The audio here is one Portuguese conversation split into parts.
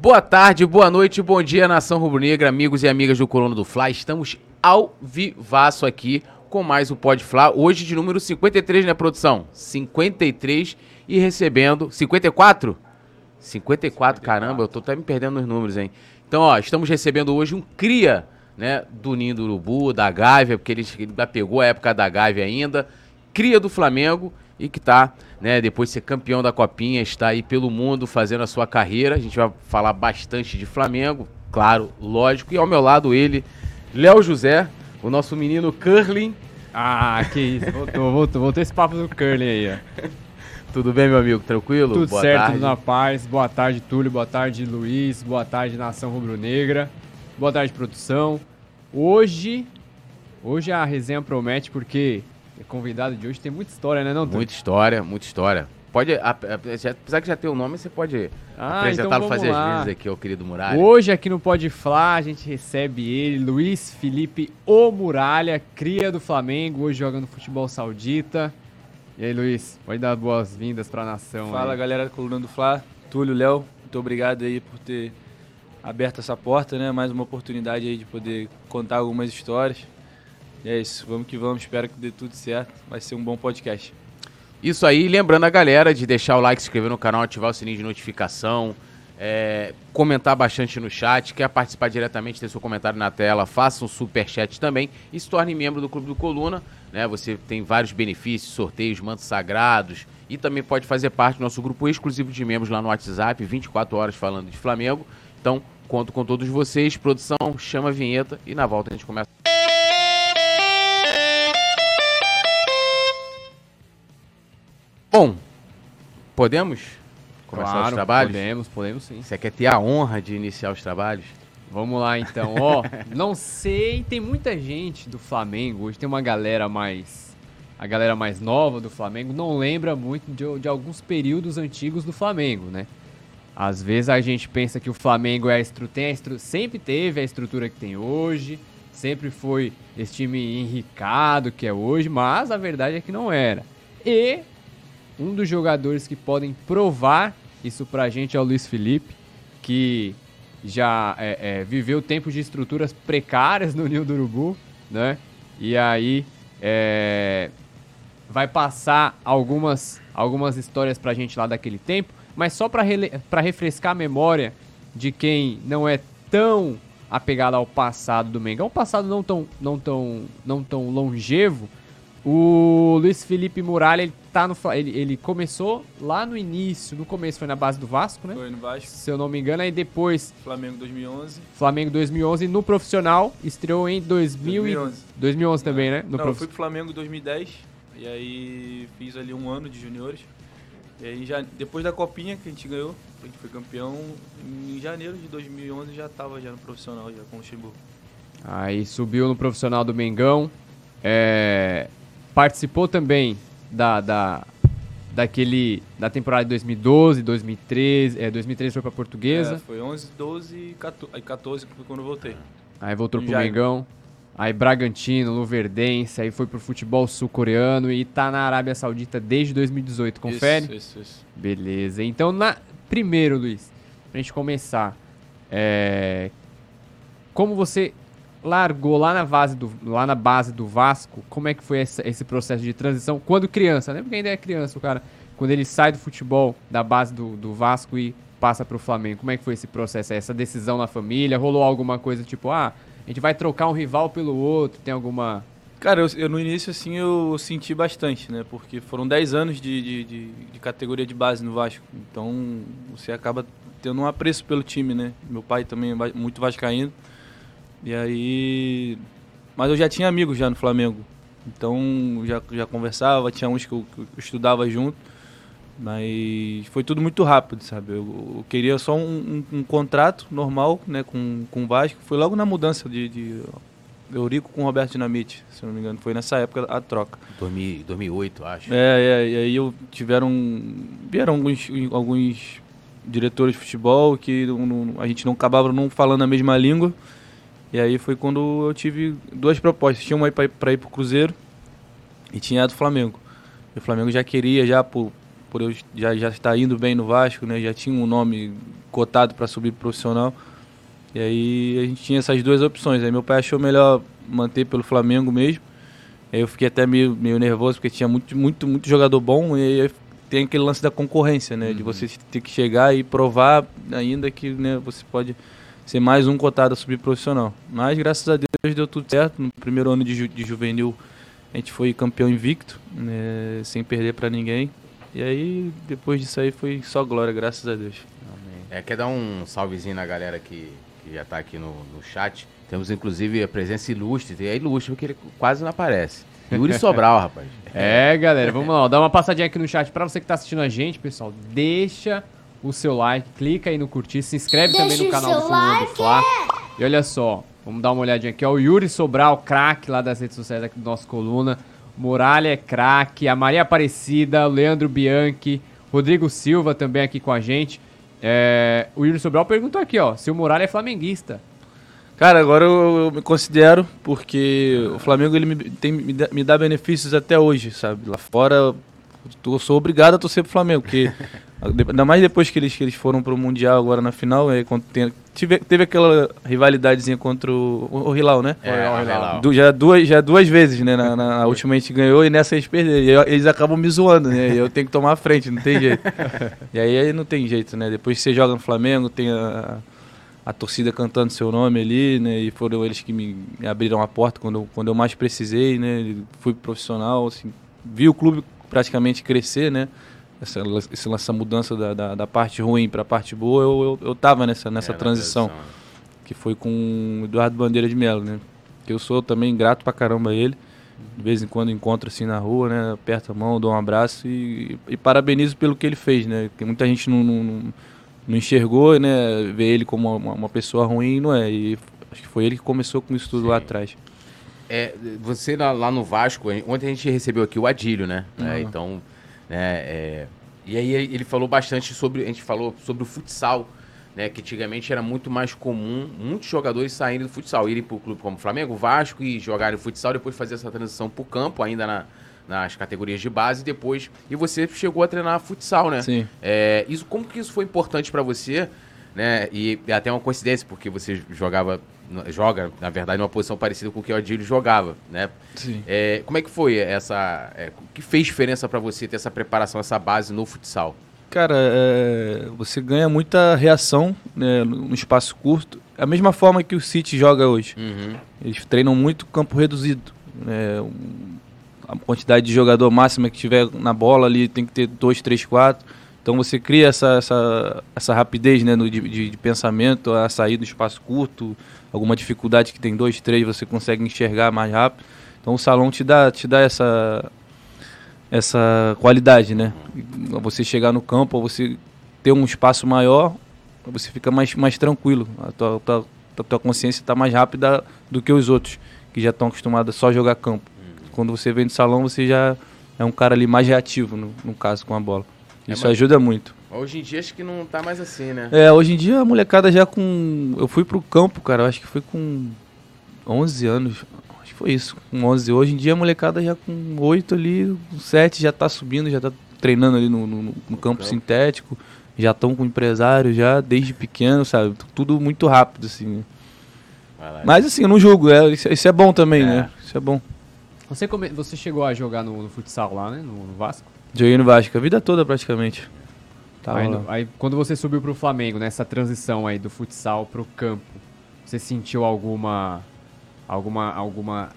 Boa tarde, boa noite, bom dia, nação rubro-negra, amigos e amigas do Colono do Fla. Estamos ao vivaço aqui com mais o Pode Fla. Hoje de número 53, né, produção? 53 e recebendo 54? 54, caramba, eu tô até me perdendo nos números, hein? Então, ó, estamos recebendo hoje um cria, né, do Ninho do Urubu, da Gávea, porque ele, ele pegou a época da Gávea ainda, cria do Flamengo e que tá, né, depois de ser campeão da Copinha, está aí pelo mundo fazendo a sua carreira. A gente vai falar bastante de Flamengo, claro, lógico. E ao meu lado ele, Léo José, o nosso menino Curling. Ah, que isso, voltou, voltou, voltou esse papo do Curling aí, ó. Tudo bem, meu amigo? Tranquilo? Tudo Boa certo, tarde. tudo na paz. Boa tarde, Túlio. Boa tarde, Luiz. Boa tarde, Nação Rubro-Negra. Boa tarde, produção. Hoje, hoje a resenha promete porque convidado de hoje tem muita história, né, não, Túlio? Muita história, muita história. Pode, a- a- já- apesar que já tem o nome, você pode Ah, apresentá-lo, então fazer lá. as vezes aqui, ó, querido Muralha. Hoje aqui no Pode Fla a gente recebe ele, Luiz Felipe O Muralha, cria do Flamengo, hoje jogando futebol saudita. E aí, Luiz, pode dar boas-vindas pra nação. Fala aí. galera da Coluna do Fla, Túlio, Léo, muito obrigado aí por ter aberto essa porta, né? Mais uma oportunidade aí de poder contar algumas histórias. É isso, vamos que vamos, espero que dê tudo certo, vai ser um bom podcast. Isso aí, lembrando a galera de deixar o like, se inscrever no canal, ativar o sininho de notificação, é, comentar bastante no chat, quer participar diretamente, ter seu comentário na tela, faça um super chat também e se torne membro do Clube do Coluna, né? Você tem vários benefícios, sorteios, mantos sagrados e também pode fazer parte do nosso grupo exclusivo de membros lá no WhatsApp, 24 horas falando de Flamengo. Então, conto com todos vocês, produção, chama a vinheta e na volta a gente começa. Bom, podemos começar claro, os trabalhos? Podemos, podemos sim. Você quer ter a honra de iniciar os trabalhos? Vamos lá então, ó. não sei, tem muita gente do Flamengo, hoje tem uma galera mais. A galera mais nova do Flamengo não lembra muito de, de alguns períodos antigos do Flamengo, né? Às vezes a gente pensa que o Flamengo é a estru tem a estru sempre teve a estrutura que tem hoje, sempre foi esse time enricado que é hoje, mas a verdade é que não era. E um dos jogadores que podem provar isso pra gente é o Luiz Felipe, que já é, é, viveu tempos de estruturas precárias no Ninho do Urubu, né? E aí é, vai passar algumas, algumas histórias pra gente lá daquele tempo, mas só pra, pra refrescar a memória de quem não é tão apegado ao passado do Mengão, um passado não tão, não tão, não tão longevo, o Luiz Felipe Muralha, ele, tá no, ele, ele começou lá no início, no começo foi na base do Vasco, né? Foi no Vasco, Se eu não me engano, aí depois Flamengo 2011. Flamengo 2011 no profissional, estreou em 2000 e- 2011. 2011 também, né? No Não, eu prof- fui pro Flamengo em 2010, e aí fiz ali um ano de juniores. E aí já, depois da copinha que a gente ganhou, a gente foi campeão, em janeiro de 2011 já tava já no profissional, já com o Luxemburgo. Aí subiu no profissional do Mengão. é, participou também da, da, daquele, da temporada de 2012, 2013. É, 2013 foi pra Portuguesa. É, foi 11, 12 e 14, aí 14 que foi quando eu voltei. Aí voltou pro. Mengão. Aí Bragantino, Luverdense, aí foi pro futebol sul-coreano e tá na Arábia Saudita desde 2018. Confere? Isso, isso, isso. Beleza. Então, na... primeiro, Luiz, pra gente começar, é... como você largou lá na, base do, lá na base do Vasco, como é que foi essa- esse processo de transição quando criança? Lembra que ainda é criança, o cara, quando ele sai do futebol, da base do, do Vasco e passa pro Flamengo, como é que foi esse processo, essa decisão na família? Rolou alguma coisa tipo, ah, a gente vai trocar um rival pelo outro, tem alguma... Cara, eu, eu no início assim eu senti bastante, né? Porque foram 10 anos de, de, de- de categoria de base no Vasco. Então você acaba tendo um apreço pelo time, né? Meu pai também é muito vascaíno. E aí. Mas eu já tinha amigos já no Flamengo. Então já, já conversava, tinha uns que eu, que eu estudava junto. Mas foi tudo muito rápido, sabe? Eu, eu queria só um, um- um contrato normal, né, com, com o Vasco. Foi logo na mudança de, de Eurico com Roberto Dinamite, se não me engano. Foi nessa época a troca. 2000, 2008, acho. É, é, e aí eu tiveram. Vieram alguns, alguns diretores de futebol que não- não- a gente não acabava não falando a mesma língua. E aí foi quando eu tive duas propostas. Tinha uma aí pra, ir- pro Cruzeiro e tinha a do Flamengo. E o Flamengo já queria, já por, por eu já, já estar indo bem no Vasco, né? Já tinha um nome cotado para subir pro profissional. E aí a gente tinha essas duas opções. Aí meu pai achou melhor manter pelo Flamengo mesmo. Aí eu fiquei até meio, meio nervoso porque tinha muito, muito, muito jogador bom e aí tem aquele lance da concorrência, né? Uhum. De você ter que chegar e provar ainda que né, você pode ser mais um cotado a subir profissional. Mas graças a Deus deu tudo certo. No primeiro ano de, ju de juvenil a gente foi campeão invicto, né, sem perder para ninguém. E aí depois disso aí foi só glória, graças a Deus. Amém. É, quer dar um salvezinho na galera que, que já está aqui no, no chat. Temos inclusive a presença ilustre, e é ilustre porque ele quase não aparece. Yuri Sobral, rapaz. É, galera, vamos lá, dá uma passadinha aqui no chat para você que está assistindo a gente, pessoal. Deixa o seu like, clica aí no curtir, se inscreve Deixa também no canal do Coluna do Fla. E olha só, vamos dar uma olhadinha aqui, ó, o Yuri Sobral, craque lá das redes sociais aqui do nosso Coluna. Muralha é craque, a Maria Aparecida, o Leandro Bianchi, Rodrigo Silva também aqui com a gente. É, o Yuri Sobral perguntou aqui, ó, se o Muralha é flamenguista. Cara, agora eu, eu me considero, porque o Flamengo ele me, tem, me, dá, me dá benefícios até hoje, sabe? Lá fora eu sou obrigado a torcer pro Flamengo, porque ainda mais depois que eles, que eles foram pro Mundial agora na final, é, tem, tive, teve aquela rivalidadezinha contra o, o Hilal, né? É, o Hilal. Du, já, duas, já duas vezes, né? Na, na última a gente ganhou e nessa eles perderam. E eles acabam me zoando, né? E eu tenho que tomar a frente, não tem jeito. e aí, aí não tem jeito, né? Depois que você joga no Flamengo, tem a, a torcida cantando seu nome ali, né? E foram eles que me, abriram a porta quando quando eu mais precisei, né? Fui profissional, assim, vi o clube praticamente crescer, né? Essa, essa mudança da, da, da parte ruim para a parte boa, eu, eu, eu tava nessa, nessa é, transição, transição, que foi com o Eduardo Bandeira de Melo, né? Que eu sou também grato pra caramba a ele. De vez em quando encontro assim na rua, né? Aperto a mão, dou um abraço e, e parabenizo pelo que ele fez, né? Porque muita gente não, não, não enxergou, né? Vê ele como uma, uma, pessoa ruim, não é? E acho que foi ele que começou com isso tudo Sim. lá atrás. É, você lá, lá, no Vasco, ontem a gente recebeu aqui o Adílio, né? É, então, né, é, e aí ele falou bastante sobre, a gente falou sobre o futsal, né? Que antigamente era muito mais comum muitos jogadores saírem do futsal, irem para o clube como Flamengo, Vasco e jogarem futsal, depois fazer essa transição para o campo, ainda na, nas categorias de base, depois. E você chegou a treinar futsal, né? Sim. É, isso, como que isso foi importante para você? Né? E é até uma coincidência, porque você jogava joga, na verdade, numa posição parecida com o que o Adílio jogava, né? Sim. É, como é que foi essa... É, o que fez diferença para você ter essa preparação, essa base no futsal? Cara, é, você ganha muita reação né, no espaço curto. A mesma forma que o City joga hoje. Uhum. Eles treinam muito campo reduzido. Né, a quantidade de jogador máxima que tiver na bola ali tem que ter dois, três, quatro. Então você cria essa, essa, essa rapidez né, no, de, de, pensamento, a sair do espaço curto, alguma dificuldade que tem dois, três, você consegue enxergar mais rápido. Então o salão te dá, te dá essa, essa qualidade, né? Você chegar no campo, ou você ter um espaço maior, você fica mais, mais tranquilo. A tua, tua, a tua consciência está mais rápida do que os outros, que já estão acostumados a só jogar campo. Quando você vem do salão, você já é um cara ali mais reativo, no, no caso, com a bola. É Isso é, ajuda muito. Hoje em dia acho que não tá mais assim, né? É, hoje em dia a molecada já com. Eu fui pro campo, cara, acho que foi com 11 anos. Acho que foi isso, com 11. Hoje em dia a molecada já com 8 ali, 7 já tá subindo, já tá treinando ali no, no, no campo, campo sintético. Já estão com empresário já desde pequeno, sabe? Tudo muito rápido, assim. Mas assim, eu não julgo, é, isso, isso é bom também, é. né? Isso é bom. Você, come... Você chegou a jogar no, no futsal lá, né? No, no Vasco? Joguei no Vasco a vida toda praticamente. Aí, aí, quando você subiu pro Flamengo, nessa transição aí do futsal pro campo, você sentiu alguma alguma alguma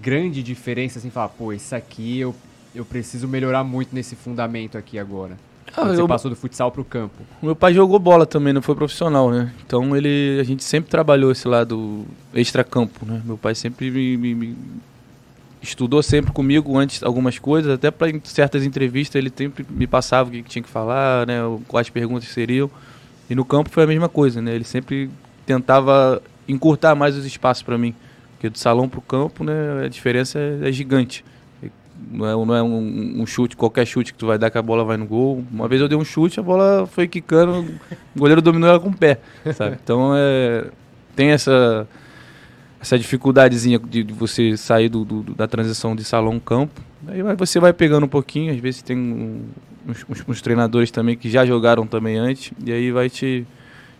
grande diferença assim, falar, pô, isso aqui eu eu preciso melhorar muito nesse fundamento aqui agora. Ah, você eu... passou do futsal pro campo. Meu pai jogou bola também, não foi profissional, né? Então ele a gente sempre trabalhou esse lado extra campo, né? Meu pai sempre me, me, me estudou sempre comigo antes algumas coisas, até para certas entrevistas ele sempre me passava o que tinha que falar, né, quais perguntas seriam. E no campo foi a mesma coisa, né? Ele sempre tentava encurtar mais os espaços para mim, porque do salão para o campo, né, a diferença é, é gigante. Não é, não é um, um, chute, qualquer chute que tu vai dar que a bola vai no gol. Uma vez eu dei um chute, a bola foi quicando, o goleiro dominou ela com o pé, sabe? Então é, tem essa essa dificuldadezinha de, de você sair do, do, da transição de salão campo. Aí você vai pegando um pouquinho, às vezes tem um, uns, uns, uns treinadores também que já jogaram também antes, e aí vai te,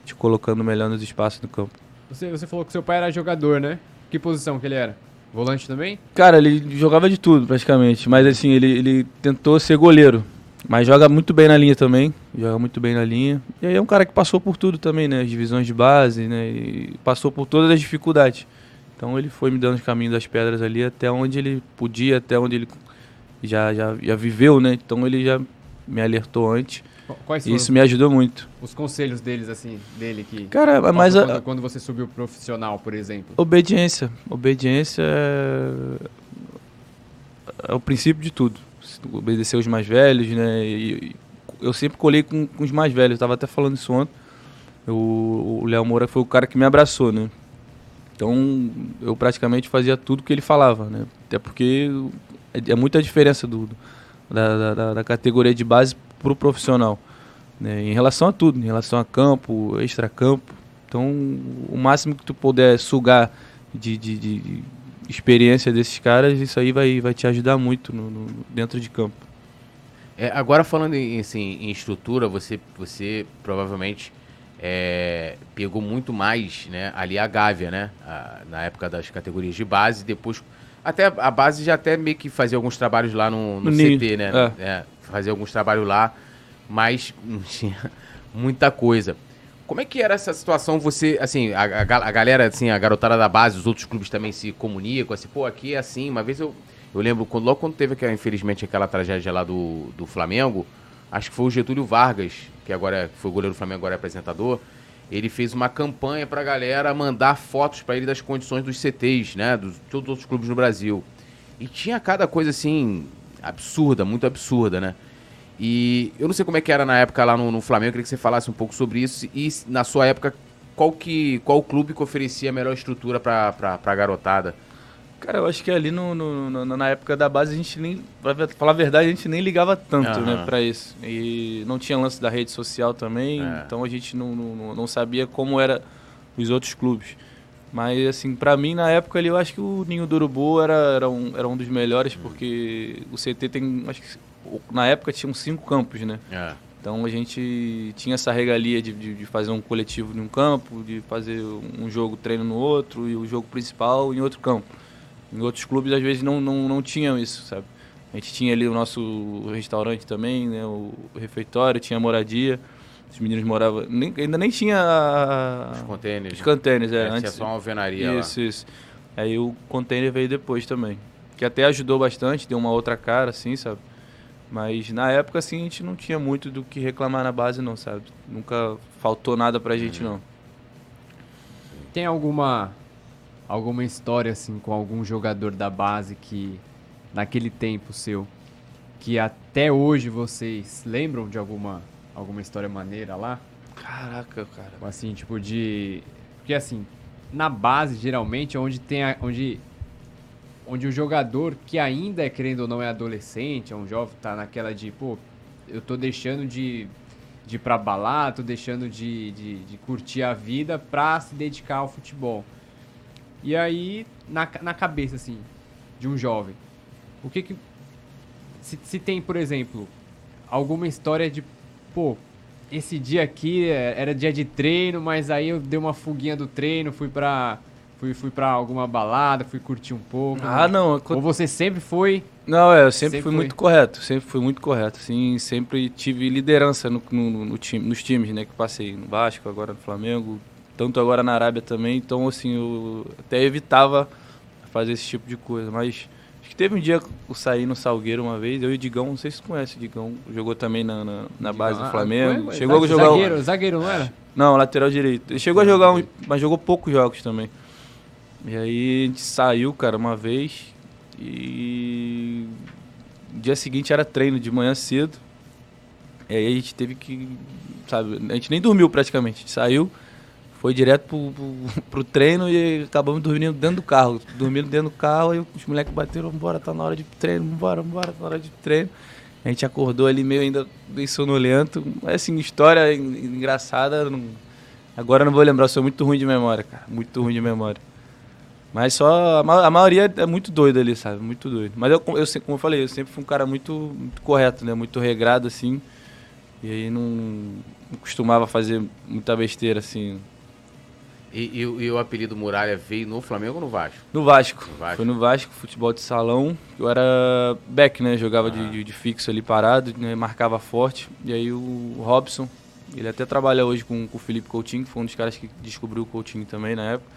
te colocando melhor nos espaços do campo. Você, você falou que seu pai era jogador, né? Que posição que ele era? Volante também? Cara, ele jogava de tudo praticamente, mas assim, ele, ele tentou ser goleiro. Mas joga muito bem na linha também, joga muito bem na linha. E aí é um cara que passou por tudo também, né? As divisões de base, né? E passou por todas as dificuldades. Então ele foi me dando os caminhos das pedras ali até onde ele podia, até onde ele já, já, já viveu, né? Então ele já me alertou antes. Quais e isso me ajudou muito. Os conselhos deles, assim, dele que. Cara, mas. Quando, a... quando você subiu profissional, por exemplo? Obediência. Obediência é, é o princípio de tudo. Obedecer os mais velhos, né? E eu sempre colhei com, com os mais velhos. Eu tava até falando isso ontem. o Léo Moura foi o cara que me abraçou, né? Então eu praticamente fazia tudo que ele falava, né? Até porque é, é muita diferença do, da, da, da categoria de base para o profissional. Né? Em relação a tudo, em relação a campo, extra-campo. Então, o máximo que tu puder sugar de, de, de, experiência desses caras, isso aí vai, vai te ajudar muito no, no dentro de campo. É, agora falando em, assim, em estrutura, você, você provavelmente é, pegou muito mais né, ali a Gávea, né? A, na época das categorias de base, depois até a base já até meio que fazia alguns trabalhos lá no, no, no CT, né? É. É, fazia alguns trabalhos lá, mas não tinha muita coisa. Como é que era essa situação? Você, assim, a, a, a, galera, assim, a garotada da base, os outros clubes também se comunicam, assim, pô, aqui é assim. Uma vez eu, eu lembro, quando, logo quando teve, aquela, infelizmente, aquela tragédia lá do, do Flamengo, acho que foi o Getúlio Vargas, que agora foi goleiro do Flamengo, agora é apresentador, ele fez uma campanha para a galera mandar fotos para ele das condições dos CTs, né, dos todos os outros clubes no Brasil. E tinha cada coisa assim absurda, muito absurda, né? E eu não sei como é que era na época lá no, no Flamengo, eu queria que você falasse um pouco sobre isso e na sua época qual que qual clube que oferecia a melhor estrutura para a garotada? Cara, eu acho que ali no, no, na época da base a gente nem, pra falar a verdade, a gente nem ligava tanto, uhum. né, pra isso. E não tinha lance da rede social também, é. então a gente não, não, não sabia como era os outros clubes. Mas, assim, pra mim, na época ali, eu acho que o Ninho do Urubu era, era, um, era um dos melhores, uhum. porque o CT tem, acho que na época tinham cinco campos, né? É. Então a gente tinha essa regalia de, de, de, fazer um coletivo em um campo, de fazer um jogo treino no outro e o jogo principal em outro campo. Em outros clubes, às vezes, não, não, não tinham isso, sabe? A gente tinha ali o nosso restaurante também, né? O refeitório, tinha moradia. Os meninos moravam... Nem, ainda nem tinha... Os containers. Os containers, é. é antes, tinha só uma alvenaria Isso, lá. isso. Aí o container veio depois também. Que até ajudou bastante, deu uma outra cara, assim, sabe? Mas na época, assim, a gente não tinha muito do que reclamar na base, não, sabe? Nunca faltou nada pra gente, uhum. não. Tem alguma alguma história assim com algum jogador da base que naquele tempo seu que até hoje vocês lembram de alguma alguma história maneira lá? Caraca, cara. Assim, tipo de porque assim, na base geralmente é onde tem a, onde onde o jogador que ainda é querendo ou não é adolescente, é um jovem, tá naquela de, pô, eu tô deixando de, de ir pra balada, tô deixando de, de, de curtir a vida pra se dedicar ao futebol. E aí, na, na cabeça, assim, de um jovem, o que que. Se, se tem, por exemplo, alguma história de, pô, esse dia aqui é, era dia de treino, mas aí eu dei uma fuguinha do treino, fui pra. Fui, fui pra alguma balada, fui curtir um pouco. Ah, não. Ou você sempre foi. Não, é, eu sempre, sempre fui foi. muito correto. Sempre fui muito correto. Assim, sempre tive liderança no, no, no time, nos times, né? Que passei no Vasco, agora no Flamengo, tanto agora na Arábia também, então assim, eu até evitava fazer esse tipo de coisa, mas acho que teve um dia que eu saí no Salgueiro uma vez, eu e o Digão, não sei se você conhece o Digão, jogou também na, na, na base do ah, Flamengo, chegou a jogar... Zagueiro, zagueiro, não era? Não, lateral direito, ele chegou a jogar, um, mas jogou poucos jogos também. E aí a gente saiu, cara, uma vez e... dia seguinte era treino de manhã cedo, e aí a gente teve que, sabe, a gente nem dormiu praticamente, a gente saiu foi direto pro, pro, pro, treino e acabamos dormindo dentro do carro. Dormindo dentro do carro e os moleques bateram, bora, tá na hora de treino, bora, bora, tá na hora de treino. A gente acordou ali meio ainda meio sonolento. Assim, história engraçada. Não... Agora não vou lembrar, sou muito ruim de memória, cara. Muito ruim de memória. Mas só a, a maioria é muito doida ali, sabe? Muito doido. Mas eu, eu como eu falei, eu sempre fui um cara muito, muito correto, né? Muito regrado, assim. E aí não, não costumava fazer muita besteira, assim. E, e o- e o apelido Muralha veio no Flamengo ou no Vasco? No Vasco. No Vasco. Foi no Vasco, futebol de salão. Eu era back, né? Jogava Ah. de, de- fixo ali parado, né? marcava forte. E aí o Robson, ele até trabalha hoje com, com o Felipe Coutinho, que foi um dos caras que descobriu o Coutinho também na época.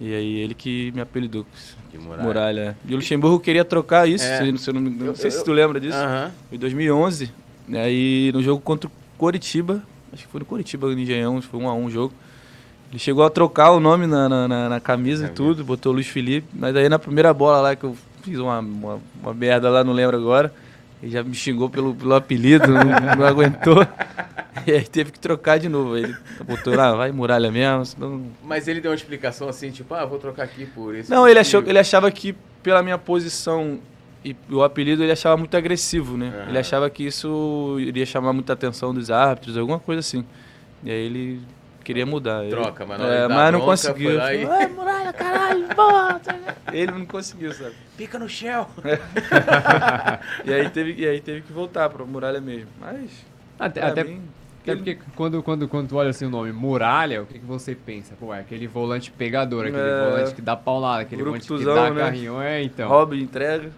E aí ele que me apelidou. De Muralha. Muralha. E o Luxemburgo queria trocar isso, É. se, não, engano. Eu- não sei eu- se tu lembra disso. Aham. Foi em 2011. E aí no jogo contra o Coritiba, acho que foi no Coritiba, no Engenhão, foi um a um jogo. Ele chegou a trocar o nome na, na, na- na camisa e Camisa. tudo, botou Luiz Felipe. Mas aí na primeira bola lá que eu fiz uma, uma, uma merda lá, não lembro agora. Ele já me xingou pelo, pelo apelido, não, não aguentou. E aí teve que trocar de novo. Ele botou lá, vai muralha mesmo, senão Mas ele deu uma explicação assim, tipo, ah, vou trocar aqui por isso. Não, ele achou, ele achava que pela minha posição e o apelido ele achava muito agressivo, né? Aham. Ele achava que isso iria chamar muita atenção dos árbitros, alguma coisa assim. E aí ele queria mudar. Troca, mas de é, mas não conseguiu. Ai, muralha, caralho, porra! Ele não conseguiu, sabe? Pica no chão. E aí teve, e aí teve que voltar pra muralha mesmo. Mas Até, até, mim, até ele- porque quando, quando, quando tu olha assim o nome Muralha, o que, que você pensa? Pô, é aquele volante pegador, aquele É. volante que dá paulada, aquele volante que dá né? carrinho. É, então. Rob entrega.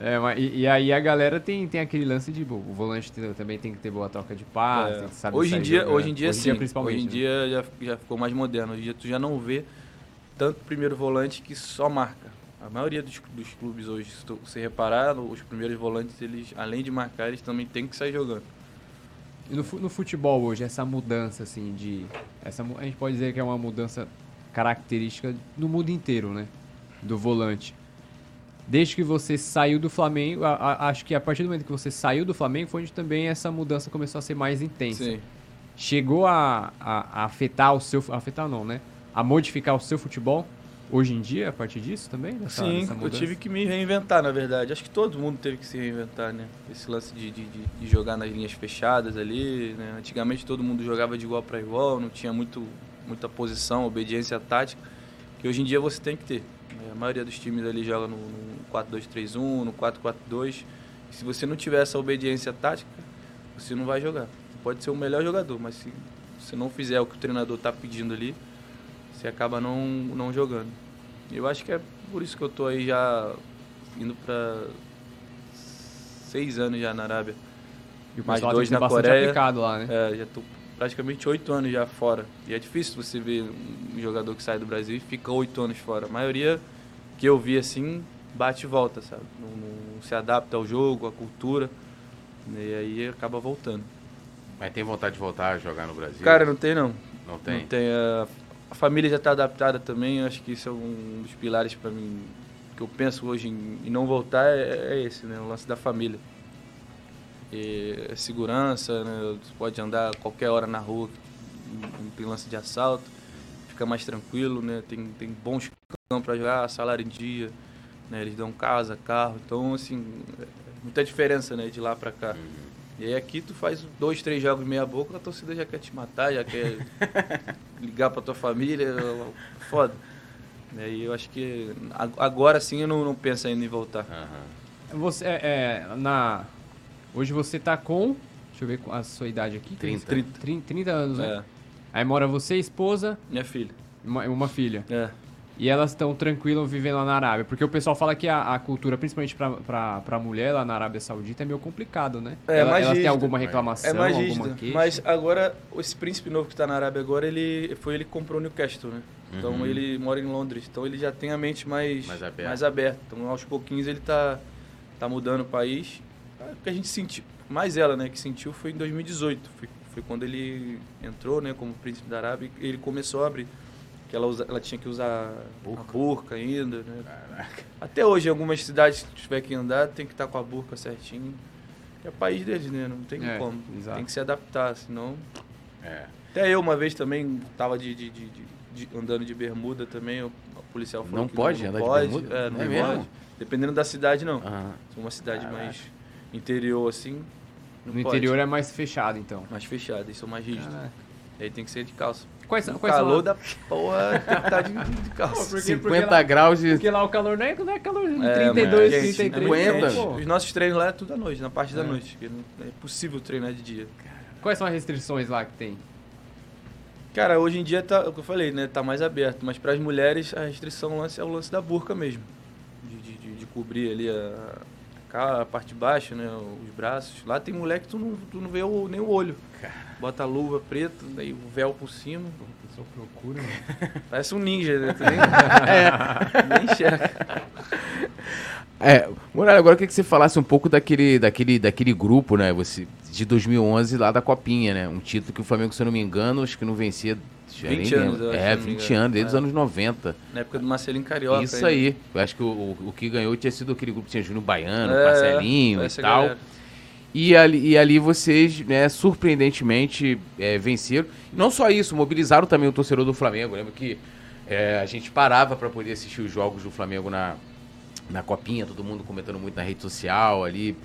É, mas, e, e aí a galera tem, tem aquele lance de, pô, o volante também tem que ter boa troca de passe, É. tem que saber Hoje em dia, jogando. hoje em dia sim. principalmente. Hoje em né? dia já, já ficou mais moderno. Hoje em dia tu já não vê tanto primeiro volante que só marca. A maioria dos, dos clubes hoje, se você reparar, os primeiros volantes, eles, além de marcar, eles também têm que sair jogando. E no, no futebol hoje, essa mudança, assim, de. Essa, a gente pode dizer que é uma mudança característica no mundo inteiro, né? Do volante. Desde que você saiu do Flamengo, a- a- acho que a partir do momento que você saiu do Flamengo foi onde também essa mudança começou a ser mais intensa. Sim. Chegou a, a- a afetar o seu. Afetar não, né? A modificar o seu futebol hoje em dia, a partir disso também? Dessa, Sim, dessa eu tive que me reinventar, na verdade. Acho que todo mundo teve que se reinventar, né? Esse lance de, de, de- de jogar nas linhas fechadas ali, né? Antigamente todo mundo jogava de igual para igual, não tinha muito, muita posição, obediência tática, que hoje em dia você tem que ter. Né? A maioria dos times ali joga no, no 4-2-3-1, no 4-4-2. E se você não tiver essa obediência tática, você não vai jogar. Você pode ser o melhor jogador, mas se você não fizer o que o treinador está pedindo ali, você acaba não, não jogando. Eu acho que é por isso que eu tô aí já indo para seis anos já na Arábia. E mais dois na Coreia. aplicado lá, né? É, já tô praticamente oito anos já fora. E é difícil você ver um jogador que sai do Brasil e fica oito anos fora. A maioria que eu vi assim, bate e volta, sabe? Não, não se adapta ao jogo, à cultura. E aí acaba voltando. Mas tem vontade de voltar a jogar no Brasil? Cara, não tem não. não tem. Não tem. A, a família já está adaptada também. Acho que isso é um dos pilares para mim que eu penso hoje em, em não voltar é, é esse, né? O lance da família. E é segurança, né? Você pode andar qualquer hora na rua, não tem lance de assalto, fica mais tranquilo, né? Tem, tem bons campos para jogar, salário em dia, né? Eles dão casa, carro, então assim, é muita diferença, né? De lá para cá. E aí aqui tu faz dois, três jogos meia boca, a torcida já quer te matar, já quer ligar pra tua família, foda. E aí eu acho que ag- agora sim eu não, não penso ainda em voltar. Aham. Você, é, é, na... Hoje você tá com... Deixa eu ver a sua idade aqui. 30. 30, 30, 30 anos, né? É, Aí mora você, esposa, minha filha. uma, uma filha. É. E elas estão tranquilas vivendo lá na Arábia. Porque o pessoal fala que a, a cultura, principalmente pra, pra, pra mulher lá na Arábia Saudita, é meio complicado, né? É, Ela, mais elas têm rígido. alguma reclamação, É mais alguma queixa? Mas agora, esse príncipe novo que tá na Arábia agora, ele foi ele que comprou o Newcastle, né? Então Uhum. ele mora em Londres. Então ele já tem a mente mais, Mais aberta. mais aberta. Então aos pouquinhos ele tá, tá mudando o país. Ah, que a gente sentiu, mais ela, né, que sentiu foi em 2018. Foi, foi quando ele entrou, né, como príncipe da Arábia e ele começou a abrir. Que ela, usa, ela tinha que usar Burca. a burca ainda, né? Caraca. Até hoje, em algumas cidades, se tiver que andar, tem que estar com a burca certinho. É país deles, né? Não tem É, como. exato. Tem que se adaptar, senão... É. Até eu, uma vez, também, tava de, de- de- de- de- andando de bermuda também, o policial falou Não que pode não, andar de pode, bermuda? É, Não não é mesmo? pode. Dependendo da cidade, não. Se uma cidade Caraca. mais interior, assim, No pode. interior é mais fechado, então. Mais fechada, isso é mais rígido. Caraca. Aí tem que ser de calça. Quais são, O quais são calor a- da porra tem que estar de, de calça. Porque- 50 lá- graus de. Porque lá o calor não é, não é calor de É, 32, mas, gente, 33. é muito Aguenta. quente. pô. Os nossos treinos lá é tudo à noite, na parte da noite. porque não é impossível treinar de dia. Quais são as restrições lá que tem? Cara, hoje em dia tá, é o que eu falei, né? Tá mais aberto. Mas para as mulheres a restrição lance é o lance da burca mesmo. De, de, de- de cobrir ali a, a, parte de baixo, né? Os braços. Lá tem mulher que tu não, tu não vê o- nem o olho. Bota a luva preta, daí o véu por cima. A pessoa procura, Parece um ninja, né? Tu nem, nem enxerga. É, Muralha, agora eu queria que você falasse um pouco daquele, daquele, daquele grupo, né? Você, de 2011 lá da Copinha, né? Um título que o Flamengo, se eu não me engano, acho que não vencia. já 20 nem anos, eu acho, É, se não me 20 engano. anos, desde os É. anos 90. Na época do Marcelinho Carioca. Isso aí. Eu acho que o, o, que ganhou tinha sido aquele grupo que tinha Júnior Baiano, É, Marcelinho e tal. galera. E ali, e ali vocês, né, surpreendentemente, é, venceram. Não só isso, mobilizaram também o torcedor do Flamengo. Lembro que é, a gente parava para poder assistir os jogos do Flamengo na, na copinha, todo mundo comentando muito na rede social ali.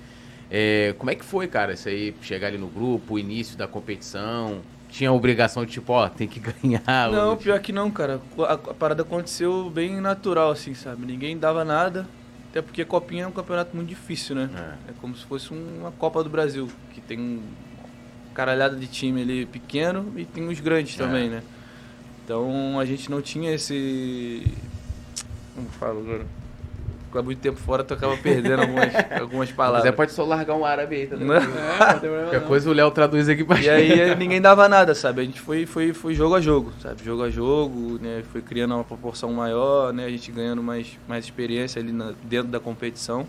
É, como é que foi, cara, isso aí? Chegar ali no grupo, o início da competição. Tinha a obrigação de, tipo, ó, tem que ganhar. Não, ou- pior que não, cara. A, a parada aconteceu bem natural, assim, sabe? Ninguém dava nada. Até porque a Copinha é um campeonato muito difícil, né? É. É como se fosse uma Copa do Brasil, que tem um caralhada de time ali pequeno e tem os grandes É. também, né? Então a gente não tinha esse. Como falo agora? Ficar muito tempo fora, tu acaba perdendo algumas, algumas Mas palavras. é, pode só largar um árabe aí, tá Não. Qualquer coisa o Léo traduz aqui pra E aí ninguém dava nada, sabe? A gente foi, foi, foi jogo a jogo, sabe? Jogo a jogo, né? Foi criando uma proporção maior, né? A gente ganhando mais, mais experiência ali na- dentro da competição.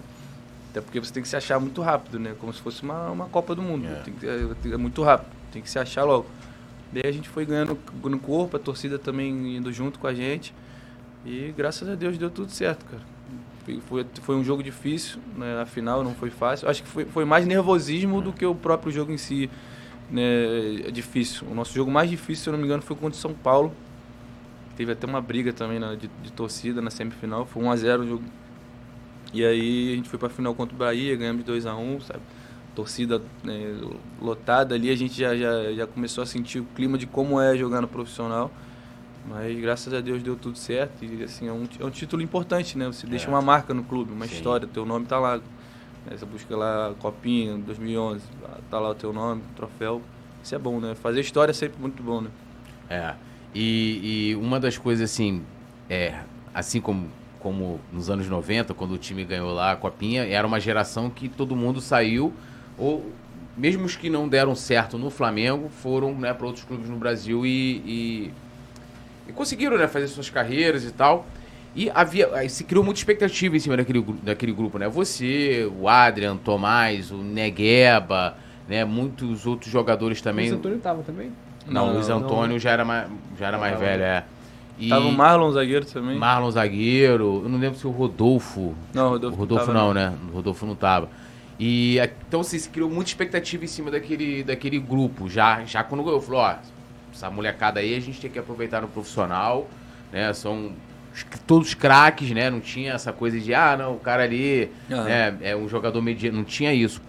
Até porque você tem que se achar muito rápido, né? Como se fosse uma, uma Copa do Mundo. É. Tem que, é, é muito rápido, tem que se achar logo. Daí a gente foi ganhando no corpo, a torcida também indo junto com a gente. E graças a Deus deu tudo certo, cara. Foi, foi, um jogo difícil, né? A final não foi fácil. Acho que foi, foi mais nervosismo do que o próprio jogo em si né, é difícil. O nosso jogo mais difícil, se eu não me engano, foi contra o São Paulo. Teve até uma briga também na- de, de torcida na semifinal. Foi 1x0 o jogo. E aí a gente foi pra final contra o Bahia, ganhamos de 2x1, sabe? Torcida né, lotada ali, a gente já, já, já começou a sentir o clima de como é jogar no profissional. Mas graças a Deus deu tudo certo. E assim, é um, é um título importante, né? Você deixa É. uma marca no clube, uma Sim. história, teu nome tá lá. Né? Você busca lá Copinha 2011, tá lá o teu nome, troféu. Isso é bom, né? Fazer história é sempre muito bom, né? É. E, e uma das coisas, assim, é, assim como, como nos anos 90, quando o time ganhou lá a Copinha, era uma geração que todo mundo saiu, ou mesmo os que não deram certo no Flamengo, foram né, para outros clubes no Brasil e, e, e conseguiram né, fazer suas carreiras e tal. E havia, aí se criou muita expectativa em cima daquele, daquele grupo, né? Você, o Adrian, Tomás, o Negueba, né? Muitos outros jogadores também. O Antônio tava também? Não, o Não, Luiz não. Antônio já era mais, já era mais velho, é. E Tava o Marlon zagueiro também. Marlon zagueiro, eu não lembro se o Rodolfo. Não, o O Rodolfo, Rodolfo tava, não, né? O Rodolfo não tava. E então assim, se criou muita expectativa em cima daquele, daquele grupo. Já, já quando ganhou, falou, ó, essa molecada aí a gente tem que aproveitar no profissional, né? São os- todos craques, né? Não tinha essa coisa de, ah, não, o cara ali Ah. né, é um jogador mediano. Não tinha isso.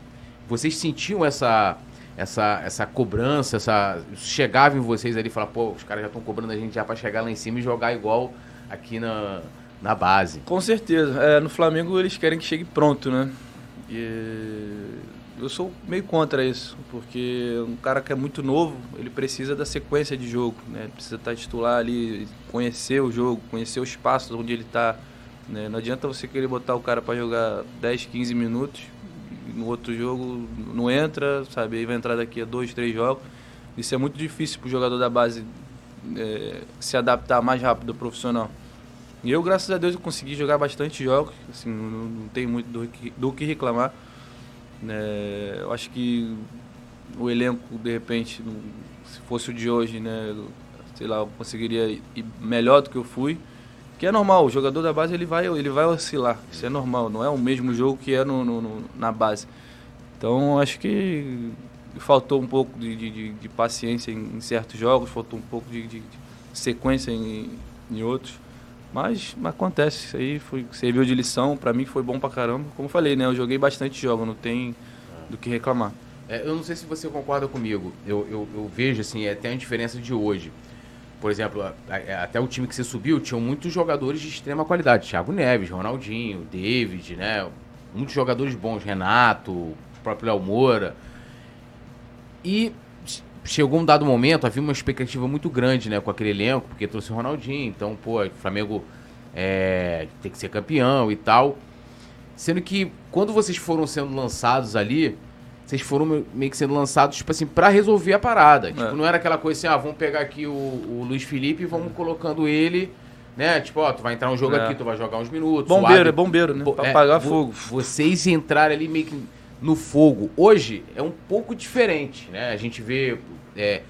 Vocês sentiam essa, essa, essa cobrança, essa. Chegava em vocês ali e falava, pô, os caras já estão cobrando a gente já pra chegar lá em cima e jogar igual aqui na, na base. Com certeza. É, no Flamengo eles querem que chegue pronto, né? E eu sou meio contra isso, porque um cara que é muito novo, ele precisa da sequência de jogo, né? Ele precisa estar titular ali, conhecer o jogo, conhecer o espaço onde ele está. Né? Não adianta você querer botar o cara para jogar 10, 15 minutos, no outro jogo não entra, sabe? Aí vai entrar daqui a dois, três jogos. Isso é muito difícil para o jogador da base é, se adaptar mais rápido ao profissional. E eu, graças a Deus, eu consegui jogar bastante jogos, assim, não, não muito do que, do que reclamar. Né? eu acho que o elenco, de repente, se fosse o de hoje, né, sei lá, eu conseguiria ir melhor do que eu fui. Que é normal, o jogador da base ele vai, ele vai oscilar, isso é normal, não é o mesmo jogo que é no, no- na base. Então acho que faltou um pouco de, de- de- paciência em, em certos jogos, faltou um pouco de- de sequência em, em outros. Mas acontece, isso aí foi, serviu de lição, pra mim foi bom pra caramba. Como eu falei, né? Eu joguei bastante jogos, não tem do que reclamar. É, eu não sei se você concorda comigo. Eu, eu, eu vejo, assim, é até a diferença de hoje. Por exemplo, a- até o time que você subiu, tinham muitos jogadores de extrema qualidade. Thiago Neves, Ronaldinho, David, né? Muitos jogadores bons, Renato, o próprio Léo Moura. E chegou um dado momento, havia uma expectativa muito grande, né, com aquele elenco, porque trouxe o Ronaldinho, então, pô, o Flamengo é, tem que ser campeão e tal. Sendo que quando vocês foram sendo lançados ali, vocês foram me- meio que sendo lançados, tipo assim, pra resolver a parada. Tipo, É. não era aquela coisa assim, ah, vamos pegar aqui o, o Luiz Felipe e vamos colocando ele, né? Tipo, ó, tu vai entrar um jogo É. aqui, tu vai jogar uns minutos. Bombeiro, Adri- é bombeiro, né? Pô, Pra é, apagar fogo. Vocês entrarem ali meio que no fogo. Hoje é um pouco diferente, né? A gente vê. é,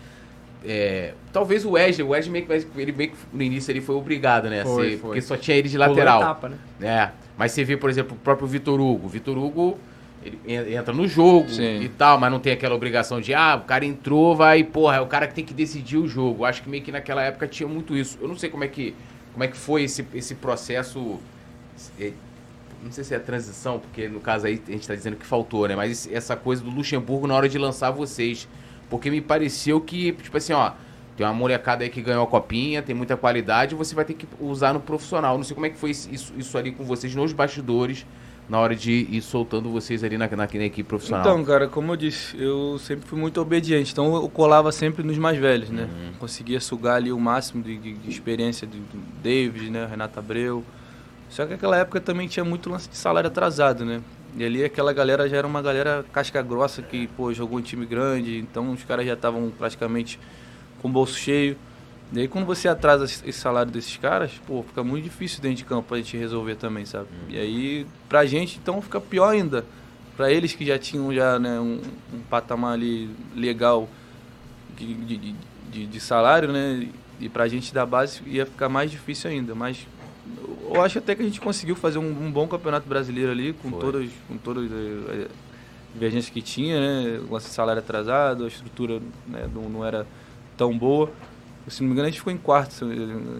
é, talvez o Wesley, o Wesley meio que, ele meio que no início ele foi obrigado, né? Foi, ser- foi. Porque só tinha ele de lateral. etapa, né? É, mas você vê, por exemplo, o próprio Vitor Hugo. Vitor Hugo ele en- entra no jogo Sim. e tal, mas não tem aquela obrigação de, ah, o cara entrou, vai, porra, é o cara que tem que decidir o jogo. Acho que meio que naquela época tinha muito isso. Eu não sei como é que, como é que foi esse, esse processo. Não sei se é transição, porque no caso aí a gente tá dizendo que faltou, né? Mas essa coisa do Luxemburgo na hora de lançar vocês. Porque me pareceu que, tipo assim, ó, tem uma molecada aí que ganhou a copinha, tem muita qualidade, você vai ter que usar no profissional. Não sei como é que foi isso, isso ali com vocês nos bastidores, na hora de ir soltando vocês ali na, na, na equipe profissional. Então, cara, como eu disse, eu sempre fui muito obediente, então eu colava sempre nos mais velhos, né? Uhum. Conseguia sugar ali o máximo de, de- de experiência do, do David, né? Renato Abreu. Só que naquela época também tinha muito lance de salário atrasado, né? E ali aquela galera já era uma galera casca grossa que, pô, jogou em time grande, então os caras já estavam praticamente com o bolso cheio. E aí quando você atrasa esse salário desses caras, pô, fica muito difícil dentro de campo a gente resolver também, sabe? E aí, pra gente, então fica pior ainda. Pra eles que já tinham já, né, um, um patamar ali legal de, de, de- de- de salário, né? E pra gente da base ia ficar mais difícil ainda. Mas eu acho até que a gente conseguiu fazer um, um bom campeonato brasileiro ali, com Foi. todas, com todas eh, as divergências que tinha, né? O salário atrasado, a estrutura né, não, não era tão boa. Se não me engano, a gente ficou em quarto.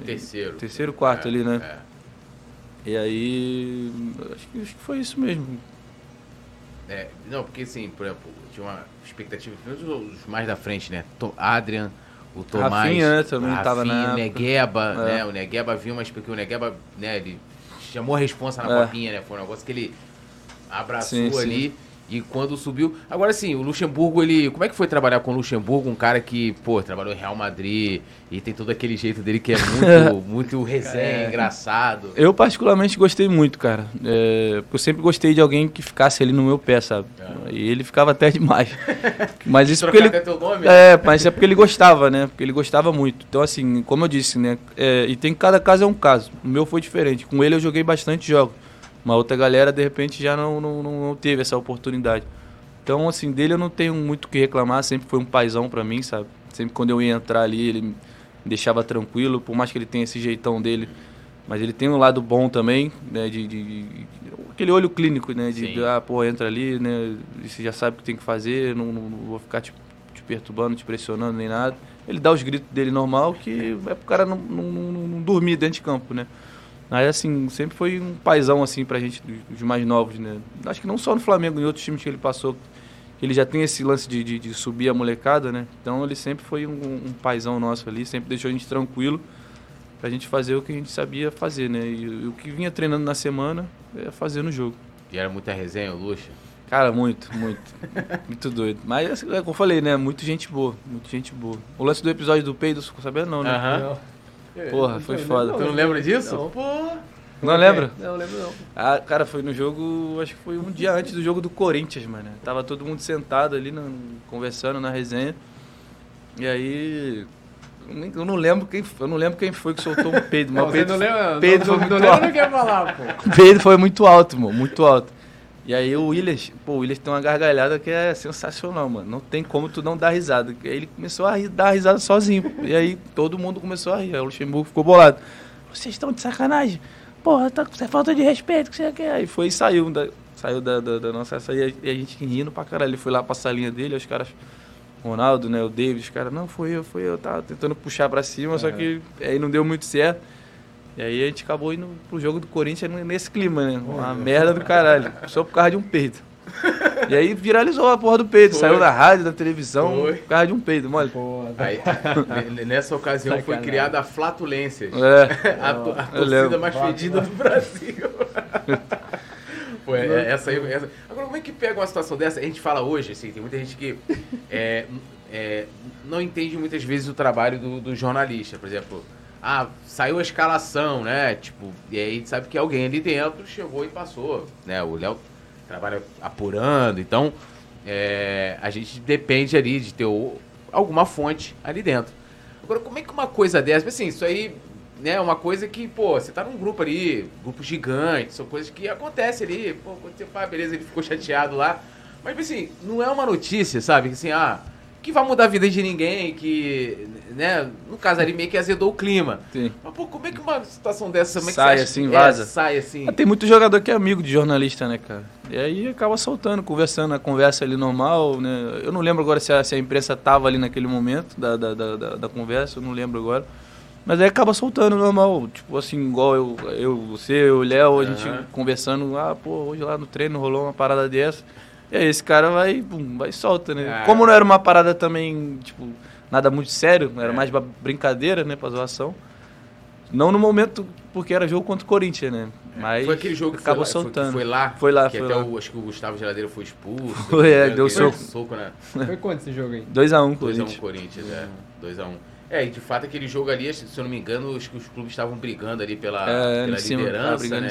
Terceiro. Terceiro, quarto É, ali, né? é. E aí, acho que, acho que foi isso mesmo. É, não, porque assim, por exemplo, tinha uma expectativa, principalmente os mais da frente, né? Adrian, o Tomás. Rafinha, né, também Rafinha, tava na o. Negueba, É. né? O Negueba viu, mas porque o Negueba, né, ele chamou a responsa na É. copinha, né? Foi um negócio que ele abraçou Sim, sim. E quando subiu. Agora sim, o Luxemburgo, ele. Como é que foi trabalhar com o Luxemburgo? Um cara que, pô, trabalhou em Real Madrid e tem todo aquele jeito dele que é muito, muito resenha, engraçado. Eu particularmente gostei muito, cara. É, porque eu sempre gostei de alguém que ficasse ali no meu pé, sabe? É. E ele ficava até demais. Mas isso porque ele. até teu nome? É, mas é porque ele gostava, né? Porque ele gostava muito. Então, assim, como eu disse, né? é, e tem cada caso é um caso. O meu foi diferente. Com ele eu joguei bastante jogos. Uma outra galera, de repente, já não, não, não, teve essa oportunidade. Então, assim, dele eu não tenho muito o que reclamar. Sempre foi um paizão pra mim, sabe? Sempre quando eu ia entrar ali, ele me deixava tranquilo. Por mais que ele tenha esse jeitão dele. Mas ele tem um lado bom também, né? De, de- de- aquele olho clínico, né? De, de, ah, pô, entra ali, né? Você já sabe o que tem que fazer. Não, não- não vou ficar te, te perturbando, te pressionando nem nada. Ele dá os gritos dele normal, que é pro cara não, não- não dormir dentro de campo, né? Mas assim, sempre foi um paizão assim pra gente, dos, dos mais novos, né? Acho que não só no Flamengo, em outros times que ele passou, ele já tem esse lance de, de, de subir a molecada, né? Então ele sempre foi um, um paizão nosso ali, sempre deixou a gente tranquilo pra gente fazer o que a gente sabia fazer, né? E, o que vinha treinando na semana é fazer no jogo. E era muita resenha, o Luxa. Cara, muito, muito. muito doido. Mas é como eu falei, né? Muito gente boa, muito gente boa. O lance do episódio do peido, você ficou sabendo não, né? Aham. Porra, foi foda. Tu não lembra disso? Não. Pô. Não lembra? Não, lembro não. Ah, cara, foi no jogo, acho que foi um dia antes do jogo do Corinthians, mano. Tava todo mundo sentado ali, no- conversando na resenha. E aí. eu não lembro quem, eu não lembro quem foi que soltou um peido, mas Não, o você peido, não lembra? peido não, foi não, não muito lembra, alto. não quer falar, pô. o peido foi muito alto, mano, muito alto. E aí o Williams, pô, o Williams tem uma gargalhada que é sensacional, mano. Não tem como tu não dar risada. Aí ele começou a rir, dar risada sozinho. E aí todo mundo começou a rir. Aí o Luxemburgo ficou bolado. Vocês estão de sacanagem? Porra, tá, é falta de respeito que você quer. Aí foi e saiu da, saiu da, da, da nossa saída e a gente rindo pra caralho. Ele foi lá pra salinha dele, os caras. Ronaldo, né? O David, os caras, não, foi eu, foi eu, tava tentando puxar pra cima, só que aí não deu muito certo. E aí a gente acabou indo pro jogo do Corinthians nesse clima, né? Uma merda do caralho. Só por causa de um peito. E aí viralizou a porra do peido. Foi. Saiu na rádio, na televisão, Foi. por causa de um peido, mole. Aí, nessa ocasião foi Sacanagem. criada a Flatulências. É. a, a torcida mais fedida do Brasil. Pô, é- essa aí, essa- Agora, como é que pega uma situação dessa? A gente fala hoje, assim, tem muita gente que é, é, não entende muitas vezes o trabalho do, do jornalista. Por exemplo, ah, saiu a escalação, né? Tipo, e aí sabe que alguém ali dentro chegou e passou, né? O Léo trabalha apurando, então é, a gente depende ali de ter alguma fonte ali dentro. Agora, como é que uma coisa dessa, assim, isso aí né, é uma coisa que, pô, você tá num grupo ali, grupo gigante, são coisas que acontecem ali, pô, quando você fala, beleza, ele ficou chateado lá, mas assim, não é uma notícia, sabe, assim, ah, que vai mudar a vida de ninguém, que, né, no caso ali meio que azedou o clima. Sim. Mas, pô, como é que uma situação dessa, como é que Sai assim, que- vaza? É, sai assim. Ah, Tem muito jogador que é amigo de jornalista, né, cara? E aí acaba soltando, conversando, a conversa ali normal, né? Eu não lembro agora se a, se a imprensa tava ali naquele momento da, da, da, da- conversa, eu não lembro agora. Mas aí acaba soltando normal, tipo assim, igual eu, eu você, eu, o Léo, a gente conversando, ah, pô, hoje lá no treino rolou uma parada dessa. E aí esse cara vai, pum, vai e solta, né? Ah. Como não era uma parada também, tipo, nada muito sério, era É. mais brincadeira, né, pra zoação. Não no momento, porque era jogo contra o Corinthians, né? Mas foi aquele jogo que acabou foi lá, soltando. Foi, foi lá? Foi lá, que foi até lá. O, acho que o Gustavo Geladeira foi expulso. Foi, é, deu aquele soco. né? Foi quanto esse jogo aí? 2x1 2x1 Corinthians. Corinthians, é. 2x1. É, e de fato aquele jogo ali, se eu não me engano, acho que os clubes estavam brigando ali pela, É, pela em cima, liderança, tava brigando né?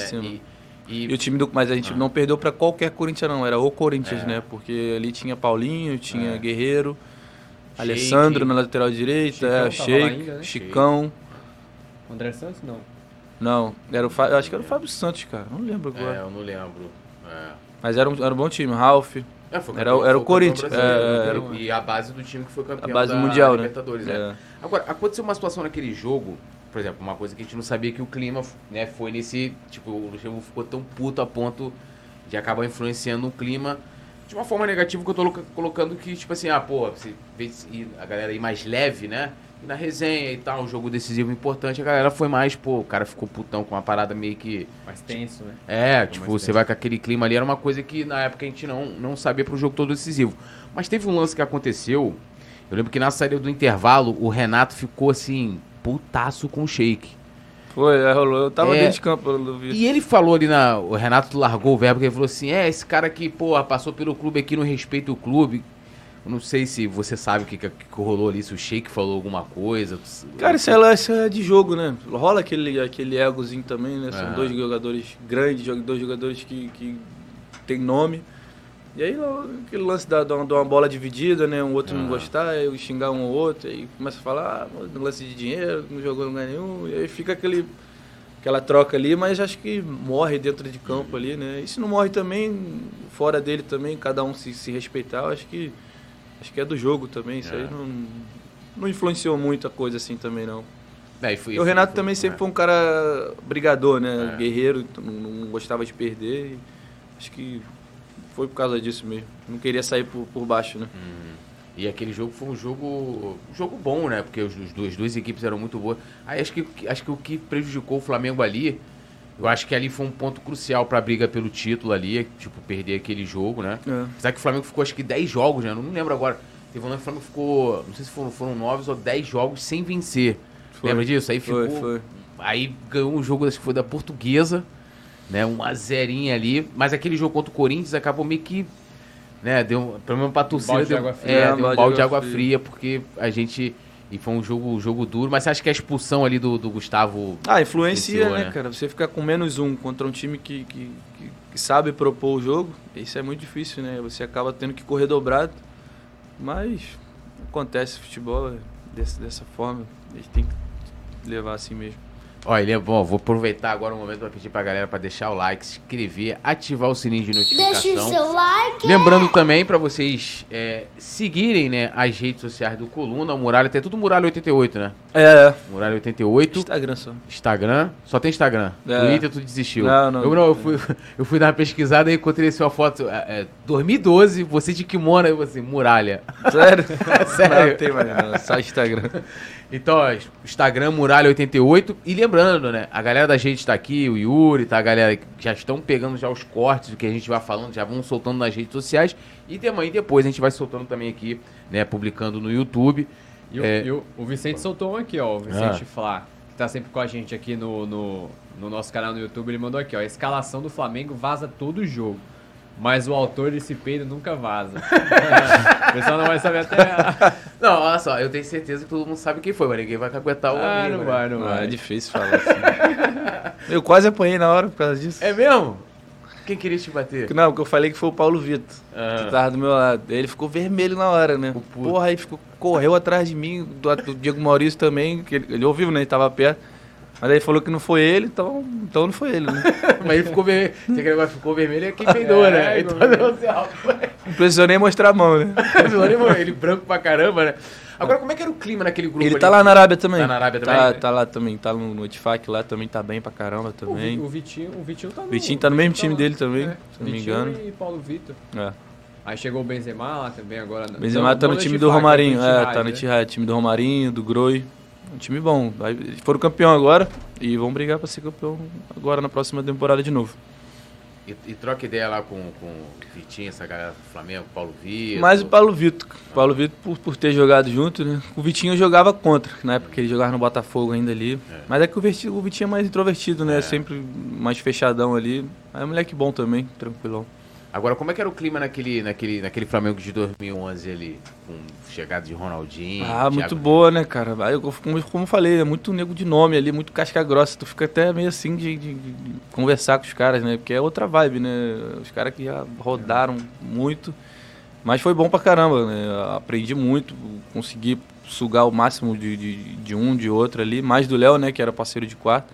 E, e- o time do. Mas a gente Ah. não perdeu pra qualquer Corinthians, não. Era o Corinthians, É. né? Porque ali tinha Paulinho, tinha É. Guerreiro, Sheik, Alessandro na lateral direita, Chicão é, ainda, né? Chicão. André Santos, não. Não, era o Fá- eu acho que era o Fábio Santos, cara. Não lembro É, agora. eu não lembro. É. Mas era um, era um bom time. Ralph. É, Era- era o Corinthians, é, né? era E a base do time que foi campeão A base da mundial, né? Libertadores, né? É. Agora, aconteceu uma situação naquele jogo, por exemplo, uma coisa que a gente não sabia que o clima né, foi nesse. Tipo, o Luxemburgo ficou tão puto a ponto de acabar influenciando o clima de uma forma negativa que eu tô loca- colocando que, tipo assim, ah, pô, você vê a galera ir mais leve, né? E na resenha e tal, um jogo decisivo importante, a galera foi mais, pô, o cara ficou putão com uma parada meio que. Mais tenso, né? É, Ficou tipo, você tenso. vai com aquele clima ali, era uma coisa que na época a gente não, não sabia pro jogo todo decisivo. Mas teve um lance que aconteceu, eu lembro que na saída do intervalo, o Renato ficou assim, putaço com o shake. Foi, é, rolou. Eu tava É. dentro de campo, eu vi. E ele falou ali na. O Renato largou o verbo, que ele falou assim: é, esse cara que, porra, passou pelo clube aqui, não respeita o clube. Eu não sei se você sabe o que, que, que rolou ali, se o Sheik falou alguma coisa. Cara, isso é, isso é de jogo, né? Rola aquele, aquele egozinho também, né? São É. dois jogadores grandes, dois jogadores que, que tem nome. E aí aquele lance da, de uma bola dividida, né? Um outro não Ah. gostar, aí xingar um ou outro, aí começa a falar, ah, lance de dinheiro, não jogou lugar nenhum, e aí fica aquele, aquela troca ali, mas acho que morre dentro de campo ali, né? E se não morre também, fora dele também, cada um se, se respeitar, eu acho que acho que é do jogo também, isso É. aí não, não influenciou muito a coisa assim também não. É, e foi- E o Renato foi- também é. sempre foi um cara brigador, né? É. Guerreiro, não, não gostava de perder. acho que foi por causa disso mesmo. Não queria sair por, por baixo, né? Uhum. E aquele jogo foi um jogo, um jogo bom, né? Porque os, os dois, as duas equipes eram muito boas. Aí acho que, acho que o que prejudicou o Flamengo ali, eu acho que ali foi um ponto crucial pra briga pelo título ali, tipo, perder aquele jogo, né? É. Apesar que o Flamengo ficou acho que 10 jogos, né? Eu não lembro agora. Teve um lance que o Flamengo ficou, não sei se foram, foram 9 ou 10 jogos sem vencer. Foi. Lembra disso? Aí ficou. Foi, foi. Aí ganhou um jogo, acho que foi da Portuguesa, né? Um a zerinho ali. Mas aquele jogo contra o Corinthians acabou meio que. Né, deu, um- pelo menos pra torcida, balde de deu, água fria. é, É, deu um balde de água fria, porque a gente. E foi um jogo, um jogo duro, mas você acha que a expulsão ali do, do Gustavo. Ah, influencia, né, né? cara? Você ficar com menos um contra um time que, que, que- que sabe propor o jogo, isso é muito difícil, né? Você acaba tendo que correr dobrado. Mas acontece futebol é desse, dessa forma. A gente tem que levar assim mesmo. Ó, ele é bom, vou aproveitar agora o momento pra pedir pra galera pra deixar o like, se inscrever, ativar o sininho de notificação. Deixa o seu like. Lembrando também pra vocês é, seguirem né, as redes sociais do Coluna, o Muralha, tem tudo Muralha 88, né? É, Muralha 88. Instagram só. Instagram. Só tem Instagram. É. Twitter tu desistiu. Não, não. Eu, não, eu, fui, eu fui dar uma pesquisada e encontrei sua foto. É, é, 2012, você de kimono, aí você, muralha. Sério? Sério. Não tem mais não, só Instagram. Então, ó, Instagram Muralha88. E lembrando, né? A galera da gente tá aqui, o Yuri, tá? A galera que já estão pegando já os cortes do que a gente vai falando, já vão soltando nas redes sociais. E também depois a gente vai soltando também aqui, né? Publicando no YouTube. E, o- É. e o, o Vicente soltou um aqui, ó. O Ah. Vicente Flá, que tá sempre com a gente aqui no, no, no nosso canal no YouTube. Ele mandou aqui, ó. A escalação do Flamengo vaza todo o jogo. Mas o autor desse peido nunca vaza. o pessoal não vai saber até. Não, olha só, eu tenho certeza que todo mundo sabe quem foi, mas ninguém vai aguentar o Ah, amigo, não né? vai, não Ah, é vai. difícil falar assim. Eu quase apanhei na hora por causa disso. É mesmo? Quem queria te bater? Não, porque eu falei que foi o Paulo Vitor, Ah. que tava do meu lado. Ele ficou vermelho na hora, né? O. Porra, aí ficou, correu atrás de mim, do, do Diego Maurício também, que ele, ele ouviu, né? Ele tava perto. Mas aí falou que não foi ele, então, então não foi ele, né? Mas ele ficou vermelho. Se aquele negócio ficou vermelho, é quem peidou, né? É, Então igual- deu certo. Não precisou nem mostrar a mão, né? Ele branco pra caramba, né? Agora, como é que era o clima naquele grupo Ele ali? tá lá na Arábia também. Tá na Arábia Tá, também? tá lá também, tá no, no Itfac lá também, tá bem pra caramba também. o Vitinho, o Vitinho tá no. Vitinho tá no mesmo time lá. dele também, É, se não me Vitinho engano. e Paulo Vitor. É. Aí chegou o Benzema lá também agora. Benzema tá no time do Romarinho, é, tá no né? Time do Romarinho, do Groi. Um time bom. Aí foram campeão agora e vão brigar pra ser campeão agora na próxima temporada de novo. E, e troca ideia lá com, com o Vitinho, essa galera do Flamengo, Paulo Vitor. Mas o Paulo Vitor, Paulo Vitor por, por ter jogado junto, né? O Vitinho jogava contra, na época que ele jogava no Botafogo ainda ali. Mas é que o Vitinho é mais introvertido, né? É. Sempre mais fechadão ali. Mas é um moleque bom também, tranquilão. Agora, como é que era o clima naquele, naquele, naquele Flamengo de 2011 ali? Com chegada de Ronaldinho. Ah, muito Thiago- boa, né, cara? Aí, eu- como, como eu falei, é muito nego de nome ali, muito casca grossa. Tu fica até meio assim de, de- de conversar com os caras, né? Porque é outra vibe, né? Os caras que já rodaram muito. Mas foi bom pra caramba, né? Aprendi muito, consegui sugar o máximo de, de, de um, de outro ali. Mais do Léo, né? Que era parceiro de quarto.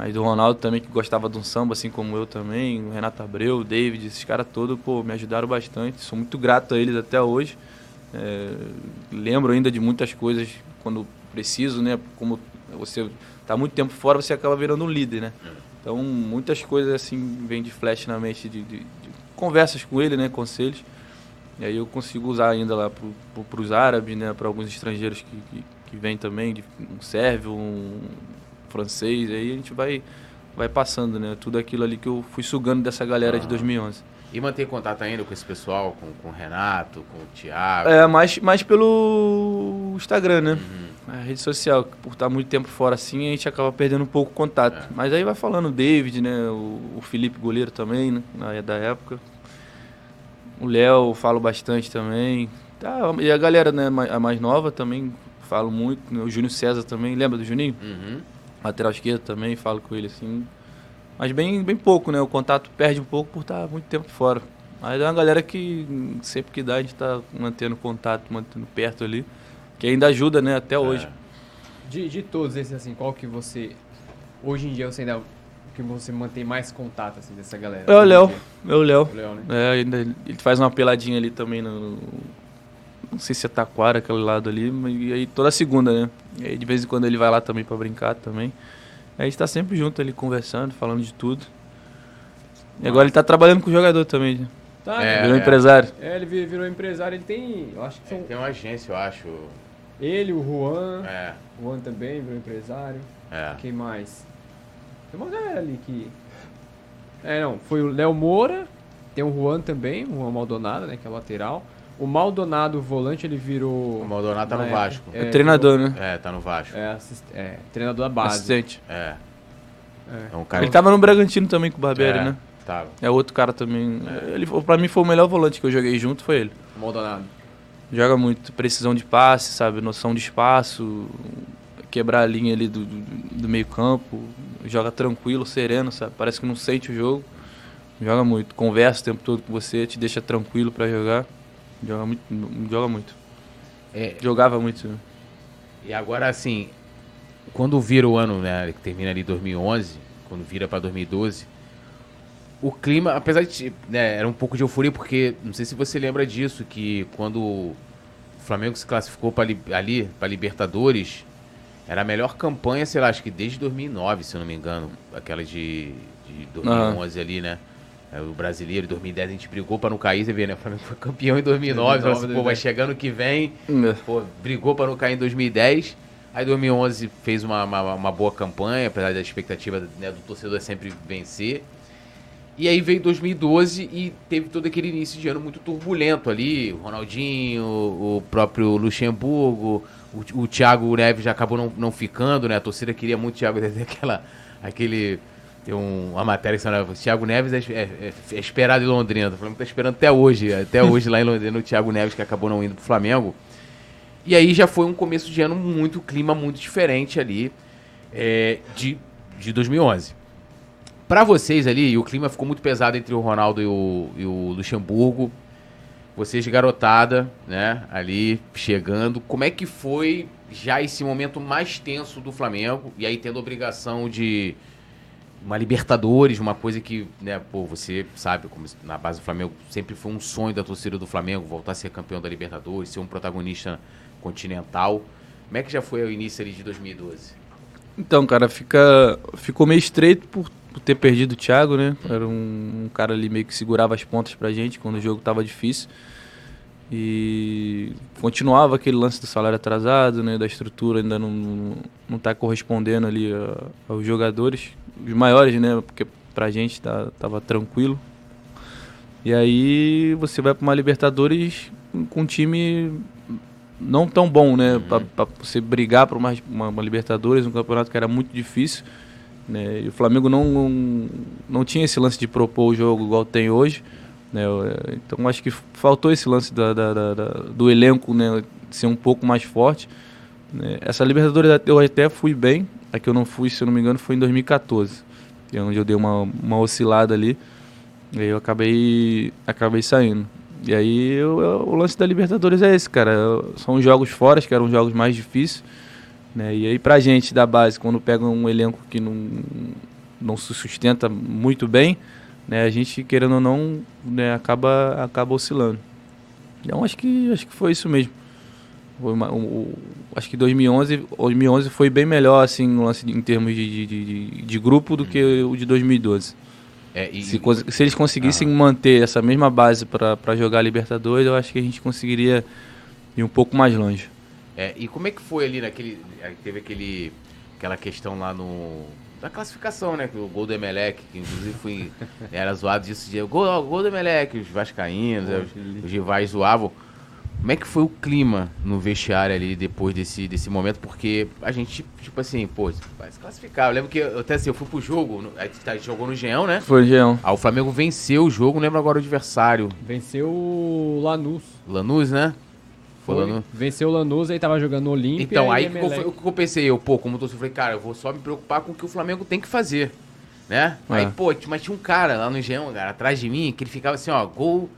Mas do Ronaldo também, que gostava de um samba, assim como eu também. O Renato Abreu, o David, esses caras todos, pô, me ajudaram bastante. Sou muito grato a eles até hoje. É, lembro ainda de muitas coisas quando preciso, né? Como você tá muito tempo fora, você acaba virando um líder, né? Então, muitas coisas assim vêm de flash na mente de, de- de conversas com ele, né? Conselhos. E aí eu consigo usar ainda lá para os árabes, né? Para alguns estrangeiros que, que, que vêm também, de um sérvio, um francês. Aí a gente vai, vai passando, né? Tudo aquilo ali que eu fui sugando dessa galera de 2011. E manter contato ainda com esse pessoal, com, com o Renato, com o Thiago. É, mais, mais pelo Instagram, né? A rede social, por estar muito tempo fora assim, a gente acaba perdendo um pouco o contato. É. Mas aí vai falando o David, né? O, o Felipe Goleiro também, né? Na, da época. O Léo, falo bastante também. Tá, e a galera né, a mais nova também, falo muito. né? O Júnior César também, lembra do Juninho? Uhum. Lateral esquerdo também, falo com ele assim. Mas bem, bem pouco, né? O contato perde um pouco por estar muito tempo fora. Mas é uma galera que sempre que dá a gente tá mantendo contato, mantendo perto ali. Que ainda ajuda, né? Até hoje. De, de todos esses, assim, qual que você. Hoje em dia você ainda. Que você mantém mais contato, assim, dessa galera? É o Léo. É o Léo, né? É, ele faz uma peladinha ali também no. Não sei se é Taquara, aquele lado ali, mas e aí toda segunda, né? E aí de vez em quando ele vai lá também pra brincar também. Aí a gente tá sempre junto ali conversando, falando de tudo. E agora ele tá trabalhando com o jogador também. né? Tá, É, Virou é. empresário. É, ele vi- virou empresário, ele tem. Eu acho que são. Tem uma agência, eu acho. Ele, o Juan. É, O Juan também virou empresário. é. Quem mais? Tem uma galera ali que. É, não. Foi o Léo Moura. Tem o Juan também, o Juan Maldonado, né? Que é o lateral. O Maldonado, o volante, ele virou. O Maldonado tá no época- Vasco. É, treinador, né? É, tá no Vasco. É, assist- é, treinador da base. Assistente. É. É. É um cara Ele tava no Bragantino também com o Barbieri, é, né? Tava. É outro cara também. Ele, pra mim foi o melhor volante que eu joguei junto, foi ele. O Maldonado. Joga muito, precisão de passe, sabe? Noção de espaço, quebrar a linha ali do, do, do meio campo. Joga tranquilo, sereno, sabe? Parece que não sente o jogo. Joga muito, conversa o tempo todo com você, te deixa tranquilo pra jogar. Joga muito, joga muito. É, Jogava muito. E agora, assim, quando vira o ano, né, que termina ali 2011, quando vira pra 2012, o clima, apesar de, né, era um pouco de euforia, porque, não sei se você lembra disso, que quando o Flamengo se classificou pra, li- ali, pra Libertadores, Era a melhor campanha, sei lá, acho que desde 2009, se eu não me engano. Aquela de, de 2011 ali, né? É, O brasileiro, em 2010 a gente brigou pra não cair, você vê, né? O Flamengo foi campeão em 2009, 2009, falou assim, pô, vai chegando que vem, É. pô, brigou pra não cair em 2010. Aí 2011 fez uma, uma, uma boa campanha, apesar da expectativa né, do torcedor sempre vencer. E aí veio 2012 e teve todo aquele início de ano muito turbulento ali. O Ronaldinho, o próprio Luxemburgo, o, o Thiago Neves já acabou não, não ficando, né? A torcida queria muito o Thiago Neves, aquela, aquele... Tem um- uma matéria que fala, o Thiago Neves é, é- é esperado em Londrina. O Flamengo tá esperando até hoje, até hoje lá em Londrina, o Thiago Neves que acabou não indo pro Flamengo. E aí já foi um começo de ano muito, clima muito diferente ali é, de, de 2011. Pra vocês ali, o clima ficou muito pesado entre o Ronaldo e o, e o Luxemburgo. Vocês, garotada, né, ali chegando. Como é que foi já esse momento mais tenso do Flamengo? E aí tendo a obrigação de uma Libertadores, uma coisa que, né, pô, você sabe, como na base do Flamengo sempre foi um sonho da torcida do Flamengo voltar a ser campeão da Libertadores, ser um protagonista continental. Como é que já foi o início ali de 2012? Então, cara, fica, ficou meio estreito por, por ter perdido o Thiago, né? Era um, um cara ali meio que segurava as pontas pra gente quando o jogo tava difícil. E continuava aquele lance do salário atrasado, né? Da estrutura ainda não, não, não tá correspondendo ali a- aos jogadores, os maiores, né? Porque pra gente tá, tava tranquilo. E aí você vai pra uma Libertadores com um time não tão bom, né? Pra, pra você brigar por uma, uma, uma Libertadores, um campeonato que era muito difícil. Né? E o Flamengo não, não, não tinha esse lance de propor o jogo igual tem hoje. Né? Eh, Então acho que faltou esse lance da, da- da- da- do elenco né? ser um pouco mais forte. né? Essa Libertadores eu até fui bem. A que eu não fui, se eu não me engano, foi em 2014. Que é onde eu dei uma, uma oscilada ali. E aí eu acabei, acabei saindo. E aí eu- eu- o lance da Libertadores é esse, cara. São jogos fora, que eram jogos mais difíceis. Né? E aí pra gente da base, quando pega um elenco que não, não se sustenta muito bem, né? a gente, querendo ou não, né, acaba, acaba oscilando. Então acho que, acho que foi isso mesmo. Uma- o- acho que 2011, 2011 foi bem melhor assim, no lance em termos de, de, de- de grupo do que o de 2012. É, e, Se, se eles conseguissem manter essa mesma base para jogar Libertadores, eu acho que a gente conseguiria ir um pouco mais longe. é, e como é que foi ali naquele. Teve aquele, aquela questão lá no. Da classificação, né? O gol do Emelec, que inclusive foi, era zoado disso de gol, gol do Emelec, os Vascaínos, né, os, os rivais zoavam. Como é que foi o clima no vestiário ali depois desse, desse momento? Porque a gente, tipo assim, pô, vai se classificar. Eu lembro que eu, até assim, eu fui pro jogo, no- a gente tá- jogou no Geão, né? Foi, Geão. Ah, o Flamengo venceu o jogo, não lembro agora o adversário. Venceu o Lanús. Lanús, né? Foi, Foi. Lanús. Venceu o Lanús, aí tava jogando no Olímpia. Então, e aí o que eu pensei, eu, pô, como torcedor, eu falei, cara, eu vou só me preocupar com o que o Flamengo tem que fazer, né? Aí, É. pô, t- mas tinha um cara lá no Geão, cara, atrás de mim, que ele ficava assim, ó, gol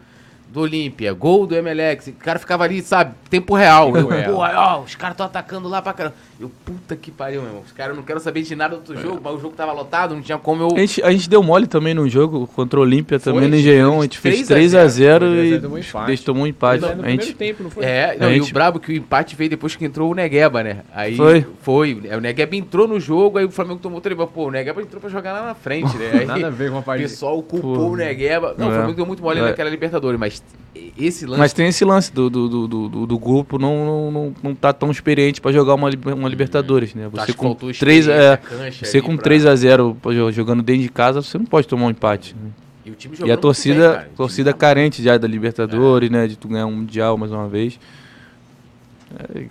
do Olímpia, gol do Emelec, o cara ficava ali, sabe, tempo real. Eu, pô, aí, ó, os caras estão atacando lá pra caramba. Eu, puta que pariu, meu irmão, os caras não quero saber de nada do outro jogo, mas o jogo tava lotado, não tinha como eu... A gente, a gente deu mole também no jogo contra o Olímpia, também no Engenhão. A gente fez 3 a 3 a 0 0 e tomou empate. deixou tomou um empate. Mas A no primeiro gente, tempo, não foi? É, não, e o brabo é que o empate veio depois que entrou o Negueba, né? Aí Foi. Foi. O Negueba entrou no jogo, aí o Flamengo tomou o. Pô, o Negueba entrou pra jogar lá na frente, né? Aí Nada a ver com a o parte pessoal culpou Pô. o Negueba. Não, o É. Flamengo deu muito mole É. naquela Libertadores, mas esse lance. Mas tem esse lance do, do, do, do, do grupo não, não, não, não tá tão experiente pra jogar uma, uma Libertadores, né? acho Você com faltou 3 experiência, é, você com pra- 3 a 0 jogando dentro de casa, você não pode tomar um empate. né? E, E a torcida, bem, torcida tá- carente já da Libertadores, né? De tu ganhar um mundial mais uma vez. É,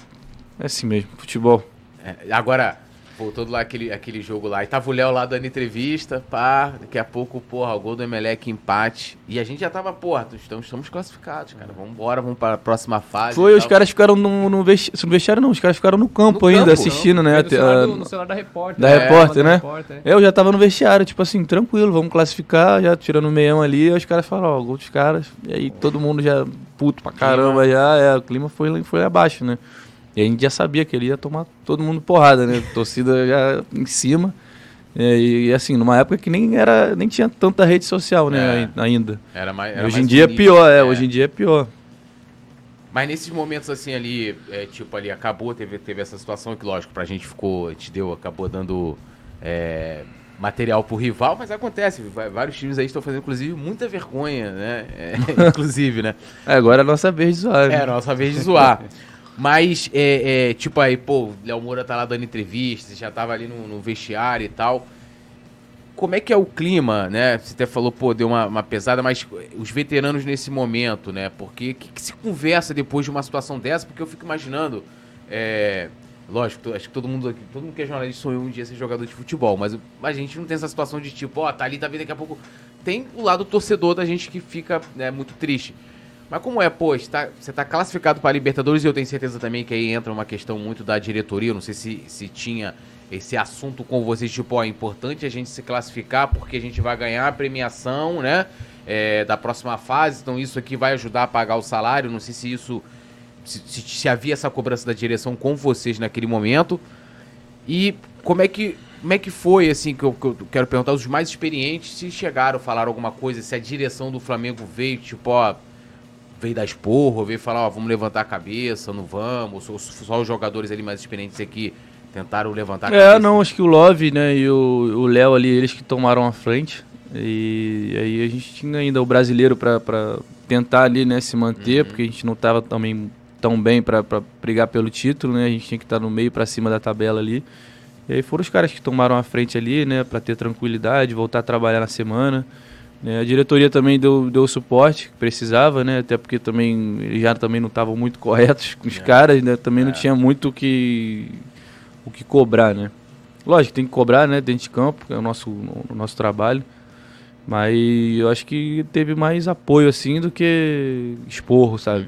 é assim mesmo, futebol. É, agora, voltando lá aquele, aquele jogo lá, e tava o Léo lá dando entrevista, pá, daqui a pouco, porra, o gol do Emelec, empate. E a gente já tava, porra, estamos, estamos classificados, cara. Vamos embora, vamos para a próxima fase. Foi, os caras ficaram no, no, vesti no vestiário, não, os caras ficaram no campo No ainda, campo, assistindo, né? Foi no até, celular, do, no celular da repórter. da É, repórter, da né? repórter, é. Eu já tava no vestiário, tipo assim, tranquilo, vamos classificar, já tirando o meião ali, aí os caras falaram, ó, gol dos caras, e aí todo mundo já puto pra caramba, já, é, o clima foi, foi abaixo, né? E a gente já sabia que ele ia tomar todo mundo porrada, né? Torcida já em cima. É, e, e, assim, numa época que nem era, nem tinha tanta rede social, né, É. ai- ainda. Era mais, era hoje mais em dia é bonito. pior, é, hoje em dia é pior. Mas nesses momentos assim ali, é, tipo ali, acabou, teve, teve essa situação que, lógico, pra gente ficou, te deu, acabou dando é, material pro rival, mas acontece, vários times aí estão fazendo, inclusive, muita vergonha, né? É, inclusive, né? É, agora é a nossa vez de zoar. É, né? nossa vez de zoar. Mas, é, é, tipo aí, pô, o Léo Moura tá lá dando entrevistas, já tava ali no, no vestiário e tal. Como é que é o clima, né? Você até falou, pô, deu uma, uma pesada, mas os veteranos nesse momento, né? Porque o que, que se conversa depois de uma situação dessa? Porque eu fico imaginando, é, lógico, acho que todo mundo aqui, todo mundo que é jornalista sonhou um dia ser jogador de futebol, mas a gente não tem essa situação de tipo, ó, tá ali, tá vindo daqui a pouco. Tem o lado torcedor da gente que fica né, muito triste. Mas como é, pô, está, você está classificado para a Libertadores e eu tenho certeza também que aí entra uma questão muito da diretoria. Não sei se, se tinha esse assunto com vocês, tipo, ó, é importante a gente se classificar porque a gente vai ganhar a premiação, né? é, da próxima fase, então isso aqui vai ajudar a pagar o salário. Não sei se isso. Se, se- se havia essa cobrança da direção com vocês naquele momento. E como é que. Como é que foi, assim, que eu, que eu quero perguntar, os mais experientes, se chegaram, falaram alguma coisa, se a direção do Flamengo veio, tipo, ó, veio dar esporro, veio falar, ó, vamos levantar a cabeça, não vamos, só, só os jogadores ali mais experientes aqui tentaram levantar a É, cabeça. não, acho que o Love, né, e o Léo ali, eles que tomaram a frente. E aí a gente tinha ainda o brasileiro pra tentar ali, né, se manter, porque a gente não tava também tão bem pra brigar pelo título, né? A gente tinha que estar no meio pra cima da tabela ali. E aí foram os caras que tomaram a frente ali, né, pra ter tranquilidade, voltar a trabalhar na semana. Né. a diretoria também deu, deu o suporte que precisava, né? Até porque também eles já também não estavam muito corretos com os É. caras, né? Também não É. tinha muito o que o que cobrar, né? Lógico, tem que cobrar, né, dentro de campo, que é o nosso, o nosso trabalho. Mas eu acho que teve mais apoio, assim, do que esporro, sabe?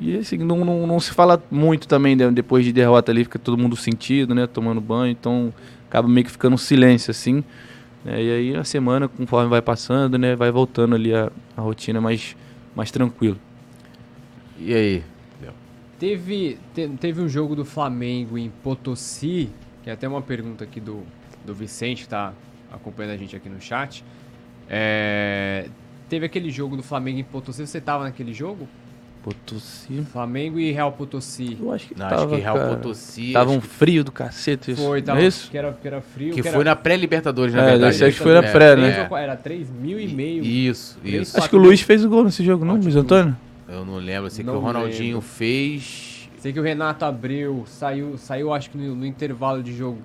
E, assim, não, não, não se fala muito também, né? depois de derrota ali, fica todo mundo sentido, né? Tomando banho, então acaba meio que ficando um silêncio, assim. Né? E aí a semana, conforme vai passando, né? Vai voltando ali a, a rotina mais, mais tranquilo. E aí? Teve, te- teve um jogo do Flamengo em Potosí, que é até uma pergunta aqui do, do Vicente, que tá acompanhando a gente aqui no chat. É, teve aquele jogo do Flamengo em Potosí, você tava naquele jogo? Potosí. Flamengo e Real Potosí. Eu acho que Não, tava, acho que Real cara. Potosí. Tava acho um frio do cacete isso. Foi, não tava, é isso? Que, era, que era frio. que, que era, foi na pré-Libertadores, na É, verdade. ser que foi na É, pré, é. né? Era 3 mil e meio. Isso, isso. Acho que o Luiz fez o gol nesse jogo, não. Luiz Antônio? Eu não lembro, eu sei que Não o Ronaldinho lembro. fez. Sei que o Renato Abreu saiu, saiu acho que no, no intervalo de jogo,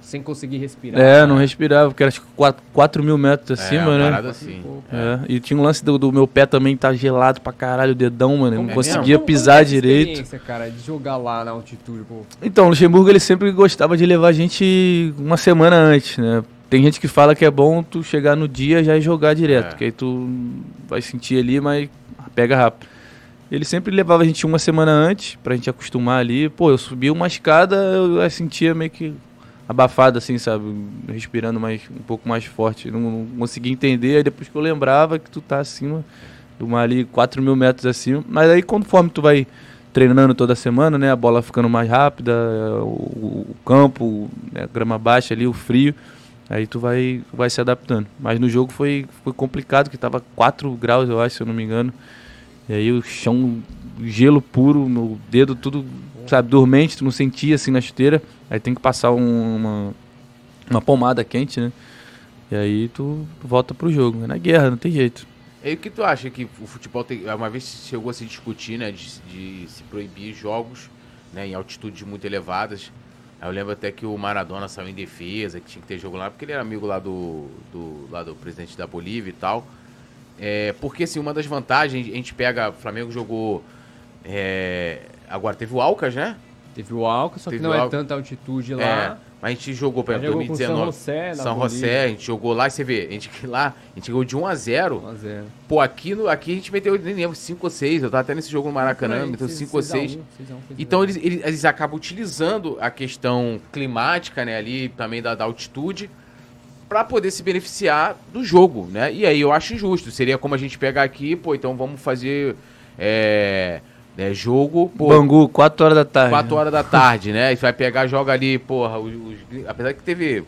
sem conseguir respirar. É, não respirava, porque era acho que 4, 4 mil metros acima, é, né? parada assim. É, e tinha um lance do, do meu pé também, tá gelado pra caralho, o dedão, mano. Eu Como- não é conseguia mesmo? pisar como é direito. experiência, cara, de jogar lá na altitude, pô. Então, o Luxemburgo ele sempre gostava de levar a gente uma semana antes, né? Tem gente que fala que é bom tu chegar no dia já e jogar direto, É. que aí tu vai sentir ali, mas pega rápido. Ele sempre levava a gente uma semana antes pra gente acostumar ali. Pô, eu subia uma escada, eu sentia meio que abafado assim, sabe? Respirando mais um pouco mais forte. Não, não conseguia entender, aí depois que eu lembrava que tu tá acima de uma ali 4 mil metros acima. Mas aí conforme tu vai treinando toda semana, né? A bola ficando mais rápida, o, o campo, né, a grama baixa ali, o frio. Aí tu vai, vai se adaptando. Mas no jogo foi, foi complicado, que tava 4 graus, eu acho, se eu não me engano. E aí o chão, gelo puro, no dedo tudo, sabe, dormente, tu não sentia assim na chuteira. Aí tem que passar um- uma, uma pomada quente, né? E aí tu, tu volta pro jogo. É na guerra, não tem jeito. E o que tu acha que o futebol tem. Uma vez chegou a se discutir, né? De, de se proibir jogos né, em altitudes muito elevadas. Aí eu lembro até que o Maradona saiu em defesa, que tinha que ter jogo lá, porque ele era amigo lá do, do, lá do presidente da Bolívia e tal. É, porque, assim, uma das vantagens, a gente pega. O Flamengo jogou. é, agora teve o Alcas, né? Teve o Alca, só que Teve não o é tanta altitude É, lá. mas a gente jogou, por exemplo, jogou com São 2019. José, São. José, a gente jogou lá, e você vê, a gente lá, a gente jogou de 1 a 0 1 a 0. Pô, aqui, no, aqui a gente meteu, nem lembro, 5 ou 6. Eu tava até nesse jogo no Maracanã, meteu 5 ou 6. Então eles, eles, eles acabam utilizando a questão climática, né, ali também da, da altitude, para poder se beneficiar do jogo, né? E aí eu acho injusto. Seria como a gente pegar aqui, pô, então vamos fazer é, é, jogo, pô, Bangu, 4 horas da tarde. 4 horas da tarde, né? E vai pegar, joga ali, porra, os, os- apesar que teve,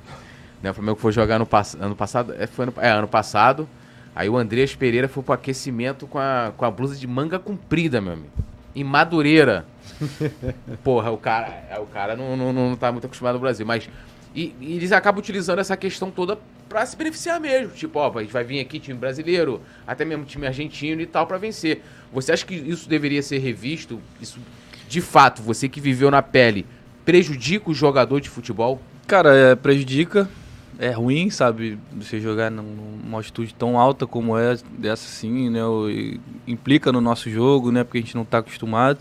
né, o Flamengo foi jogar no pass, ano passado, é, foi ano, é, ano passado, aí o Andreas Pereira foi pro aquecimento com a, com a blusa de manga comprida, meu amigo. em Madureira. Porra, o cara, é, o cara não, não, não tá muito acostumado no Brasil, mas. E, e eles acabam utilizando essa questão toda pra se beneficiar mesmo. Tipo, ó, a gente vai vir aqui, time brasileiro, até mesmo time argentino e tal, pra vencer. Você acha que isso deveria ser revisto? Isso, de fato, você que viveu na pele, prejudica o jogador de futebol? Cara, é, prejudica. É ruim, sabe, você jogar numa altitude tão alta como é, dessa assim, né? Implica no nosso jogo, né? Porque a gente não tá acostumado.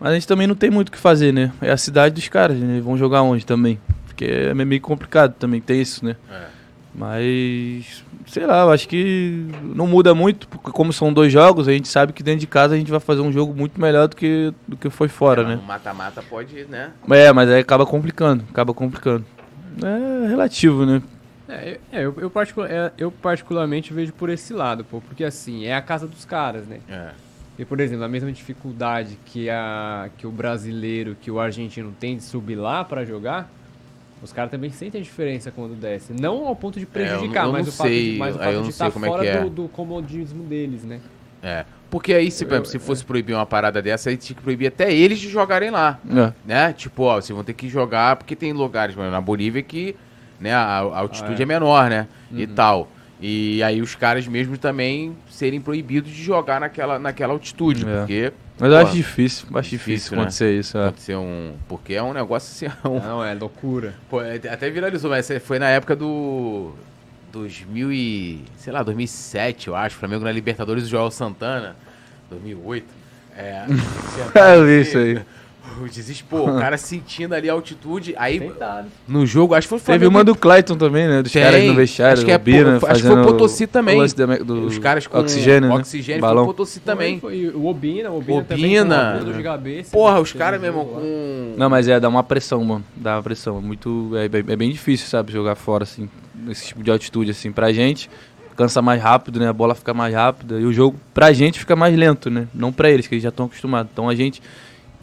Mas a gente também não tem muito o que fazer, né? É a cidade dos caras, né? Vão jogar onde também? Porque é meio complicado também, tem isso, né? É. Mas, sei lá, eu acho que não muda muito, porque como são dois jogos, a gente sabe que dentro de casa a gente vai fazer um jogo muito melhor do que, do que foi fora, é, né? mata-mata pode, né? É, mas aí acaba complicando, acaba complicando. É relativo, né? É, é eu, eu, particular, é, eu particularmente vejo por esse lado, pô, porque assim, é a casa dos caras, né? É. E, por exemplo, a mesma dificuldade que, a, que o brasileiro, que o argentino tem de subir lá para jogar, os caras também sentem a diferença quando desce. Não ao ponto de prejudicar, é, eu, eu mas, o fato de, mas o fato de estar tá é fora é é. do, do, comodismo deles, né? É. Porque aí, se, eu, se fosse proibir uma parada dessa, aí tinha que proibir até eles de jogarem lá. É. Né? Tipo, ó, vocês vão ter que jogar, porque tem lugares, mano, na Bolívia que né, a, a altitude ah, é. é. menor, né? Uhum. E tal. E aí os caras mesmo também serem proibidos de jogar naquela, naquela altitude, é. porque... Mas eu pô, acho difícil, acho difícil, difícil né? acontecer isso. É. Acontecer um... Porque é um negócio assim... É um... Não, é loucura. Pô, é, até viralizou, mas foi na época do... 2000 e... Sei lá, 2007, eu acho. Flamengo na Libertadores do Joel Santana. 2008. É... eu vi isso aí. O desespero, o cara sentindo ali a altitude. Aí Tentado. no jogo, acho que foi Flamengo. Teve uma do Clayton também, né? Dos Tem, caras no vestiário, acho que é, Bina, acho que foi o Potosí também. Do, Os caras com oxigênio, né? oxigênio balão. foi o Potosí também. Foi, foi, o Obina, o Obina, Obina. também. Gabê, Porra, os caras mesmo com... Não, mas é, dá uma pressão, mano. Dá uma pressão. É muito... É, é bem difícil, sabe, jogar fora, assim. Nesse tipo de altitude, assim. Pra gente, cansa mais rápido, né? A bola fica mais rápida. E o jogo, pra gente, fica mais lento, né? Não pra eles, que eles já estão acostumados. Então a gente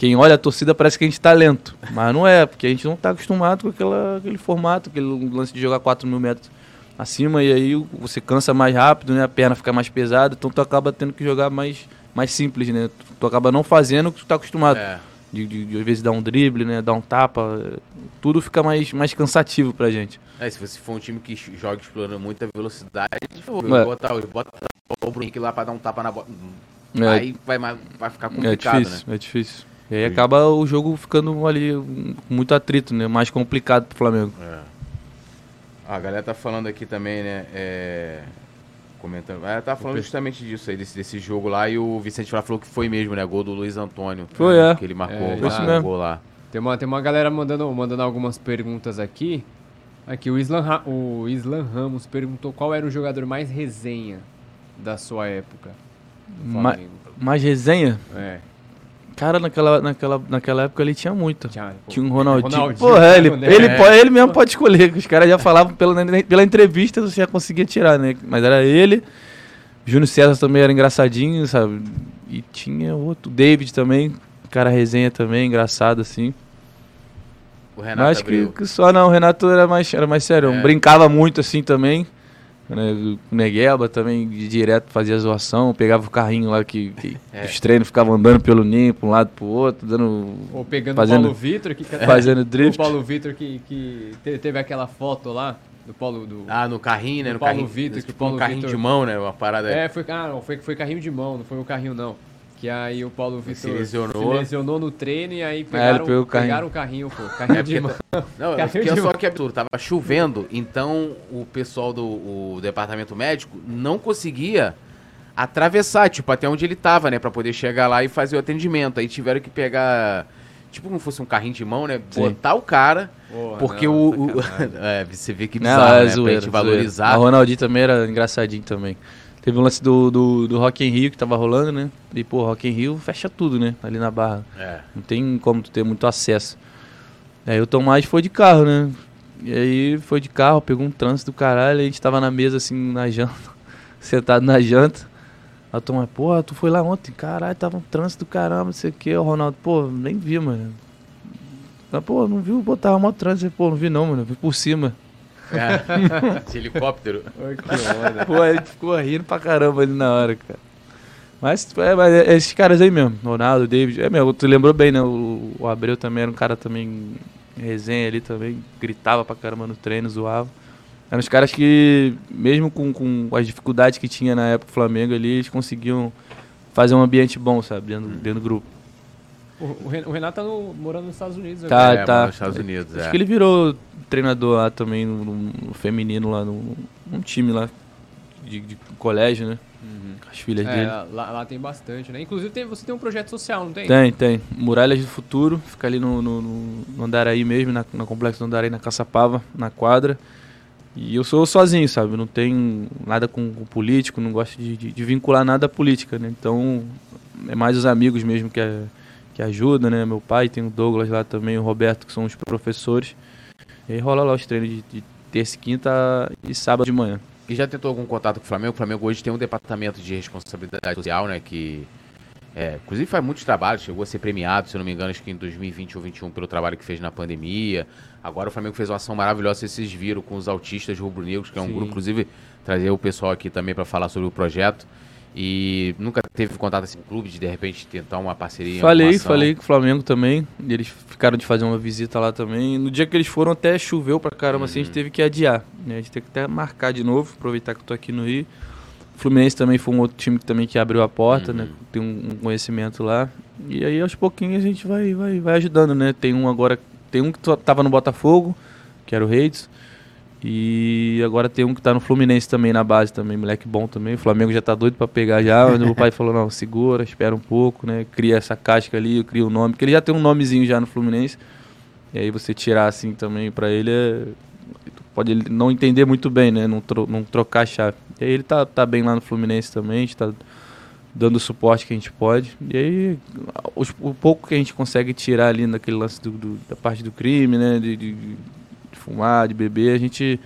quem olha a torcida parece que a gente está lento, mas não é, porque a gente não está acostumado com aquela, aquele formato, aquele lance de jogar 4 mil metros acima, e aí você cansa mais rápido, né? A perna fica mais pesada, então tu acaba tendo que jogar mais, mais simples, né? Tu, tu acaba não fazendo o que tu está acostumado. É. De, de, de, às vezes dar um drible, né? Dar um tapa, tudo fica mais, mais cansativo pra gente. É, se você for um time que joga explorando muita velocidade, é. bota, bota o Bruno lá pra dar um tapa na bola. É. Aí vai, vai ficar é complicado, é difícil, né? É difícil. E aí acaba o jogo ficando ali muito atrito, né? Mais complicado pro Flamengo. É. A galera tá falando aqui também, né? É... Comentando. Ela tá falando justamente disso aí, desse, desse jogo lá. E o Vicente falou que foi mesmo, né? Gol do Luiz Antônio. Foi, é. Que ele marcou, é, isso mesmo. gol lá. Tem uma, tem uma galera mandando, mandando algumas perguntas aqui. Aqui, o Islam, o Islam Ramos perguntou qual era o jogador mais resenha da sua época. Ma mais resenha? É. Cara, naquela, naquela, naquela época ele tinha muito. Tinha, tinha um Ronaldinho. Ronaldinho Porra, ele, né? ele, é. ele mesmo pode escolher. Os caras já falavam pela, pela entrevista, você já conseguia tirar, né? Mas era ele. Júnior César também era engraçadinho, sabe? E tinha outro. David também. Cara resenha também, engraçado assim. O Renato Mas que, que, só não, o Renato era mais, era mais sério. É. Brincava muito assim também. Né? O Negueba também direto fazia zoação, pegava o carrinho lá que, que é. os treinos ficavam andando pelo ninho, para um lado para o outro, dando. Ou pegando fazendo, o Paulo Vitor, que fazendo drift. O Paulo Vitor que, que teve aquela foto lá. Do Paulo do Ah, no carrinho, né? No Paulo carrinho, Vitor, que o Paulo um carrinho Vitor, de mão, né? Uma parada. É, foi, ah, não, foi, foi carrinho de mão, não foi o carrinho não. Que aí o Paulo Vitor se lesionou. se lesionou no treino e aí pegaram, é, o carrinho. pegaram o carrinho, pô. Carrinho é de mão. Não, carrinho de só que absurdo. Tava chovendo, então o pessoal do o departamento médico não conseguia atravessar, tipo, até onde ele tava, né? Pra poder chegar lá e fazer o atendimento. Aí tiveram que pegar, tipo como fosse um carrinho de mão, né? Sim. Botar o cara. Porra, porque não, o. o é, você vê que bizarro, não, é né? Zoeira, pra gente valorizar. A Ronaldinho também era engraçadinho também. Teve um lance do, do, do Rock in Rio que tava rolando, né? E, pô, Rock in Rio fecha tudo, né? Ali na Barra. É. Não tem como tu ter muito acesso. Aí o Tomás foi de carro, né? E aí foi de carro, pegou um trânsito do caralho, a gente tava na mesa, assim, na janta, sentado na janta. Aí o Tomás, pô, tu foi lá ontem? Caralho, tava um trânsito do caramba, não sei o que. O Ronaldo, pô, nem vi, mano. Mas, pô, não viu, pô, tava mó trânsito. Pô, não vi não, mano, vi por cima. É. De helicóptero. Pô, ele ficou rindo pra caramba ali na hora, cara. Mas, é, mas é esses caras aí mesmo, Ronaldo, David, é mesmo, tu lembrou bem, né? O, o Abreu também era um cara também, resenha ali também, gritava pra caramba no treino, zoava. Eram os caras que, mesmo com, com as dificuldades que tinha na época o Flamengo ali, eles conseguiam fazer um ambiente bom, sabe, dentro, dentro do grupo. O, o Ren- o Renato tá no- morando nos Estados Unidos Tá, agora. é, tá. nos Estados Unidos, Acho é. que ele virou treinador lá também, no, no- no feminino lá, no, num time lá de, de colégio, né? Com as filhas É, dele. lá, lá tem bastante, né? Inclusive tem- você tem um projeto social, não tem? Tem, tem. Muralhas do Futuro, fica ali no, no, no- no Andaraí mesmo, na, no complexo do Andaraí, na Caçapava, na quadra. E eu sou sozinho, sabe? Não tenho nada com, com político, não gosto de, de- de vincular nada à política, né? Então, é mais os amigos mesmo que, é- que ajudam, né? Meu pai tem o Douglas lá também, o Roberto, que são os professores. E aí rola lá os treinos de, de terça, e quinta e sábado de manhã. E já tentou algum contato com o Flamengo? O Flamengo hoje tem um departamento de responsabilidade social, né? Que, é, inclusive, faz muitos trabalhos. Chegou a ser premiado, se não me engano, acho que em 2020 ou 2021, pelo trabalho que fez na pandemia. Agora o Flamengo fez uma ação maravilhosa, vocês viram, com os autistas rubro-negros, que é um Sim. grupo, inclusive, trazer o pessoal aqui também para falar sobre o projeto. E nunca teve contato assim com o clube de, de repente, tentar uma parceria? Falei, falei com o Flamengo também. Eles ficaram de fazer uma visita lá também. No dia que eles foram, até choveu pra caramba, assim, a gente teve que adiar. Né? A gente teve que até marcar de novo, aproveitar que eu tô aqui no Rio. O Fluminense também foi um outro time que também que abriu a porta, né? Tem um, um conhecimento lá. E aí, aos pouquinhos, a gente vai, vai, vai ajudando, né? Tem um agora, tem um que tava no Botafogo, que era o Reis. E agora tem um que tá no Fluminense também, na base também, moleque bom também. O Flamengo já tá doido pra pegar já. Mas meu pai falou, não, segura, espera um pouco, né? Cria essa casca ali, cria o nome. Porque ele já tem um nomezinho já no Fluminense. E aí você tirar assim também pra ele é... Pode ele não entender muito bem, né? Não, tro- não trocar a chave. E aí ele tá, tá bem lá no Fluminense também, a gente tá dando o suporte que a gente pode. E aí, os- o pouco que a gente consegue tirar ali naquele lance do- do- da parte do crime, né? De, de- de fumar, de beber, a gente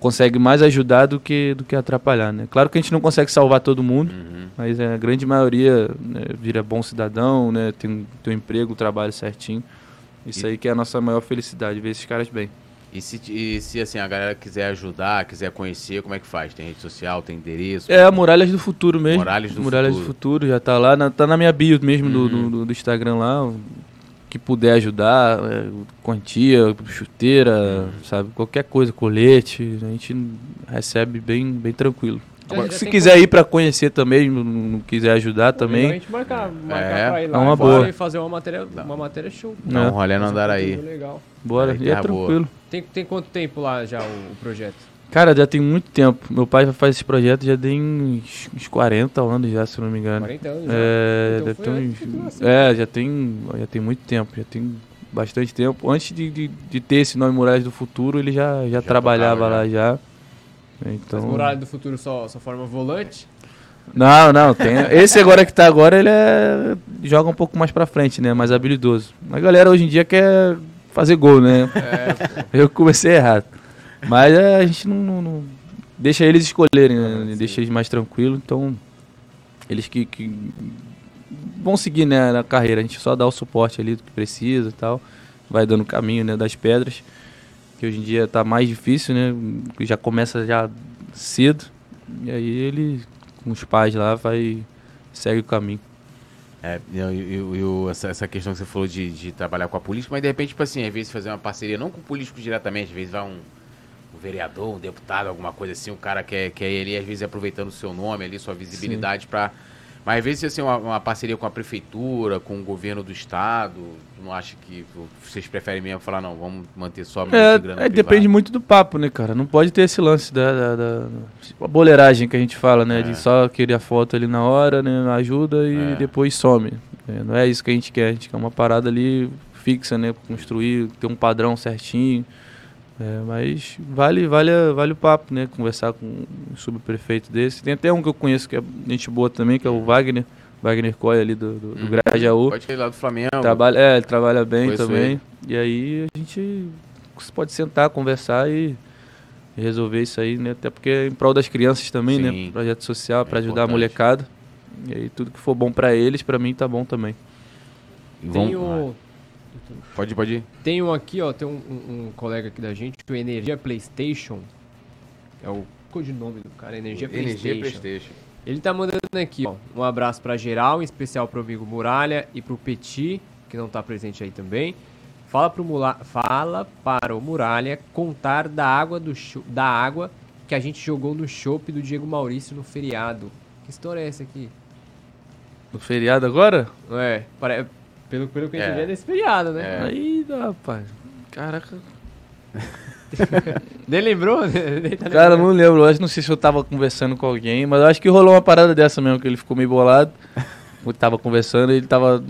consegue mais ajudar do que, do que atrapalhar, né? Claro que a gente não consegue salvar todo mundo, Uhum. mas a grande maioria né, vira bom cidadão, né? Tem, tem um emprego, um trabalho certinho. Isso E- aí que é a nossa maior felicidade, ver esses caras bem. E se, e se assim, a galera quiser ajudar, quiser conhecer, como é que faz? Tem rede social, tem endereço? É, a Muralhas do Futuro mesmo. Muralhas do Muralhas Futuro. do Futuro, já tá lá, na, tá na minha bio mesmo do, Uhum. do, do Instagram lá. Que puder ajudar, é, quantia, chuteira, sabe? Qualquer coisa, colete, a gente recebe bem, bem tranquilo. Agora, se quiser ir pra conhecer também, não, não quiser ajudar A também, gente marcar, marcar É, pra ir é lá uma e boa. e fazer uma matéria, uma matéria show. Um né? rolê no um Andaraí. Legal. bora, Aí, e é boa. tranquilo. Tem, tem quanto tempo lá já o, o projeto? Cara, já tem muito tempo. Meu pai faz esse projeto já tem uns, uns 40 anos já, se não me engano. 40 anos já. É, Então ter antes de tu uns, é, já tem, já tem muito tempo, já tem bastante tempo. Antes de, de, de ter esse nome Muralhas do Futuro, ele já, já, trabalhava tocava, lá já. Mas Então, Muralha do Futuro só, só forma volante? não, não, tem. Esse agora que tá agora, ele é joga um pouco mais pra frente, né, mais habilidoso. A galera hoje em dia quer fazer gol, né? É, Eu comecei errado. Mas é, a gente não, não- não- deixa eles escolherem, né? Ah, deixa eles mais tranquilos. Então, eles que, que vão seguir né, na carreira. A gente só dá o suporte ali do que precisa e tal. Vai dando o caminho né, das pedras. Que hoje em dia tá mais difícil, né? Já começa já cedo. E aí ele, com os pais lá, vai segue o caminho. É, e, essa, essa questão que você falou de, de trabalhar com a política, mas de repente, tipo assim, às vezes fazer uma parceria, não com o político diretamente, às vezes vai um vereador, um deputado, alguma coisa assim, o cara quer, quer ir ali, às vezes aproveitando o seu nome ali, sua visibilidade pra. Mas às vezes assim, uma, uma parceria com a prefeitura, com o governo do estado, tu não acha que vocês preferem mesmo falar, não, vamos manter só É, é, depende muito do papo, né, cara? Não pode ter esse lance da, da, da- a boleiragem que a gente fala, né? É. De só querer a foto ali na hora, né? Ajuda e É. depois some. É, não é isso que a gente quer. A gente quer uma parada ali fixa, né? Construir, ter um padrão certinho. É, mas vale, vale, vale o papo, né? Conversar com um subprefeito desse. Tem até um que eu conheço que é gente boa também, que é o Wagner. Wagner Coy ali do, do, do Uhum. Grajaú. Pode ir lá do Flamengo. Trabalha, é, ele trabalha bem Conheço também. ele. E aí a gente pode sentar, conversar e resolver isso aí, né? Até porque é em prol das crianças também, Sim. né? Projeto social É para ajudar a molecada. E aí tudo que for bom para eles, para mim tá bom também. Tem, o, Pode, pode ir. tem um aqui, ó, tem um, um- um colega aqui da gente, que o Energia Playstation, é o codinome do cara, Energia Energia Playstation. Playstation. Ele tá mandando aqui, ó, um abraço pra geral, em especial pro amigo Muralha e pro Petit, que não tá presente aí também. Fala, pro Mula... Fala para o Muralha contar da água, do cho... da água que a gente jogou no chopp do Diego Maurício no feriado. Que história é essa aqui? No feriado agora? É, pare... pelo, pelo que eu É. entendi é desse feriado, né? É. Aí, rapaz. Caraca. Nem lembrou? Nem tá Cara, não lembro. Eu acho, não sei se eu tava conversando com alguém, mas eu acho que rolou uma parada dessa mesmo, que ele ficou meio bolado. Eu tava conversando, ele tava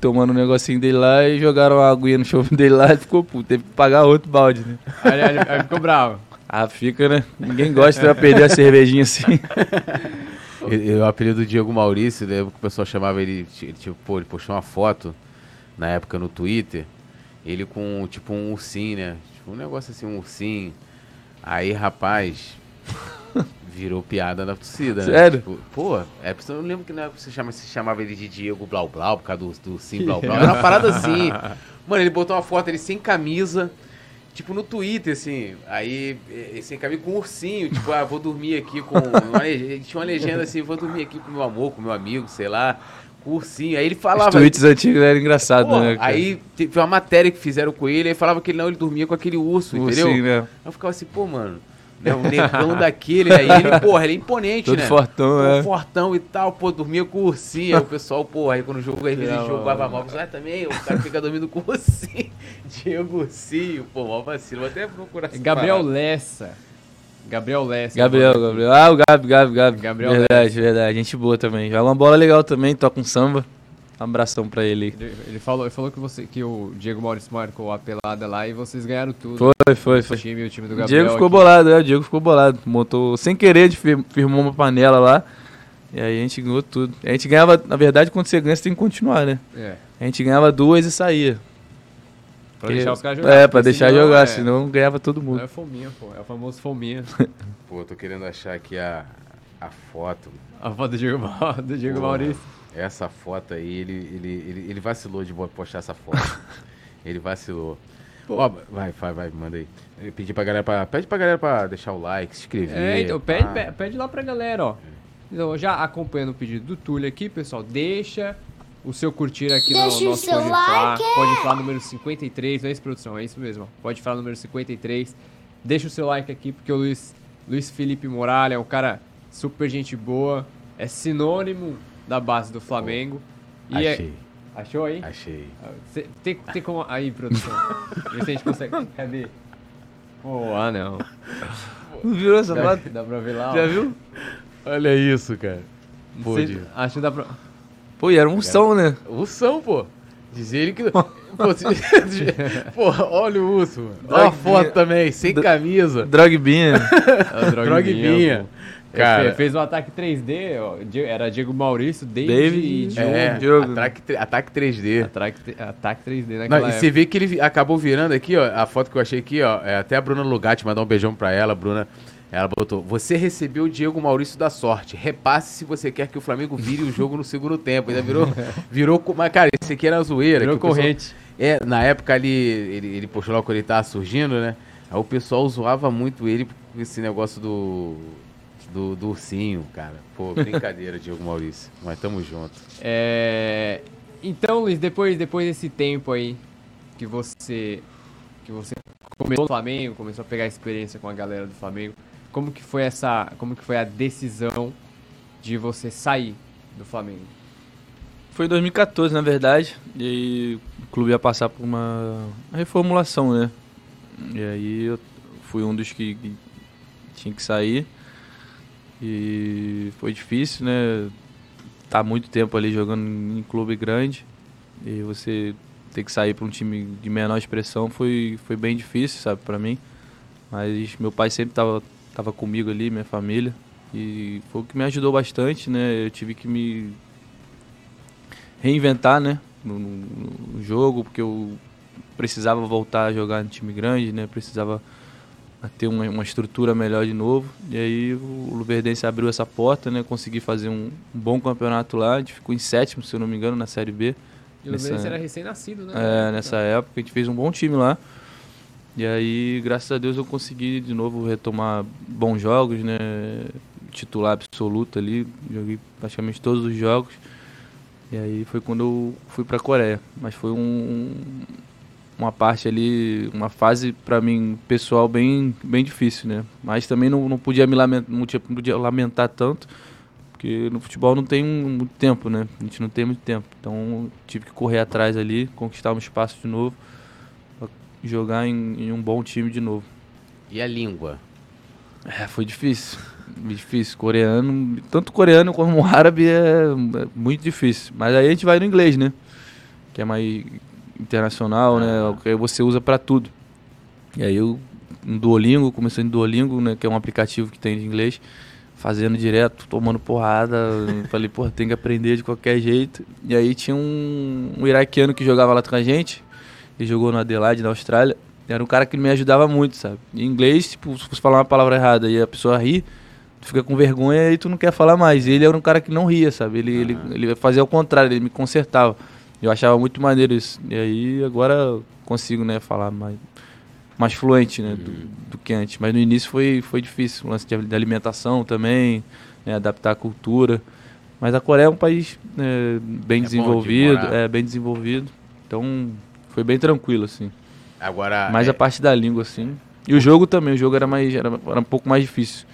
tomando um negocinho dele lá e jogaram a aguinha no show dele lá e ficou puto. Teve que pagar outro balde, né? Aí, aí- aí ficou bravo. Ah, fica, né? Ninguém gosta de perder a cervejinha assim. E- e O apelido do Diego Maurício, né, o pessoal chamava ele, ti- tipo, pô, ele postou uma foto na época no Twitter, ele com tipo um ursinho, né? Tipo um negócio assim, um ursinho. Aí, rapaz, virou piada na torcida, né? Sério? Tipo, pô, é, eu não lembro que na época você, chama, você chamava ele de Diego Blau Blau por causa do, do ursinho Blau Blau. Era uma parada assim. Mano, ele botou uma foto ele sem camisa. Tipo, no Twitter, assim, aí, sem camisa, com um ursinho, tipo, ah, vou dormir aqui com. Uma tinha uma legenda assim, vou dormir aqui com meu amor, com meu amigo, sei lá, ursinho. Aí ele Os falava. tweets antigos eram engraçados, né? cara? aí teve uma matéria que fizeram com ele, aí falava que ele não, ele dormia com aquele urso, O entendeu? ursinho, né? Aí eu ficava assim, pô, mano, né, um negão daquele, aí ele, porra, ele é imponente, Todo né? fortão, Pô, é. fortão e tal, pô, dormia com o ursinho. Aí o pessoal, pô, aí quando o jogo, às vezes Não, jogava mal, ah, também, o cara fica dormindo com o ursinho. Diego Ursinho, pô, mó vacilo. Vou até procurar Gabriel parada. Lessa. Gabriel Lessa. Gabriel, mano. Gabriel. Ah, o Gabi, Gabi, Gabi. Gabriel verdade, verdade. Gente boa também. Joga uma bola legal também, toca um samba. Um abração pra ele. Ele, ele falou, ele falou que, você, que o Diego Maurício marcou a pelada lá e vocês ganharam tudo. Foi, foi, O foi. time, o time do O Gabriel. Diego ficou aqui. bolado, é, o Diego ficou bolado. Montou, sem querer, firmou uma panela lá. E aí a gente ganhou tudo. A gente ganhava, na verdade, quando você ganha, você tem que continuar, né? É. A gente ganhava duas e saía. Pra deixar os caras jogar. É, pra deixar senão jogar, é- senão ganhava todo Não mundo. é fominha, pô. É o famoso fominha. Pô, tô querendo achar aqui a, a foto. A foto do Diego, do Diego Pô, Maurício. Essa foto aí, ele, ele, ele, ele vacilou de postar essa foto. ele vacilou. Ó, vai, vai, vai, manda aí. Eu pedi pra galera pra. Pede pra galera pra deixar o like, se inscrever. É, então pede, pe- pede lá pra galera, ó. Então, já acompanhando o pedido do Túlio aqui, pessoal, deixa o seu curtir aqui Deixa no o nosso seu Pode Falar. like. Pode falar número 53, não é isso, produção? É isso mesmo, ó. Pode falar número 53. Deixa o seu like aqui, porque o Luiz, Luiz Felipe Moralha é um cara super gente boa, é sinônimo da base do Flamengo. E é- Achei, achou aí? achei. Cê- tem, tem como. Aí, produção. Vê se a gente consegue. Cadê? Pô, ah não. Não virou essa Dá, foto? dá pra ver lá, ó. Já viu? Olha isso, cara. Pô, Cê- acho que dá pra. Pô, e era um som, né? Ursão, pô. Diz ele que. pô, se- pô, olha o urso, mano. Olha a foto também, sem camisa. Drogbinha. É o Droguinha. pô. Cara. Ele fe- fez um ataque 3D, ó. Era Diego Maurício, David, David e Diogo. É, Diogo. ataque, ataque 3D. Ataque, ataque 3D Não, naquela e você vê que ele acabou virando aqui, ó, a foto que eu achei aqui, ó, é até a Bruna Lugatti mandar um beijão pra ela, Bruna. Ela botou: Você recebeu o Diego Maurício da sorte. Repasse se você quer que o Flamengo vire o jogo no segundo tempo. Ainda virou. virou mas, cara, esse aqui era zoeira. Virou o pessoal- corrente. É, na época ali, ele, ele postou lá quando ele tava surgindo, né? Aí o pessoal zoava muito ele com esse negócio do. Do, do ursinho, cara. Pô, brincadeira, Diego Maurício. Mas tamo junto. É, Então, Luiz, depois, depois desse tempo aí que você que você começou no Flamengo, começou a pegar experiência com a galera do Flamengo, como que foi essa, como que foi a decisão de você sair do Flamengo? Foi em 2014, na verdade. E aí o clube ia passar por uma reformulação, né? E aí eu fui um dos que, que tinha que sair. E foi difícil, né? Tá muito tempo ali jogando em clube grande. E você ter que sair para um time de menor expressão foi, foi bem difícil, sabe, para mim. Mas meu pai sempre tava, tava comigo ali, minha família. E foi o que me ajudou bastante, né? Eu tive que me reinventar, né? No, no- jogo, porque eu precisava voltar a jogar no time grande, né? Precisava ter uma, uma estrutura melhor de novo. E aí o Luverdense abriu essa porta, né? Consegui fazer um, um bom campeonato lá. A gente ficou em sétimo, se eu não me engano, na Série B. E o Luiz era recém-nascido, né? É, nessa época a gente fez um bom time lá. E aí, graças a Deus, eu consegui de novo retomar bons jogos, né? titular absoluto ali, joguei praticamente todos os jogos. E aí foi quando eu fui para a Coreia. Mas foi um, uma parte ali, uma fase para mim pessoal bem, bem difícil, né? Mas também não, não podia me lamentar, não podia lamentar tanto, porque no futebol não tem muito tempo, né? A gente não tem muito tempo. Então tive que correr atrás ali, conquistar um espaço de novo, jogar em, em um bom time de novo. E a língua? É, foi difícil. Difícil. Coreano, tanto coreano como árabe é, é, muito difícil. Mas aí a gente vai no inglês, né? Que é mais internacional, né? Ah. Que você usa para tudo. E aí eu, no Duolingo, comecei no Duolingo, né? Que é um aplicativo que tem de inglês. Fazendo direto, tomando porrada. falei, pô, tem que aprender de qualquer jeito. E aí tinha um, um iraquiano que jogava lá com a gente. Ele jogou no Adelaide, na Austrália. Era um cara que me ajudava muito, sabe? Em inglês, tipo, se você falar uma palavra errada e a pessoa ri, tu fica com vergonha e tu não quer falar mais. E ele era um cara que não ria, sabe? Ele, ele, ele fazia o contrário, ele me consertava. Eu achava muito maneiro isso. E aí agora consigo, né, falar mais, mais fluente, né, do, uhum. do, que antes. Mas no início foi, foi difícil, o lance de, de alimentação também, né, adaptar a cultura. Mas a Coreia é um país é, bem é desenvolvido, de é bem desenvolvido. Então foi bem tranquilo, assim. Agora. Mais é... a parte da língua, assim. E o jogo também, o jogo era mais. Era, era um pouco mais difícil.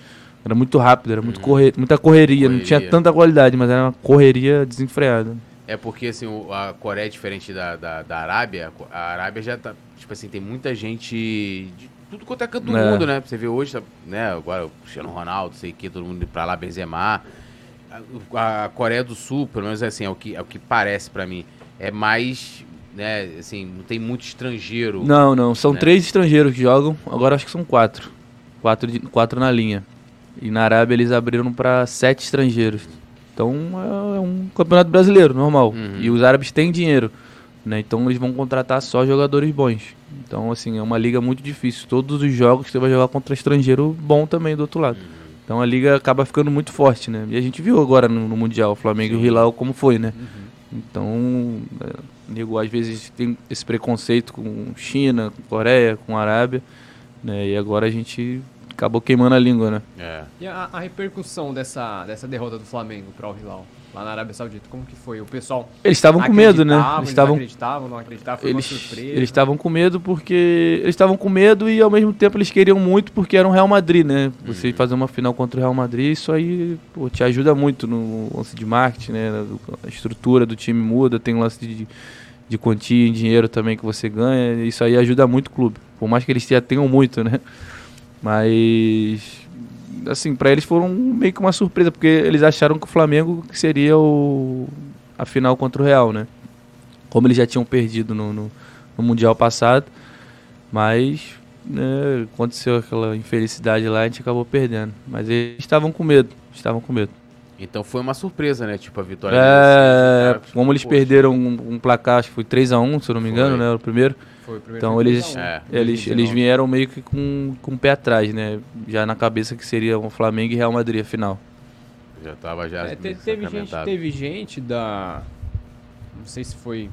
Era muito rápido, era muito hum. correr, muita correria, correria, não tinha tanta qualidade, mas era uma correria desenfreada. É porque assim, a Coreia é diferente da, da, da Arábia. A Arábia já tá. Tipo assim, tem muita gente de tudo quanto é canto do é. mundo, né? Você vê hoje, né? Agora o Cristiano Ronaldo, sei que, todo mundo indo pra lá, Benzema. A, a Coreia do Sul, pelo menos assim, é o que, é o que parece para mim. É mais né? Assim, não tem muito estrangeiro. Não, não. São né? três estrangeiros que jogam. Agora acho que são quatro. Quatro, de, quatro na linha. E na Arábia eles abriram para sete estrangeiros. Então é, é um campeonato brasileiro, normal. Uhum. E os árabes têm dinheiro. Né? Então eles vão contratar só jogadores bons. Então, assim, é uma liga muito difícil. Todos os jogos você vai jogar contra estrangeiro bom também do outro lado. Uhum. Então a liga acaba ficando muito forte, né? E a gente viu agora no, no Mundial o Flamengo Sim. e o Hilal como foi, né? Uhum. Então, é, nego às vezes tem esse preconceito com China, com Coreia, com Arábia, né? E agora a gente acabou queimando a língua, né? É. E a, a repercussão dessa, dessa derrota do Flamengo para o Hilal? Lá na Arábia Saudita. Como que foi? O pessoal. Eles estavam com medo, né? Eles estavam acreditavam, não acreditavam, foi eles, uma surpresa. Eles estavam com medo porque eles estavam com medo e ao mesmo tempo eles queriam muito porque era um Real Madrid, né? Você uhum. fazer uma final contra o Real Madrid, isso aí pô, te ajuda muito no lance de marketing, né? A estrutura do time muda, tem um lance de, de quantia em dinheiro também que você ganha, isso aí ajuda muito o clube. Por mais que eles já tenham muito, né? Mas assim, para eles foram meio que uma surpresa, porque eles acharam que o Flamengo seria o, a final contra o Real, né? Como eles já tinham perdido no, no, no Mundial passado, mas né, aconteceu aquela infelicidade lá, a gente acabou perdendo. Mas eles estavam com medo, estavam com medo. Então foi uma surpresa, né? Tipo, a vitória. É, deles, como eles Poxa. perderam um, um, placar, acho que foi 3x1, se eu não me engano, foi. né? O primeiro. Foi o primeiro então eles, é, eles, eles vieram meio que com, com o pé atrás, né? Já na cabeça que seria o Flamengo e Real Madrid a final. Já tava já. É, te, teve, gente, teve gente da. Não sei se foi.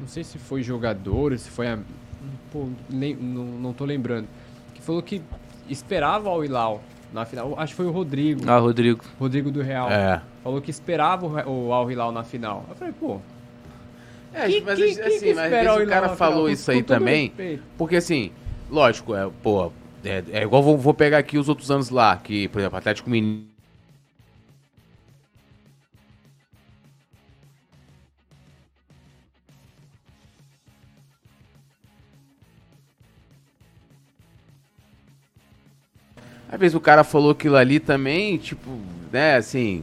Não sei se foi jogador, se foi a. Pô, nem, não, não tô lembrando. Que falou que esperava o Hilal na final. Acho que foi o Rodrigo. Ah, Rodrigo. Rodrigo do Real. É. Falou que esperava o, o Al Hilal na final. Eu falei, pô, é, que, mas que, assim, que mas o cara falou isso aí também. Respeito. Porque assim, lógico, é, pô, é, é igual vou, vou, pegar aqui os outros anos lá, que, por exemplo, Atlético Mineiro. Às vezes o cara falou aquilo ali também, tipo, né, assim,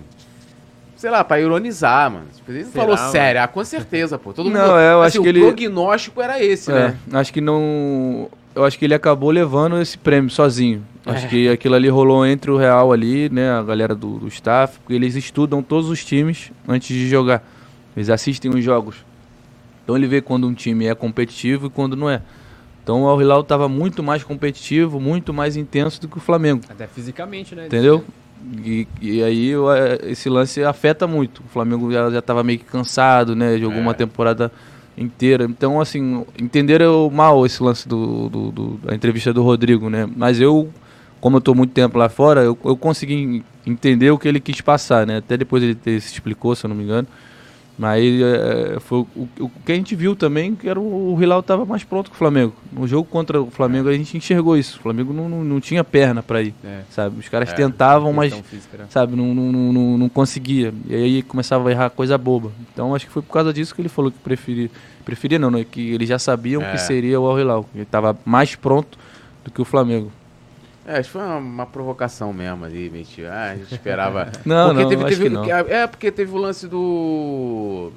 sei lá, pra ironizar, mano. Tipo, ele não falou mano? sério, ah, com certeza, pô. Todo não, mundo, é, eu assim, acho que o ele... prognóstico era esse, é, né? Acho que não. Eu acho que ele acabou levando esse prêmio sozinho. Acho é. que aquilo ali rolou entre o Real ali, né? A galera do, do staff, porque eles estudam todos os times antes de jogar. Eles assistem os jogos. Então ele vê quando um time é competitivo e quando não é. Então o Al Hilal estava muito mais competitivo, muito mais intenso do que o Flamengo. Até fisicamente, né? Entendeu? E, e aí esse lance afeta muito. O Flamengo já estava meio que cansado, né? Jogou é. uma temporada inteira. Então, assim, entenderam mal esse lance do, do, do, da entrevista do Rodrigo, né? Mas eu, como eu estou muito tempo lá fora, eu, eu consegui entender o que ele quis passar, né? Até depois ele ter, se explicou, se eu não me engano. Mas é, foi o, o, que a gente viu também, que era o, o Hilal estava mais pronto que o Flamengo. No jogo contra o Flamengo a gente enxergou isso. O Flamengo não, não, não tinha perna para ir, é. sabe? Os caras é, tentavam, mas física, né? sabe, não, não, não, não, conseguia. E aí começava a errar coisa boba. Então acho que foi por causa disso que ele falou que preferia, preferia não, né? que eles já sabiam é. que seria o Al Hilal. Ele estava mais pronto do que o Flamengo. É, acho que foi uma, uma provocação mesmo ali, mentira. Ah, a gente esperava. não, porque não, teve, teve, não. É, porque teve o lance do.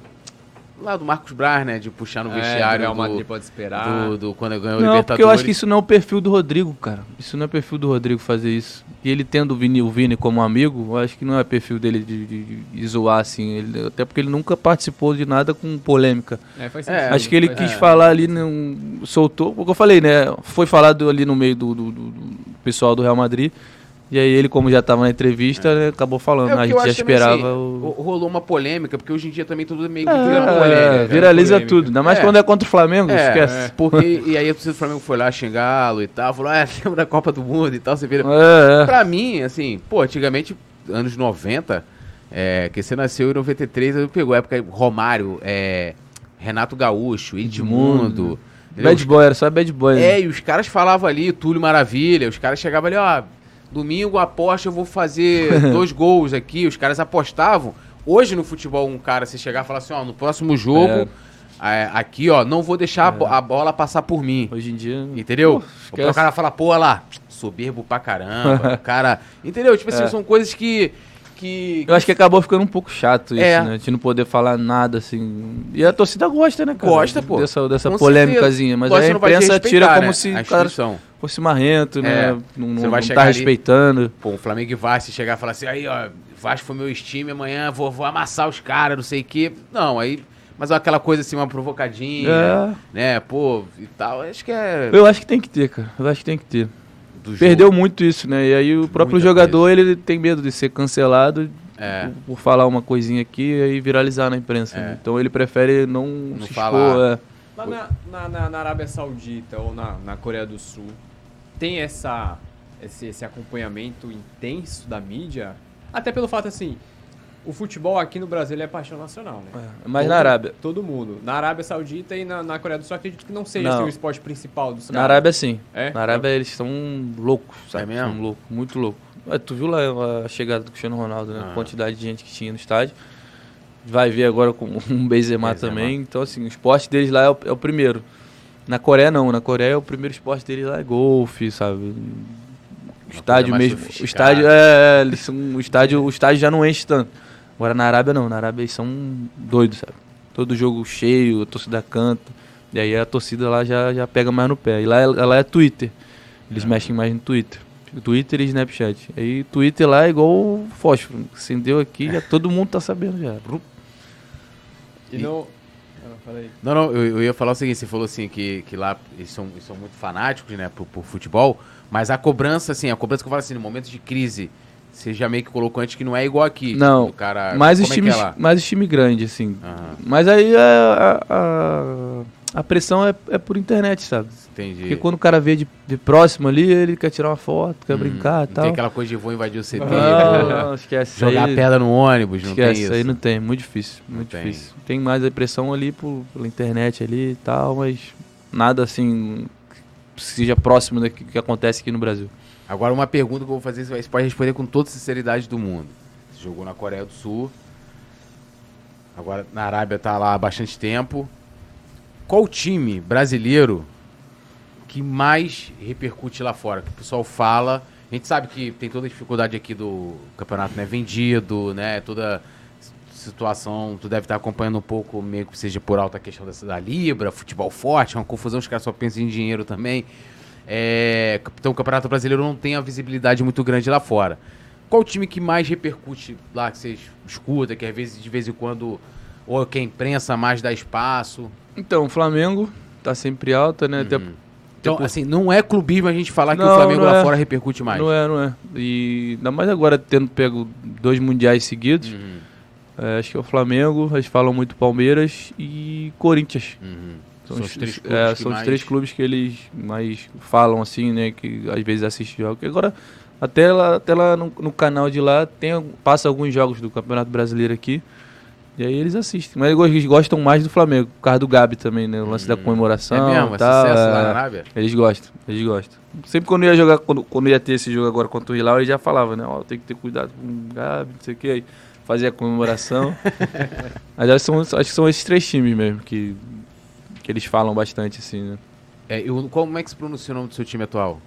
Lá do Marcos Braz, né? De puxar no é, vestiário. Real Madrid pode esperar. Do, do, quando ganhou o não, Libertadores. Porque eu acho que isso não é o perfil do Rodrigo, cara. Isso não é perfil do Rodrigo fazer isso. E ele tendo o Vini, o Vini como amigo, eu acho que não é perfil dele de, de, de zoar, assim. Ele, até porque ele nunca participou de nada com polêmica. É, faz é, acho que ele quis é. falar ali, não, soltou. Porque eu falei, né? Foi falado ali no meio do, do, do pessoal do Real Madrid. E aí ele, como já estava na entrevista, é. né, acabou falando. É, a gente já esperava. Também, assim, o... Rolou uma polêmica, porque hoje em dia também tudo meio que é, vira polêmica. Viraliza polêmica. tudo. Ainda mais é. quando é contra o Flamengo, é, esquece. É. Porque, e aí do Flamengo foi lá xingá-lo e tal, falou, ah, lembra da Copa do Mundo e tal, você vira. É, é. Pra mim, assim, pô, antigamente, anos 90, é, que você nasceu em 93, eu pegou a época Romário, é, Renato Gaúcho, Edmundo. Bad boy, era só bad boy. É, né? e os caras falavam ali, Túlio Maravilha, os caras chegavam ali, ó, domingo aposta, eu vou fazer dois gols aqui. Os caras apostavam. Hoje no futebol, um cara se chegar e falar assim, ó, no próximo jogo, é. É, aqui, ó, não vou deixar é. a, bola passar por mim. Hoje em dia. Entendeu? Pô, o cara fala, pô, lá, soberbo pra caramba. o cara. Entendeu? Tipo assim, é. são coisas que. Que, Eu acho que acabou ficando um pouco chato isso, é. né? De não poder falar nada, assim. E a torcida gosta, né, cara? Gosta, pô. Dessa, dessa polêmicazinha. Mas a imprensa tira como né? se. A cara, fosse marrento, né? é, né? Não, não, vai não tá respeitando. Ali, pô, o Flamengo e Vasco chegar e falar assim, aí, ó, Vasco foi meu time, amanhã vou, vou amassar os caras, não sei o quê. Não, aí. Mas aquela coisa assim, uma provocadinha, é. né? Pô, e tal. Acho que é. Eu acho que tem que ter, cara. Eu acho que tem que ter. Perdeu muito isso, né? E aí o próprio Muita jogador, coisa. ele tem medo de ser cancelado é. por, por, falar uma coisinha aqui e aí viralizar na imprensa. É. Né? Então ele prefere não, não se falar. expor. É. Lá na, na, na, Arábia Saudita ou na, na Coreia do Sul, tem essa, esse, esse acompanhamento intenso da mídia? Até pelo fato, assim, o futebol aqui no Brasil é paixão nacional, né? É, mas todo, na Arábia. Todo mundo. Na Arábia Saudita e na, na Coreia do Sul, acredito que não seja não. Assim, o esporte principal dos Na Arábia, sim. É? Na Arábia, é. eles são loucos, sabe? É mesmo? São loucos, muito loucos. Tu viu lá a chegada do Cristiano Ronaldo, né? Ah. A quantidade de gente que tinha no estádio. Vai ver agora com um Benzema, Benzema. também. Então, assim, o esporte deles lá é o, é o primeiro. Na Coreia não, na Coreia o primeiro esporte deles lá é golfe, sabe? Estádio mesmo, o estádio é, é, eles são, o estádio, o estádio já não enche tanto. Agora na Arábia não, na Arábia eles são doidos, sabe? Todo jogo cheio, a torcida canta. E aí a torcida lá já, já pega mais no pé. E lá, lá é Twitter. Eles é. mexem mais no Twitter. Twitter e Snapchat. Aí Twitter lá é igual fósforo. Acendeu aqui, já todo mundo tá sabendo já. E, e não, não, não, eu, eu, ia falar o seguinte, você falou assim que, que lá eles são, eles são muito fanáticos, né, por, por, futebol, mas a cobrança, assim, a cobrança que eu falo assim, no momento de crise, você já meio que colocou antes que não é igual aqui. Não, tipo, cara, mais os times, é, é mais os time grande, assim. Uhum. Mas aí a, a, a pressão é, é por internet, sabe? Entendi. Porque quando o cara vê de, de próximo ali, ele quer tirar uma foto, quer hum, brincar e tal. Tem aquela coisa de vou invadir o CT, não, não, esquece. Jogar aí, pedra no ônibus, não esquece, tem isso. aí não tem, muito difícil, muito não difícil. Tem. tem mais a pressão ali por, pela internet ali e tal, mas nada assim que seja próximo do que, acontece aqui no Brasil. Agora uma pergunta que eu vou fazer, você pode responder com toda a sinceridade do mundo. Você jogou na Coreia do Sul, agora na Arábia tá lá há bastante tempo. Qual time brasileiro que mais repercute lá fora? Que o pessoal fala. A gente sabe que tem toda a dificuldade aqui do campeonato, né? Vendido, né? Toda situação, tu deve estar acompanhando um pouco, meio que seja por alta questão dessa da Libra, futebol forte, é uma confusão, os caras só pensam em dinheiro também. É, então o Campeonato Brasileiro não tem a visibilidade muito grande lá fora. Qual o time que mais repercute lá, que vocês escuta, que às vezes, de vez em quando, ou que a imprensa mais dá espaço? Então, o Flamengo tá sempre alta, né? Uhum. Até então, tipo, assim, não é clubismo a gente falar não, que o Flamengo lá é. fora repercute mais. Não é, não é. E ainda mais agora tendo pego dois mundiais seguidos. Uhum. É, acho que é o Flamengo, eles falam muito Palmeiras e Corinthians. Uhum. São, São os, três é, clubes que são os três clubes que eles mais falam, assim, né? Que às vezes assistem jogos. Que agora, até lá, até lá no, no canal de lá, tem, passa alguns jogos do Campeonato Brasileiro aqui. E aí eles assistem. Mas eles gostam mais do Flamengo, por causa do Gabi também, né? O lance da É comemoração. mesmo? É e tal, sucesso lá é. na Arábia? Eles gostam, eles gostam. Sempre quando ia jogar, quando, quando ia ter esse jogo agora contra o Hilal, ele já falava, né? Ó, tem que ter cuidado com o Gabi, não sei o que. Aí fazia a comemoração. Mas acho que, são, acho que são esses três times mesmo que, que eles falam bastante, assim, né? É, eu- como é que se pronuncia o nome do seu time atual?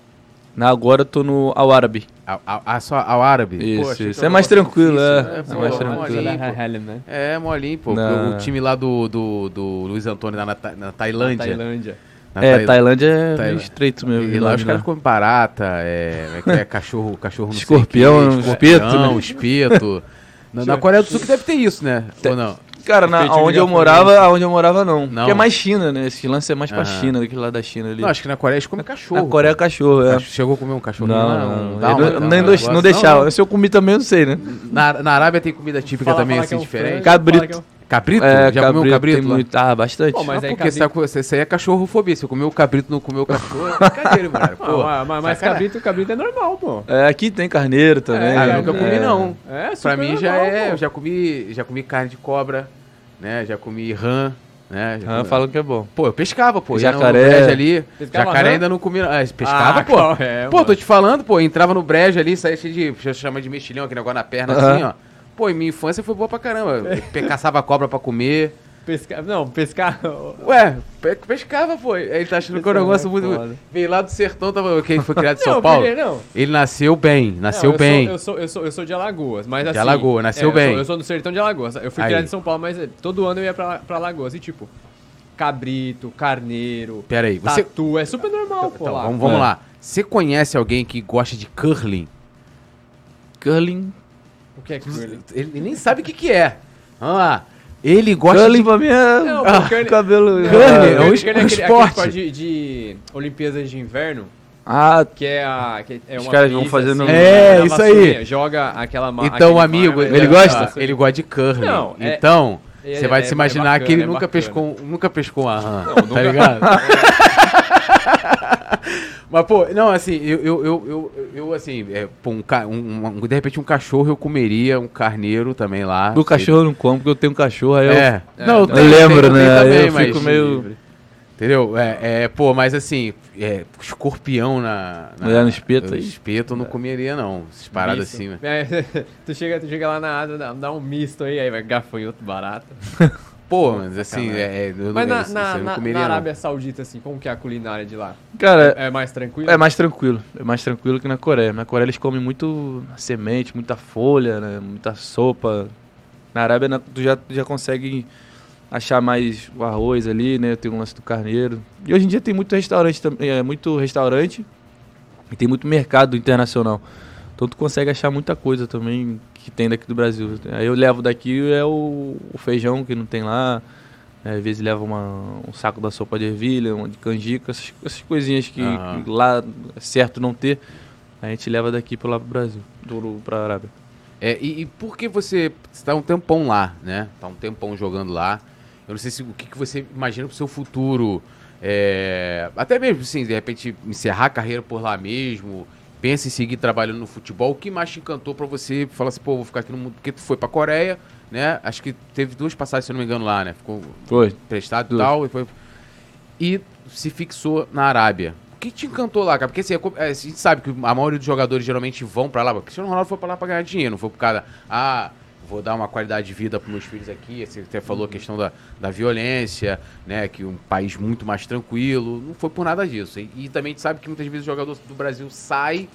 Agora eu tô no Al Árabe. A, a, a- só ao árabe? Isso, achei isso. que É mais tranquilo, difícil, é. né? É Pô, mais é tranquilo. molinho, pô. né? É, molinho, pô. Não. O time lá do, do, do Luiz Antônio lá na, na Tailândia. Tailândia. Na é, Tai- Tailândia é estreito mesmo. E lá os né? caras comem barata, é, é é cachorro, cachorro Escorpião, o quê, espeto, escorpião, né? espeto. Na, na Coreia do Sul que deve ter isso, né? Ou não? Cara, na, onde eu morava, aonde eu morava não. Não. Porque é mais China, né? Esse lance é mais pra Aham. China, daquele lado da China ali. Não, acho que na Coreia eles comem cachorro. Na Coreia é cachorro, é. Chegou a comer um cachorro? Não, lá? não, Eu uma- não, nem não, não deixava. Se eu comi também, eu não sei, né? Na, na Arábia tem comida típica Fala- também, fala assim, que é um diferente. frango, Cabrito. fala que é um- Cabrito? É, Já comeu um cabrito tem lá? muito. Ah, bastante. Pô, mas Mas aí porque cabrito- você, você aí é cachorrofobia. Você comeu o cabrito, não comeu o cachorro. É brincadeira, mano. Pô, Ah, mas, mas sacanagem. cabrito, cabrito é normal, pô. É, aqui tem carneiro também. Ah, eu É, nunca é. comi, não. É, Pra super mim já normal, é. pô. Eu já comi, já comi carne de cobra, né? Já comi rã, né? Já Ah, comi- falam que é bom. Pô, eu pescava, pô. Ia no Jacaré. brejo ali. Pescava jacaré rã? ainda não comia. Ah, pescava, Ah, pô. é, pô, mano? tô te falando, pô. Entrava no brejo ali, saía cheio de. Chama de mexilhão, aquele negócio na perna Aham. assim, ó. Pô, em minha infância foi boa pra caramba. Eu caçava cobra pra comer. Pescar, não, pescar. Ué, pe- pescava, pô. Ele tá achando que é Pescava negócio é muito. foda. Veio lá do sertão, tava. Quem foi criado em São Não, Paulo? não. Ele nasceu bem, nasceu Não, eu bem. Sou, eu, sou, eu, sou, eu sou de Alagoas, mas De assim... Alagoas, nasceu eu bem. Sou, eu sou do sertão de Alagoas. Eu fui Aí. criado em São Paulo, mas eh, todo ano eu ia pra, pra Alagoas. E tipo, cabrito, carneiro, Pera aí, você. tatu, é super normal, pô, Então, lá. vamos, vamos É. lá. Você conhece alguém que gosta de curling? Curling. O que é curling? Ele, ele nem sabe o que, que é. Vamos lá. Ele gosta Curling de. pra mim é. Não, ah, curling- cabelo. Curling, Ah, é um Curling um aquele- esporte. aquele de, de Olimpíadas de Inverno, Ah, que é a... Que é Os caras vão fazendo- assim, É, isso aí. Joga aquela... Então, amigo, mar- ele, ele gosta? Ele gosta de curling. Não, é- então, é- você vai é- se é imaginar bacana, que ele é nunca bacana. pescou, nunca pescou uma rã. Não, tá ligado? Mas, pô, não, assim, eu, eu, eu, eu, eu, assim, é, pô, um, um- um- de repente um cachorro eu comeria, um carneiro também lá. do cachorro eu não como, porque eu tenho um cachorro, aí eu. É. É, não, eu tenho- lembro, né? eu mas- fico meio- Entendeu? É, é, pô, mas assim, é, escorpião na. na É, no espeto aí. Espeto eu não comeria, não. Essas paradas Misto. assim, né? É, tu, chega, tu chega lá na água, dá, dá um misto aí, aí vai gafanhoto barato. Pô, mas assim, é, é, eu Mas não, na, isso na, eu não comeria, na não. Arábia Saudita, assim, como que é a culinária de lá? Cara, É mais tranquilo? é mais tranquilo. É mais tranquilo que na Coreia. Na Coreia eles comem muito semente, muita folha, né? Muita sopa. Na Arábia na- tu já, tu já consegue achar mais o arroz ali, né? Tem um lance do carneiro. E hoje em dia tem muito restaurante também, é muito restaurante e tem muito mercado internacional. Então tu consegue achar muita coisa também que tem daqui do Brasil. Aí eu levo daqui é o, o feijão que não tem lá. né, às vezes leva uma- um saco da sopa de ervilha, uma de canjica, essas, essas coisinhas que, que lá é certo não ter. A gente leva daqui para lá pro Brasil, do, pra Arábia. É, e, e por que você está um tempão lá, né? Tá um tempão jogando lá. Eu não sei se o que, que você imagina pro seu futuro. é, até mesmo, assim, de repente, encerrar a carreira por lá mesmo. Pensa em seguir trabalhando no futebol. O que mais te encantou pra você falar assim, pô, vou ficar aqui no mundo? Porque tu foi pra Coreia, né? Acho que teve duas passagens, se não me engano, lá, né? Ficou Foi. prestado e tal. E, foi... e se fixou na Arábia. O que te encantou lá, cara? Porque assim, é é, a gente sabe que a maioria dos jogadores geralmente vão pra lá. O Cristiano Ronaldo foi pra lá pra ganhar dinheiro, não foi por causa. Ah, vou dar uma qualidade de vida pros meus filhos aqui. Você até falou a questão da, da violência, né? Que um país muito mais tranquilo. Não foi por nada disso. E, e também a gente sabe que muitas vezes o jogador do Brasil sai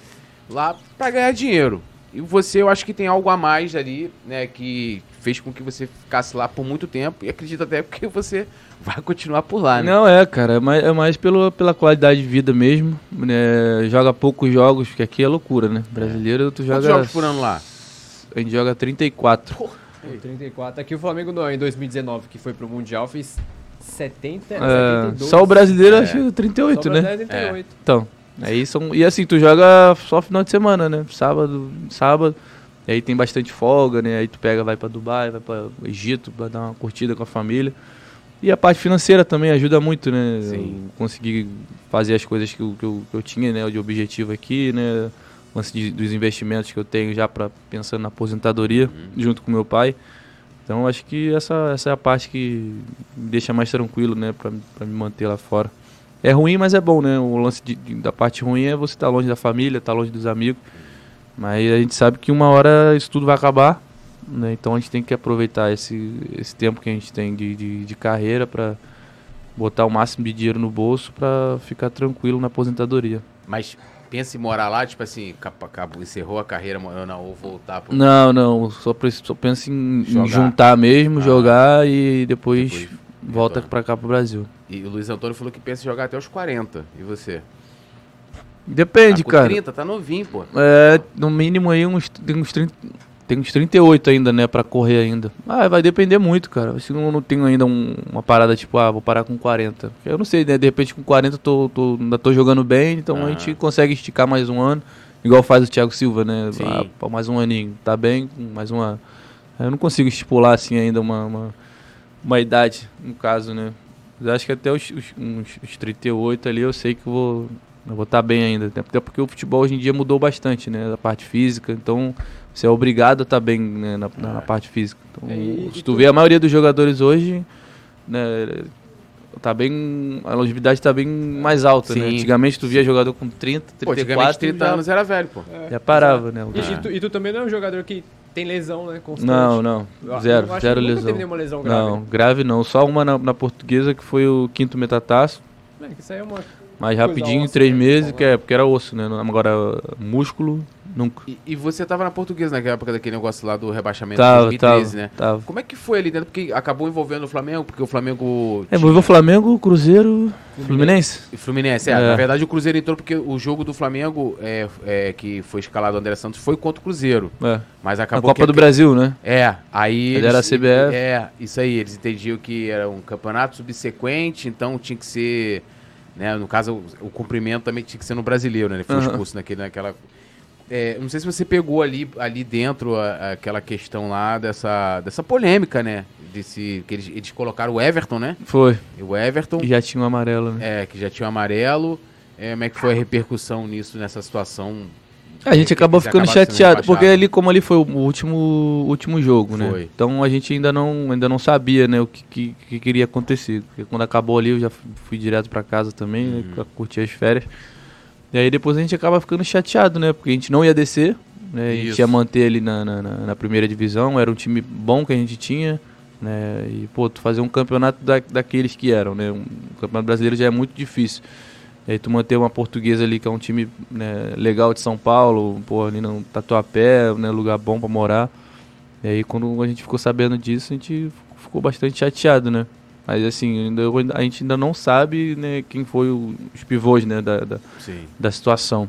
lá pra ganhar dinheiro. E você, eu acho que tem algo a mais ali, né? Que fez com que você ficasse lá por muito tempo. E acredito até porque você vai continuar por lá, né? Não, é, cara, é mais, é mais pelo, pela qualidade de vida mesmo. né, joga poucos jogos, porque aqui é loucura, né? Brasileiro, tu joga. Quantos jogos por ano lá? A gente joga 34. Pô, 34. Aqui o Flamengo no- em 2019, que foi pro Mundial, fez 70, É, 72. só o brasileiro É. acho que 38, Só o né? é 38. Então, aí são. E assim, tu joga só final de semana, né? Sábado, sábado. E aí tem bastante folga, né? Aí tu pega, vai pra Dubai, vai pra Egito, pra dar uma curtida com a família. E a parte financeira também ajuda muito, né? Sim. Eu conseguir fazer as coisas que eu, que eu, que eu tinha, né? De objetivo aqui, né? Lance de- dos investimentos que eu tenho já para pensando na aposentadoria, junto com meu pai. Então acho que essa, essa é a parte que me deixa mais tranquilo, né? Pra me manter lá fora. É ruim, mas é bom, né? O lance de- de- da parte ruim é você estar longe da família, estar longe dos amigos. Mas a gente sabe que uma hora isso tudo vai acabar, né? Então a gente tem que aproveitar esse, esse tempo que a gente tem de, de, de carreira para botar o máximo de dinheiro no bolso para ficar tranquilo na aposentadoria. Mas pensa em morar lá, tipo assim, acabou, encerrou a carreira morando na- ou voltar pro. Não, não, só, só penso em, em juntar mesmo, Ah. jogar e depois, Depois volta para cá pro Brasil. E o Luiz Antônio falou que pensa em jogar até os 40. E você? Depende, tá cara. 30, tá novinho, pô. É, no mínimo aí uns, uns 30, tem uns 38 ainda, né, pra correr ainda. Ah, vai depender muito, cara. Se eu não tenho ainda um- uma parada tipo, ah, vou parar com 40. Eu não sei, né, de repente com 40 eu tô, tô- ainda tô jogando bem, então a Aham. gente consegue esticar mais um ano, igual faz o Thiago Silva, né, ah, mais um aninho, tá bem, mais um ano. Eu não consigo estipular assim ainda uma, uma, uma idade, no caso, né. Mas acho que até os, os, uns, os 38 ali eu sei que eu vou eu vou estar bem ainda. Até porque o futebol hoje em dia mudou bastante, né? Da parte física. Então, você é obrigado a estar bem né, na, na- na É. parte física. Então, E- se tu vê a maioria dos jogadores hoje, né? Tá bem. A longevidade tá bem mais alta, né? Antigamente tu via jogador com 30, Pô, antigamente 34 30 já, anos era velho, pô. já parava, né? E, e tu, e tu também não é um jogador que tem lesão, né? Constante. Não, não. Zero, eu acho zero que nunca lesão. teve nenhuma lesão grave. Não, grave não. Só uma na, na portuguesa que foi o quinto metataço. É, que isso aí é uma... Mais rapidinho, três né, meses, que é, porque era osso, né? Agora, músculo, nunca. E, e você tava na portuguesa naquela época daquele negócio lá do rebaixamento Tava, de tava, 2013, né? tava. Como é que foi ali dentro? Porque acabou envolvendo o Flamengo, porque o Flamengo. É, envolveu Flamengo, Cruzeiro, Fluminense. E Fluminense, é. É. Na verdade, o Cruzeiro entrou porque o jogo do Flamengo, é, é, que foi escalado o André Santos, foi contra o Cruzeiro. É. Mas A acabou Copa que do Brasil, né? É, aí. Ele era a CBF. É, isso aí. Eles entendiam que era um campeonato subsequente, então tinha que ser. Né, no caso, o, o cumprimento também tinha que ser no brasileiro, né? Ele foi Aham. expulso naquele, naquela. É, não sei se você pegou ali, ali dentro a- aquela questão lá dessa, dessa polêmica, né? Desse, que eles, eles colocaram o Everton, né? Foi. E o Everton, E já tinha o amarelo, né? é, que já tinha o amarelo. É, como é que foi a repercussão nisso, nessa situação? A gente Que- acabou que ficando chateado, porque ali, como ali foi o último, último jogo, né? Foi. Então a gente ainda não, ainda não sabia, né, o que, que, que queria acontecer. Porque quando acabou ali, eu já fui, fui direto pra casa também, né, Uhum. pra curtir as férias. E aí depois a gente acaba ficando chateado, né? Porque a gente não ia descer, né? A gente Isso. ia manter ali na, na, na- primeira divisão, era um time bom que a gente tinha, né? E, pô, tu fazer um campeonato da, daqueles que eram, né? Um campeonato brasileiro já é muito difícil. E aí tu manter uma portuguesa ali, que é um time né, legal de São Paulo, pô, ali no Tatuapé, né, lugar bom pra morar. E aí quando a gente ficou sabendo disso, a gente ficou bastante chateado, né? Mas assim, ainda, a gente ainda não sabe né, quem foi o- os pivôs né, da, da, da situação.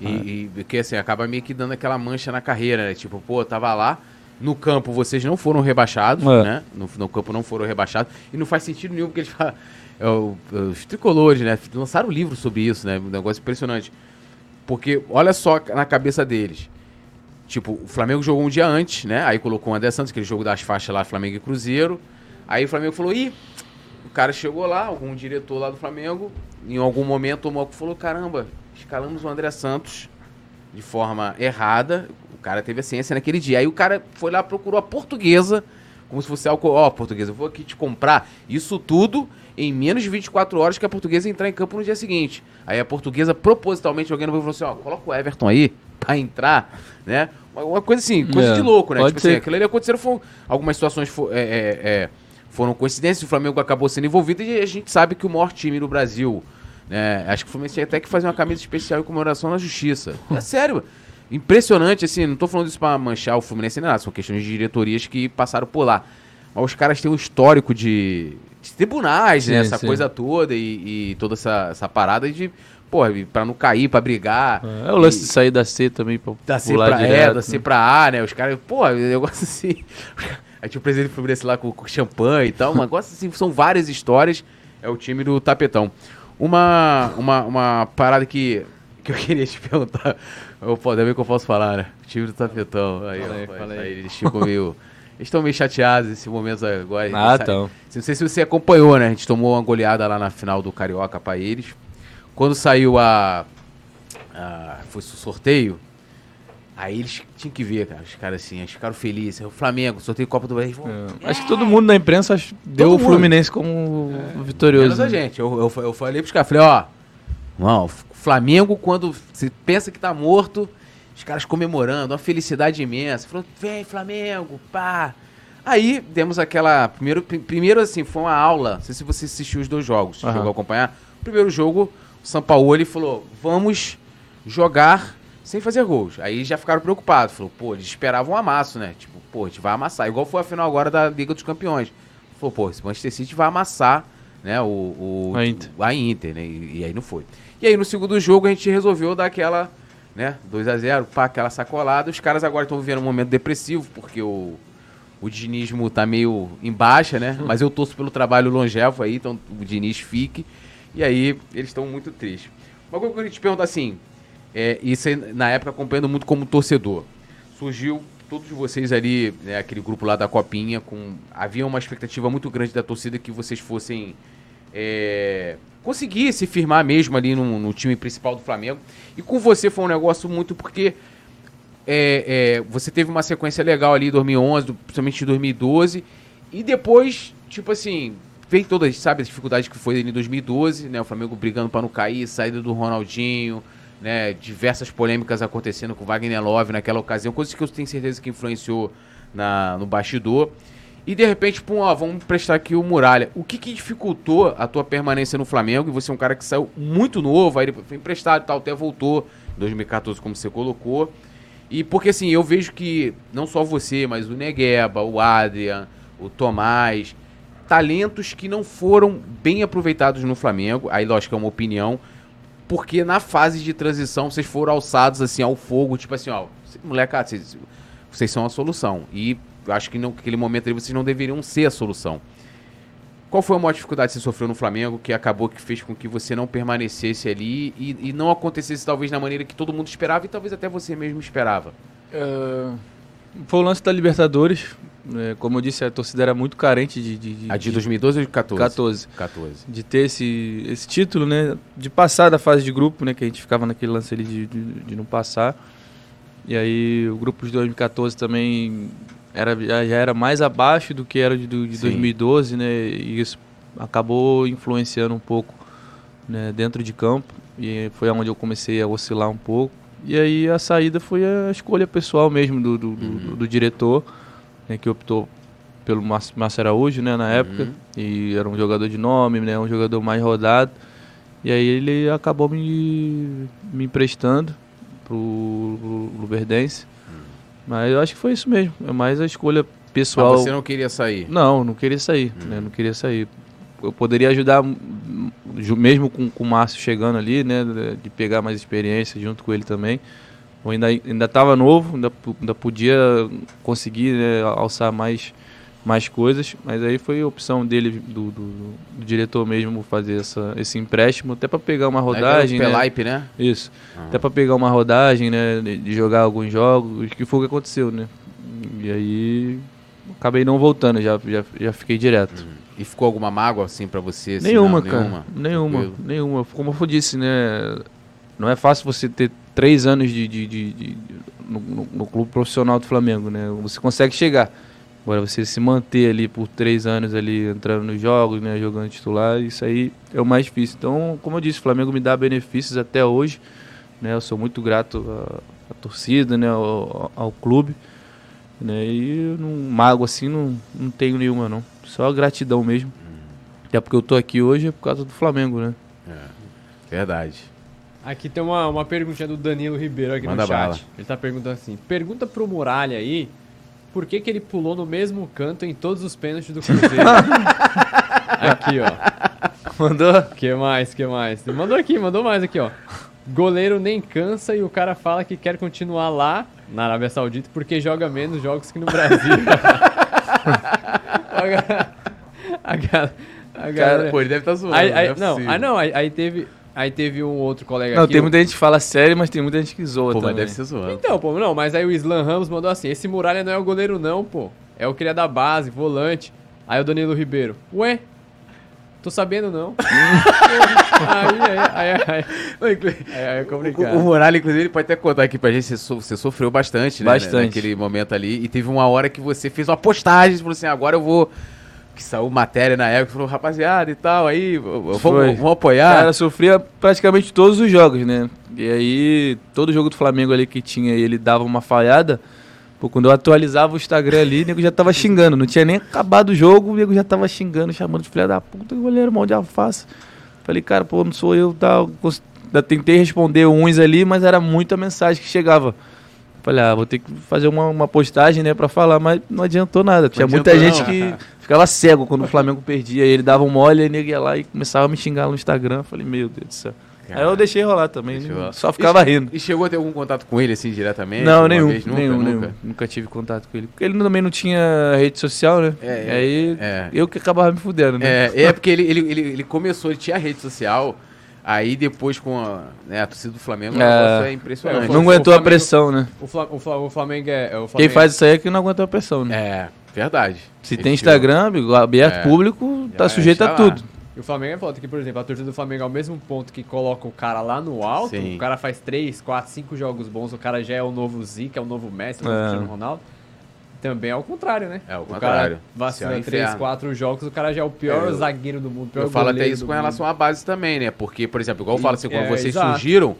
E, e porque assim, acaba meio que dando aquela mancha na carreira, né? Tipo, pô, tava lá. No campo vocês não foram rebaixados, É. né? No, no campo não foram rebaixados. E não faz sentido nenhum, porque eles falam. é, o- os tricolores, né? Lançaram um livro sobre isso, né? Um negócio impressionante. Porque olha só na cabeça deles. Tipo, o Flamengo jogou um dia antes, né? Aí colocou o André Santos, aquele jogo das faixas lá, Flamengo e Cruzeiro. Aí o Flamengo falou, ih, o cara chegou lá, algum diretor lá do Flamengo, em algum momento o Moco falou, caramba, escalamos o André Santos de forma errada. O cara teve a ciência naquele dia. Aí o cara foi lá, procurou a portuguesa, como se fosse algo, ó, portuguesa, eu vou aqui te comprar isso tudo em menos de 24 horas que a portuguesa entrar em campo no dia seguinte. Aí a portuguesa, propositalmente, alguém falou assim, ó, coloca o Everton aí pra entrar, né? Uma, coisa assim, coisa É, de louco, né? Tipo ser. assim, aquilo ali aconteceram, foram, algumas situações é, é, é, foram coincidências, o Flamengo acabou sendo envolvido e a gente sabe que o maior time do Brasil, né? Acho que o Fluminense tinha até que fazer uma camisa especial em comemoração na justiça. É sério. Impressionante, assim, não tô falando isso pra manchar o Fluminense nem nada, são questões de diretorias que passaram por lá. Mas os caras têm um histórico de, de tribunais, né? Sim, Essa sim. coisa toda e, e toda essa, essa parada de, pô, pra não cair, pra brigar. É o lance E- de sair da C também pra da C pular pra direto, da C né? pra A, né? Os caras, pô, negócio assim. Aí tinha o presidente do Fluminense lá com, com champanhe e tal. Um negócio assim, são várias histórias. É o time do Tapetão. Uma, uma, uma parada que, que eu queria te perguntar. Eu, pô, ainda bem que eu posso falar, né? O time do Tapetão. Aí, aí, rapaz, fala aí. eles ficam meio. Eles estão meio chateados nesse momento agora. Ah, então. Não sei se você acompanhou, né? A gente tomou uma goleada lá na final do Carioca pra eles. Quando saiu a. a foi o sorteio. Aí eles tinham que ver, cara. Os caras assim, eles ficaram felizes. O Flamengo, sorteio Copa do Brasil. É, Acho que todo mundo na imprensa deu o mundo. Fluminense como vitorioso. Menos a né? gente. Eu, eu, eu falei pros caras, falei, ó. Não, o Flamengo, quando você pensa que tá morto, os caras comemorando, uma felicidade imensa. Falou, vem, Flamengo, pá. Aí demos aquela. Primeiro, pri- primeiro assim, foi uma aula. Não sei se você assistiu os dois jogos. Aham. Chegou a acompanhar. Primeiro jogo, o São Paulo ele falou: vamos jogar sem fazer gols. Aí já ficaram preocupados. Falou, pô, eles esperavam um amasso, né? Tipo, pô, a gente vai amassar. Igual foi a final agora da Liga dos Campeões. Falou, pô, esse Manchester City vai amassar, né? O, o- A Inter. a Inter, né? E, e aí não foi. E aí no segundo jogo a gente resolveu dar aquela, né? 2 a 0 pá, aquela sacolada. Os caras agora estão vivendo um momento depressivo, porque o, o dinismo tá meio em baixa, né? Mas eu torço pelo trabalho longevo aí, então o Diniz fique. E aí eles estão muito tristes. Que eu queria te perguntar assim, é, isso aí, na época acompanhando muito como torcedor. Surgiu todos vocês ali, né, aquele grupo lá da Copinha, com havia uma expectativa muito grande da torcida que vocês fossem é, conseguir se firmar mesmo ali no, no time principal do Flamengo. E com você foi um negócio muito porque é, é, você teve uma sequência legal ali em 2011, do- principalmente em 2012, e depois, tipo assim, veio todas, sabe, as dificuldades que foi em 2012, né, o Flamengo brigando para não cair, saída do Ronaldinho, né, diversas polêmicas acontecendo com Wagner Love naquela ocasião, coisas que eu tenho certeza que influenciou na, no bastidor. E de repente, pum, ó, vamos prestar aqui o Muralha. O que, que dificultou a tua permanência no Flamengo? E você é um cara que saiu muito novo, aí foi emprestado e tal, até voltou em 2014, como você colocou. E porque assim, eu vejo que não só você, mas o Negueba, o Adrian, o Tomás, talentos que não foram bem aproveitados no Flamengo. Aí, lógico, é uma opinião. Porque na fase de transição vocês foram alçados assim ao fogo, tipo assim, ó, molecada, vocês, vocês são a solução. E acho que naquele momento ali vocês não deveriam ser a solução. Qual foi a maior dificuldade que você sofreu no Flamengo que acabou que fez com que você não permanecesse ali e, e não acontecesse talvez da maneira que todo mundo esperava e talvez até você mesmo esperava? É, foi o lance da Libertadores. Né, como eu disse, a torcida era muito carente de, de, de, A de 2012 ou de 14? 14. 14. de ter esse, esse título, né? De passar da fase de grupo, né? Que a gente ficava naquele lance ali de, de, de não passar. E aí o grupo de 2014 também era, já era mais abaixo do que era de, do- de Sim. 2012, né? E isso acabou influenciando um pouco né, dentro de campo. E foi onde eu comecei a oscilar um pouco. E aí a saída foi a escolha pessoal mesmo do, do, do- Uhum. do diretor, né, que optou pelo Márcio Araújo, né, na época. Uhum. E era um jogador de nome, né, um jogador mais rodado. E aí ele acabou me, me emprestando pro, pro Luverdense. Mas eu acho que foi isso mesmo. É mais a escolha pessoal. Mas você não queria sair? Não, não queria sair, né? Não queria sair. Eu poderia ajudar, ju- mesmo com, com o Márcio chegando ali, né? De pegar mais experiência junto com ele também. Eu ainda ainda estava novo, ainda, ainda podia conseguir né, alçar mais, mais coisas, mas aí foi a opção dele, do, do, do diretor mesmo, fazer essa, esse empréstimo, até para pegar uma rodagem. O né? Pelaipe, né? Isso. Ah. Até pra pegar uma rodagem, né? De jogar alguns jogos, que foi o que aconteceu, né? E aí acabei não voltando, já, já, já fiquei direto. E ficou alguma mágoa assim pra você? assim, nenhuma, não, cara. Nenhuma, Tranquilo. nenhuma. Como eu disse, né? Não é fácil você ter três anos de, de, de- de- no, no- no clube profissional do Flamengo, né? Você consegue chegar. Agora você se manter ali por três anos ali entrando nos jogos, né? Jogando titular, isso aí é o mais difícil. Então, como eu disse, o Flamengo me dá benefícios até hoje, né? Eu sou muito grato à, à torcida, né? Ao, ao clube, né? E não mago assim não, não tenho nenhuma não. Só gratidão mesmo. Até porque eu tô aqui hoje é por causa do Flamengo, né? Verdade. Aqui tem uma, uma perguntinha do Danilo Ribeiro aqui Manda no chat. bala. Ele tá perguntando assim: pergunta pro Muralha aí por que, que ele pulou no mesmo canto em todos os pênaltis do Cruzeiro. aqui, ó. Mandou? Que mais, que mais? Ele mandou aqui, mandou mais aqui, ó. Goleiro nem cansa e o cara fala que quer continuar lá na Arábia Saudita porque joga menos jogos que no Brasil. a ga- a ga- a galera- Pô, ele deve estar zoando. Aí- aí- é não, aí não, aí, aí teve, aí teve um outro colega Não, aqui. tem o- muita gente que fala sério, mas tem muita gente que zoa Pô, mas também. deve ser zoando. Então, pô, não, mas aí o Islam Ramos mandou assim: esse Muralha não é o goleiro, não, pô. É o que ele é da base, volante. Aí o Danilo Ribeiro. Ué? Tô sabendo não. aí, aí, aí, aí, aí, aí é O, complicado. o Muralha, inclusive, ele pode até contar aqui pra gente, você, so- você sofreu bastante, né? Bastante. Naquele momento ali. E teve uma hora que você fez uma postagem, falou assim, agora eu vou... Que saiu matéria na época, falou, rapaziada e tal, aí, vamos, apoiar. Cara, sofria praticamente todos os jogos, né? E aí, todo jogo do Flamengo ali que tinha, ele dava uma falhada. Pô, quando eu atualizava o Instagram ali, o nego já tava xingando. Não tinha nem acabado o jogo, o nego já tava xingando, chamando de filha da puta, goleiro, mal de alface. Falei, cara, pô, não sou eu, tal. Ainda Tentei responder uns ali, mas era muita mensagem que chegava. Falei, ah, vou ter que fazer uma, uma postagem, né, pra falar, mas não adiantou nada. Tinha muita gente não. que ficava cego quando o Flamengo perdia. Ele dava um mole, aí nego ia lá e começava a me xingar no Instagram. Falei, meu Deus do céu. Aí eu deixei rolar também, rolar. só ficava E- rindo. E chegou a ter algum contato com ele, assim, diretamente? Não, nenhum, vez? Nunca, nenhum, nunca? nenhum. Nunca tive contato com ele. Porque ele também não tinha rede social, né? É, é, aí é. eu que acabava me fudendo, né? É, é porque ele, ele, ele, ele começou, ele tinha rede social, aí depois com a, né, a torcida do Flamengo, o É. negócio é É, impressionante. não aguentou a Flamengo- pressão, né? O, Fla- o Fla- o Flamengo é. é o Quem Flamengo faz isso aí é que não aguentou a pressão, né? É, verdade. Se Ele tem. Instagram, amigo, aberto É. público, tá sujeito a lá. tudo. E o Flamengo é foda que, por exemplo, a torcida do Flamengo ao mesmo ponto que coloca o cara lá no alto, Sim. o cara faz 3, 4, 5 jogos bons, o cara já é o novo Zica, é o novo Messi, é o novo É. Cristiano Ronaldo. Também é o contrário, né? É o o contrário. cara vacila Esse o 3, inferno. 4 jogos, o cara já é o pior É, eu- zagueiro do mundo, Eu falo até isso com mundo. relação à base também, né? Porque, por exemplo, igual eu falo assim, quando É, vocês exato. surgiram,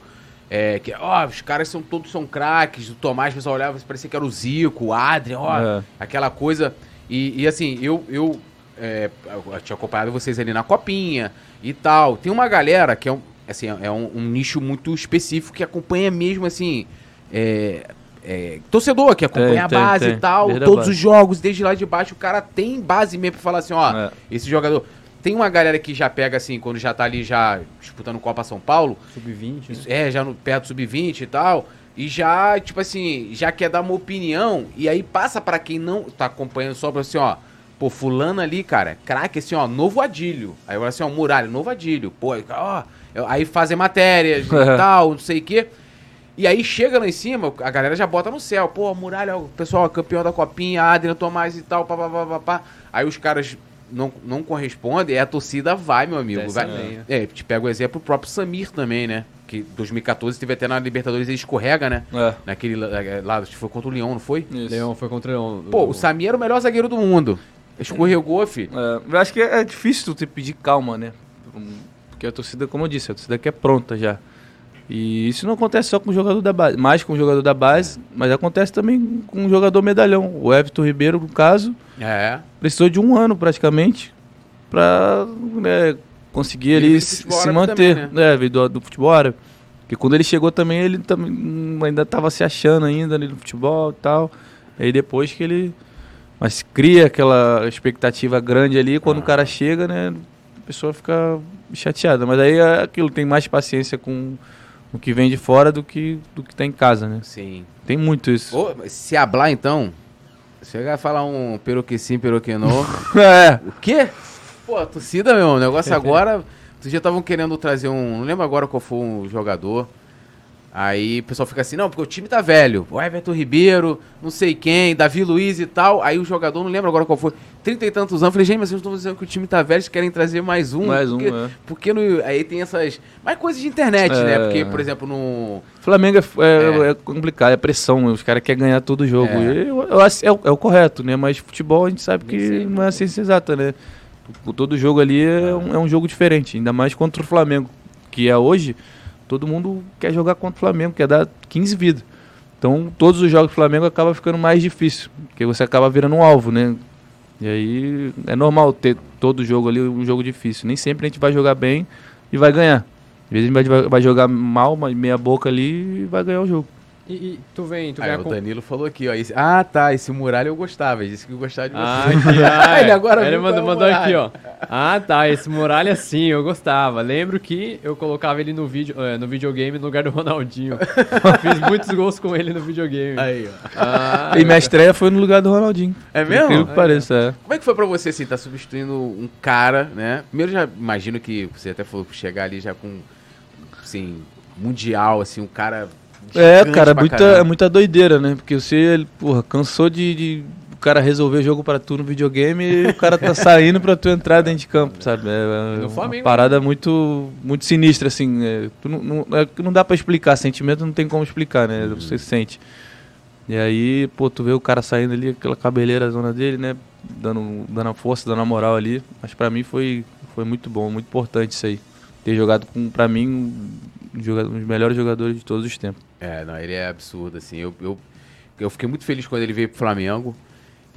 é, que, ó, os caras são todos são craques, o Tomás, o pessoal olhava, parecia que era o Zico, o Adrian, ó, É. aquela coisa. E, e, assim, eu, eu, é, eu tinha acompanhado vocês ali na copinha e tal. Tem uma galera que é um, assim, é um, um nicho muito específico que acompanha mesmo, assim, é, é, torcedor, que acompanha Tem, a tem, base tem. e tal, Desde todos os jogos, desde lá de baixo, o cara tem base mesmo pra falar assim, ó, É. esse jogador. Tem uma galera que já pega assim, quando já tá ali já disputando Copa São Paulo, Sub-20, né? é, já no perto do sub-20 e tal, e já, tipo assim, já quer dar uma opinião, e aí passa pra quem não tá acompanhando só pra assim, ó, pô, fulano ali, cara, craque assim, ó, novo Adílio. Aí eu assim, ó, Muralha, novo Adílio. Pô, aí, ó, aí fazem matérias e tal, não sei o quê. E aí chega lá em cima, a galera já bota no céu. Pô, Muralha, o pessoal, campeão da copinha, Adriano Tomás e tal, pá, pá, pá, pá, pá. Aí os caras não, não correspondem, e a torcida vai, meu amigo. Vai. né? É, te pega o exemplo o próprio Samir também, né? Que 2014 teve até na Libertadores, ele escorrega, né? É. Naquele lado, acho que foi contra o Leão, não foi? Isso. Leão foi contra o Leão. Pô, o Samir era o melhor zagueiro do mundo. Escorregou, fi. É, eu acho que é difícil tu te pedir calma, né? Porque a torcida, como eu disse, a torcida que é pronta já. E isso não acontece só com o jogador da base, mais com o jogador da base, mas acontece também com o jogador medalhão. O Everton Ribeiro, no caso, É. precisou de um ano praticamente pra né, conseguir Ele ali se, manter. também, É, veio do, do futebol árabe. Porque quando ele chegou também, ele também ainda estava se achando ainda no futebol e tal. Aí depois que ele. Mas cria aquela expectativa grande ali, quando Ah. o cara chega, né? A pessoa fica chateada. Mas aí é aquilo, tem mais paciência com o que vem de fora do que do que tá em casa, né? Sim. Tem muito isso. Ô, se hablar então, você vai falar um peroque sim, peroque não. É. o quê? Pô, a torcida, meu, o negócio agora. Vocês já estavam querendo trazer um. Não lembro agora qual foi um jogador. Aí o pessoal fica assim, não, porque o time tá velho. O Everton Ribeiro, não sei quem, Davi Luiz e tal. Aí o jogador, não lembro agora qual foi. Trinta e tantos anos. Falei, gente, mas vocês estão dizendo que o time tá velho, vocês querem trazer mais um. Mais um, porque, é. porque no, aí tem essas. Mais coisas de internet, né? É. Porque, por exemplo, no. Flamengo é, é- É. é complicado, é pressão, os caras querem ganhar todo jogo. É. Eu- eu acho- é, o, é o correto, né? Mas futebol a gente sabe que não é a ciência exata, né? O- Todo jogo ali é um, é um jogo diferente, ainda mais contra o Flamengo, que é hoje, todo mundo quer jogar contra o Flamengo, quer dar 15 vidas. Então todos os jogos do Flamengo acaba ficando mais difícil, porque você acaba virando um alvo, né? E aí é normal ter todo jogo ali um jogo difícil. Nem sempre a gente vai jogar bem e vai ganhar. Às vezes a gente vai, vai jogar mal, mas meia boca ali e vai ganhar o jogo. E, e tu vem, tu vem o Danilo falou aqui, ó. esse- ah, tá. Esse muralha eu gostava. Ele disse que gostava de você. Ah, aqui, ah, Ele agora Ele mandou, mandou aqui, ó. Ah, tá. Esse muralha sim, eu gostava. Lembro que eu colocava ele no vídeo, eh, no videogame no lugar do Ronaldinho. Fiz muitos gols com ele no videogame. Aí, ó. Ah, E minha estreia foi no lugar do Ronaldinho. É mesmo? incrível que pareça, é. Como é que foi pra você, assim, tá substituindo um cara, né? Primeiro, já imagino que você até falou que chegar ali já com, assim, mundial, assim, um cara É, cara, pra muita, caramba. é muita doideira, né? Porque você, porra, cansou de, de o cara resolver jogo pra tu no videogame e o cara tá saindo pra tu entrar dentro de campo, sabe? É, é uma Flamengo, parada muito, muito sinistra, assim. é, tu não, não, é não dá pra explicar, sentimento não tem como explicar, né? Você sente. E aí, pô, tu vê o cara saindo ali, aquela cabeleira zona dele, né? Dando, dando a força, dando a moral ali. Mas pra mim foi, foi muito bom, muito importante isso aí. Ter jogado com, pra mim, jogador- um dos melhores jogadores de todos os tempos. É, não, ele é absurdo, assim. Eu, eu, eu fiquei muito feliz quando ele veio pro Flamengo.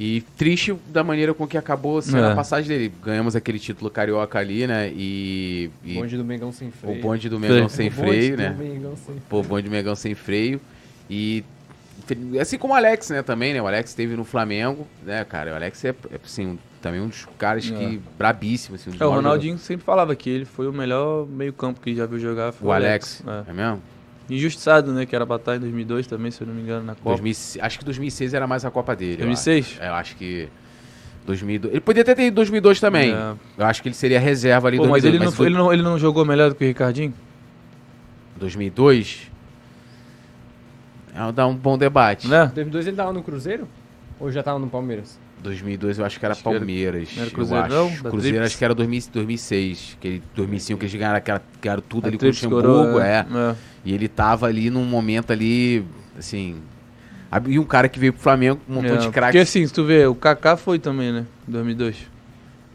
E triste da maneira com que acabou sendo É. a passagem dele. Ganhamos aquele título carioca ali, né? E. e Bonde do Mengão sem o freio. bonde do Mengão sem O bonde freio, do né? Mengão sem freio. Pô, bonde do Mengão sem freio. E. Assim como o Alex, né, também, né? O Alex esteve no Flamengo, né, cara? O Alex é, é, assim, também um dos caras que. brabíssimo, assim. Um É, o Ronaldinho sempre falava que ele foi o melhor meio-campo que já viu jogar. Foi O Alex. É. É mesmo? Injustiçado, né? Que era estar em 2002 também, se eu não me engano, na Copa. 2000 acho que 2006 era mais a Copa dele. eu 2006? acho. É, eu acho que. 2002. Ele podia até ter ido em 2002 também. É. Eu acho que ele seria reserva ali Pô, mas 2002. ele não, foi- ele, não, ele não jogou melhor do que o Ricardinho? 2002. É, dá um bom debate. Né? Em 2002 ele tava no Cruzeiro? Ou já tava no Palmeiras? 2002 eu acho que era Acho que era- Palmeiras. não era eu Cruzeiro, acho. não? Cruzeiro acho que era 2000, 2006. Que ele, 2005 eles ganharam, aquela, ganharam tudo A ali com o Luxemburgo. coroa, é. é. E ele tava ali num momento ali, assim. E um cara que veio pro Flamengo, um montão É, de Porque craques. assim, se tu vê, o Kaká foi também, né? Em 2002.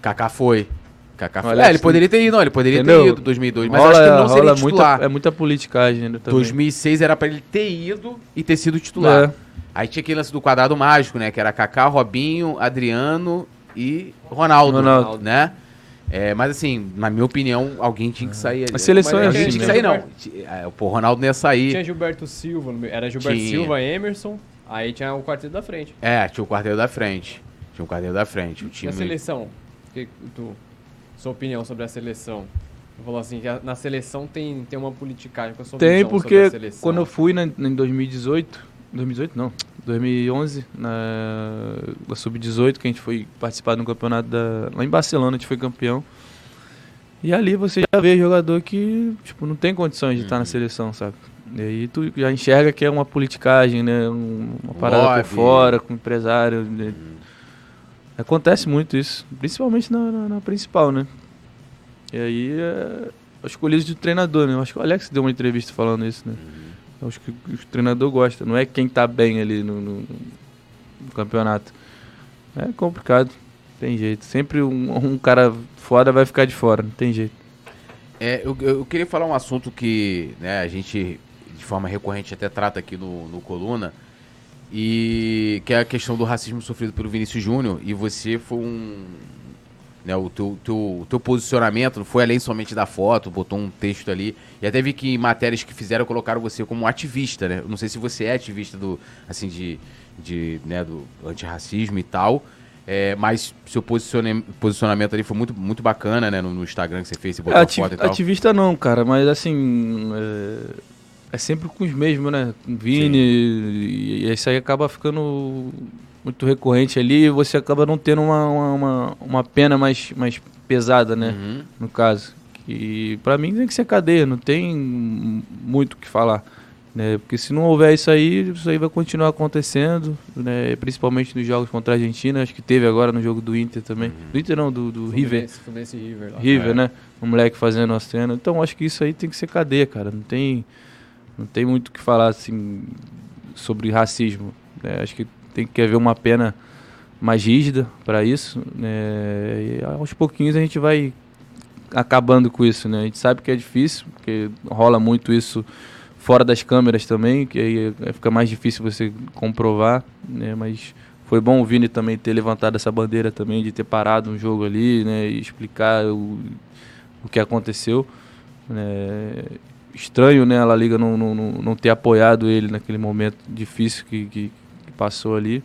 Kaká foi. Kaká foi. É, ele poderia ter ido, não, ele poderia Entendeu? ter ido 2002, mas rola, acho que ele não seria titular. muita, é muita politicagem ainda também. 2006 era pra ele ter ido e ter sido titular. É. Aí tinha aquele lance do quadrado mágico, né? Que era Kaká, Robinho, Adriano e Ronaldo, Ronaldo. né? É, mas assim, na minha opinião, alguém tinha que sair. ali. A seleção Mas é alguém assim, tinha que né? sair, não. É, Pô, o Ronaldo não ia sair. Tinha Gilberto Silva, era Gilberto Tinha. Silva, Emerson, aí tinha o quarteto da frente. É, tinha o quarteiro da frente. Tinha o quarteiro da frente. O E time. a seleção? Que, tu, sua opinião sobre a seleção? Tu falou assim, que a- na seleção tem, tem uma politicagem com a sua Tem, porque a seleção. quando eu fui na, em 2018, 2018 não, 2011, na, na Sub-18, que a gente foi participar de um campeonato da, lá em Barcelona, a gente foi campeão. E ali você já vê jogador que, tipo, não tem condições de estar na seleção, sabe? E aí tu já enxerga que é uma politicagem, né? um- uma parada por fora, com empresário. né? Acontece muito isso, principalmente na, na- na principal, né? E aí é a escolhido do treinador, né? Eu acho que o Alex deu uma entrevista falando isso, né? Eu acho que o treinador gosta, não é quem tá bem ali no, no- no campeonato. É complicado, tem jeito. Sempre um, um cara foda vai ficar de fora, não tem jeito. É, eu, eu queria falar um assunto que né, a gente, de forma recorrente, até trata aqui no, no Coluna, e que é a questão do racismo sofrido pelo Vinícius Júnior, e você foi um... Né, o teu, teu, teu posicionamento não foi além somente da foto, botou um texto ali, e até vi que em matérias que fizeram colocaram você como ativista, né? Eu não sei se você é ativista do, assim, de, de, né, do antirracismo e tal, é, mas seu posicionamento ali foi muito, muito bacana, né? No, no Instagram que você fez, você botou É, ati- foto e tal. ativista não, cara, mas assim. É, é sempre com os mesmos, né? Vini, e, e isso aí acaba ficando muito recorrente ali e você acaba não tendo uma, uma, uma, pena mais, mais pesada, né? Uhum. No caso. Que pra mim tem que ser cadeia, não tem muito o que falar. Né? Porque se não houver isso aí, isso aí vai continuar acontecendo, né? principalmente nos jogos contra a Argentina, acho que teve agora no jogo do Inter também. Do Inter não, do, do River. Fluminense, Fluminense e River lá. River, É. né? Um moleque fazendo a cena. Então acho que isso aí tem que ser cadeia, cara. Não tem, não tem muito o que falar assim sobre racismo. né? Acho que tem que haver uma pena mais rígida para isso. Né? E aos pouquinhos a gente vai acabando com isso, né? A gente sabe que é difícil, porque rola muito isso fora das câmeras também, que aí é- fica mais difícil você comprovar, né? Mas foi bom o Vini também ter levantado essa bandeira também, de ter parado um jogo ali, né? E explicar o, o que aconteceu. né? Estranho, né? A La Liga não, não, não, ter apoiado ele naquele momento difícil que, que passou ali.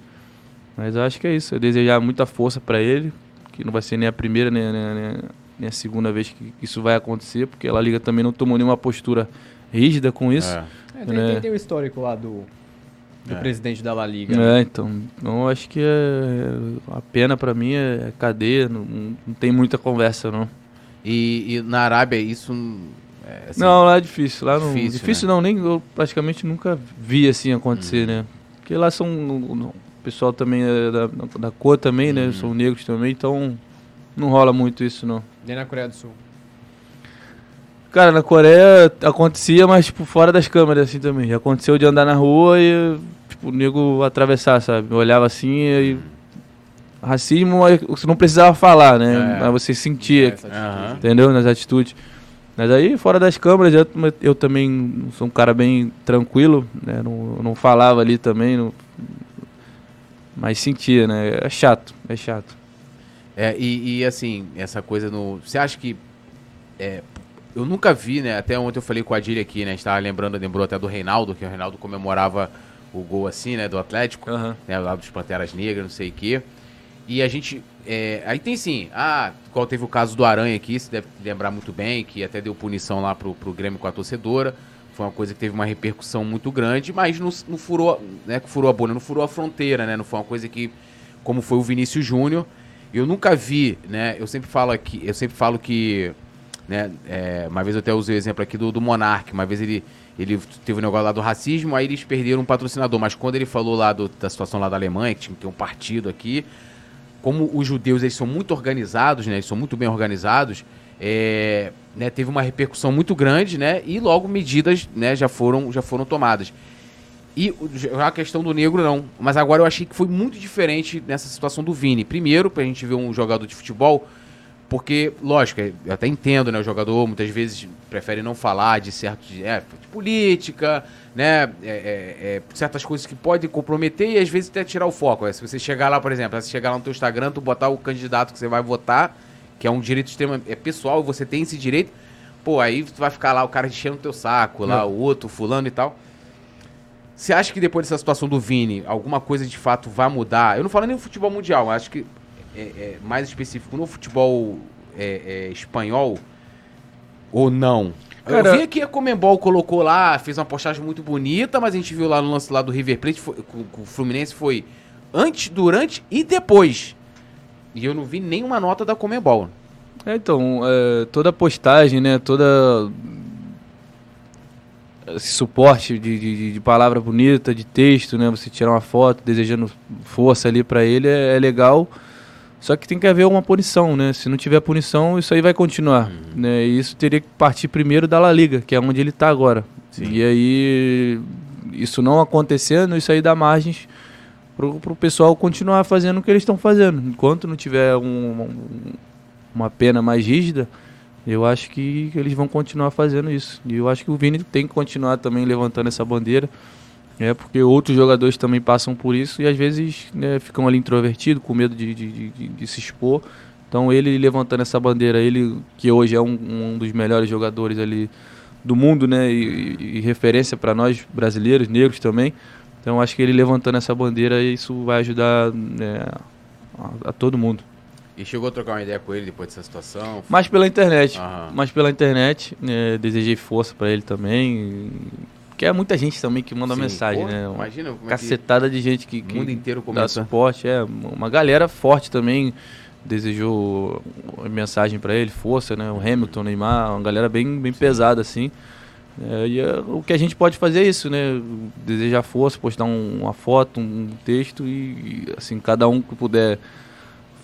Mas eu acho que é isso. Eu desejar muita força para ele, que não vai ser nem a primeira nem, nem, nem- nem a segunda vez que isso vai acontecer, porque a La Liga também não tomou nenhuma postura rígida com isso. É. É, tem, né? tem, tem o histórico lá do, do É. presidente da La Liga. né? É, então, então eu acho que é, a pena pra mim é cadeia, não, não tem muita conversa não. E, e na Arábia isso é, assim, não, lá é difícil, lá não, difícil, difícil, né? não, nem eu praticamente nunca vi assim acontecer, Uhum. né? Porque lá são o pessoal também é da, da cor também, né? São negros também, então não rola muito isso, não. Nem na Coreia do Sul. Cara, na Coreia acontecia, mas tipo, fora das câmeras assim também. Aconteceu de andar na rua e tipo, o nego atravessar, sabe? Eu olhava assim e. Racismo você não precisava falar, né? É. Mas você sentia. Aham. entendeu? Nas atitudes. Mas aí, fora das câmeras, eu, eu também sou um cara bem tranquilo, né? Não, não falava ali também, não- mas sentia, né? É chato, é chato. É, e, e, assim, essa coisa no. Você acha que. é, eu nunca vi, né? Até ontem eu falei com a Adília aqui, né? A gente tava lembrando, lembrou até do Reinaldo, que o Reinaldo comemorava o gol assim, né? Do Atlético, Aham. né? Lá dos Panteras Negras, não sei o quê. E a gente. É, aí tem sim, ah, qual teve o caso do Aranha aqui, você deve lembrar muito bem, que até deu punição lá pro, pro Grêmio com a torcedora. Foi uma coisa que teve uma repercussão muito grande, mas não, não furou, né? Furou a bolha, não furou a fronteira, né? Não foi uma coisa que. Como foi o Vinícius Júnior. Eu nunca vi, né? Eu sempre falo aqui, eu sempre falo que. Né, é, uma vez eu até usei o exemplo aqui do, do Monark. Uma vez ele, ele teve um negócio lá do racismo, aí eles perderam um patrocinador. Mas quando ele falou lá do- da situação lá da Alemanha, que tinha que ter um partido aqui, como os judeus eles são muito organizados, né? Eles são muito bem organizados, é, né, teve uma repercussão muito grande, né? E logo medidas, né, já foram, já foram tomadas. E a questão do negro não, mas agora eu achei que foi muito diferente nessa situação do Vini. Primeiro, pra gente ver um jogador de futebol, porque, lógico, eu até entendo, né? O jogador muitas vezes prefere não falar de certo de, é, de política, né? é, é, é, certas coisas que podem comprometer e às vezes até tirar o foco. É, se você chegar lá, por exemplo, se chegar lá no teu Instagram, tu botar o candidato que você vai votar, que é um direito extremo, é pessoal, você tem esse direito, pô, aí tu vai ficar lá o cara enchendo o teu saco, lá o outro, fulano e tal. Você acha que depois dessa situação do Vini, alguma coisa de fato vai mudar? Eu não falo nem no futebol mundial, mas acho que é, é mais específico no futebol é, é, espanhol ou não? Cara- eu vi que a Comembol colocou lá, fez uma postagem muito bonita, mas a gente viu lá no lance lá do River Plate, foi- com, com o Fluminense foi antes, durante e depois. E eu não vi nenhuma nota da Comembol. É, então, é, toda postagem, né, toda esse suporte de, de, de palavra bonita, de texto, né, você tirar uma foto desejando força ali pra ele é, é legal. Só que tem que haver uma punição, né? Se não tiver punição, isso aí vai continuar, né? E isso teria que partir primeiro da La Liga, que é onde ele tá agora. Sim. E aí isso não acontecendo, isso aí dá margens pro, pro pessoal continuar fazendo o que eles estão fazendo. Enquanto não tiver um- um- uma pena mais rígida, eu acho que eles vão continuar fazendo isso. E eu acho que o Vini tem que continuar também levantando essa bandeira, é porque outros jogadores também passam por isso e às vezes né, ficam ali introvertidos, com medo de, de- de- de- se expor. Então ele levantando essa bandeira, ele que hoje é um, um dos melhores jogadores ali do mundo, né, e, e- e referência para nós brasileiros, negros também. Então acho que ele levantando essa bandeira, isso vai ajudar né, a- a todo mundo. E chegou a trocar uma ideia com ele depois dessa situação? Mas pela internet. Mas pela internet. né, desejei força pra ele também. Porque é muita gente também que manda Sim, mensagem, né? Uma Imagina como é que cacetada de gente que, o que mundo inteiro dá começa. suporte. É, uma galera forte também desejou mensagem pra ele, força, né? O Hamilton, Neymar, uma galera bem, bem pesada assim. É, e é, o que a gente pode fazer é isso, né? Desejar força, postar um- uma foto, um texto e, e, assim, cada um que puder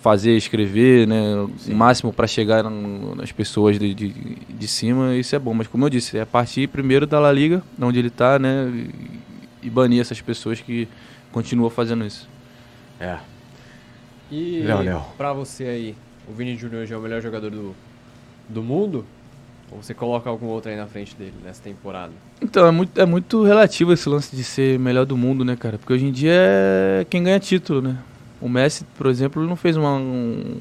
fazer, escrever, né? Sim. O máximo para chegar no- nas pessoas de, de, de cima, isso é bom. Mas como eu disse, é partir primeiro da La Liga, onde ele tá, né? E, e banir essas pessoas que continuam fazendo isso. É. E Léo, Léo. pra você aí, o Vini Júnior já é o melhor jogador do, do mundo? Ou você coloca algum outro aí na frente dele nessa temporada? Então, é muito, é muito relativo esse lance de ser melhor do mundo, né, cara? Porque hoje em dia é quem ganha título, né? O Messi, por exemplo, não fez uma- um,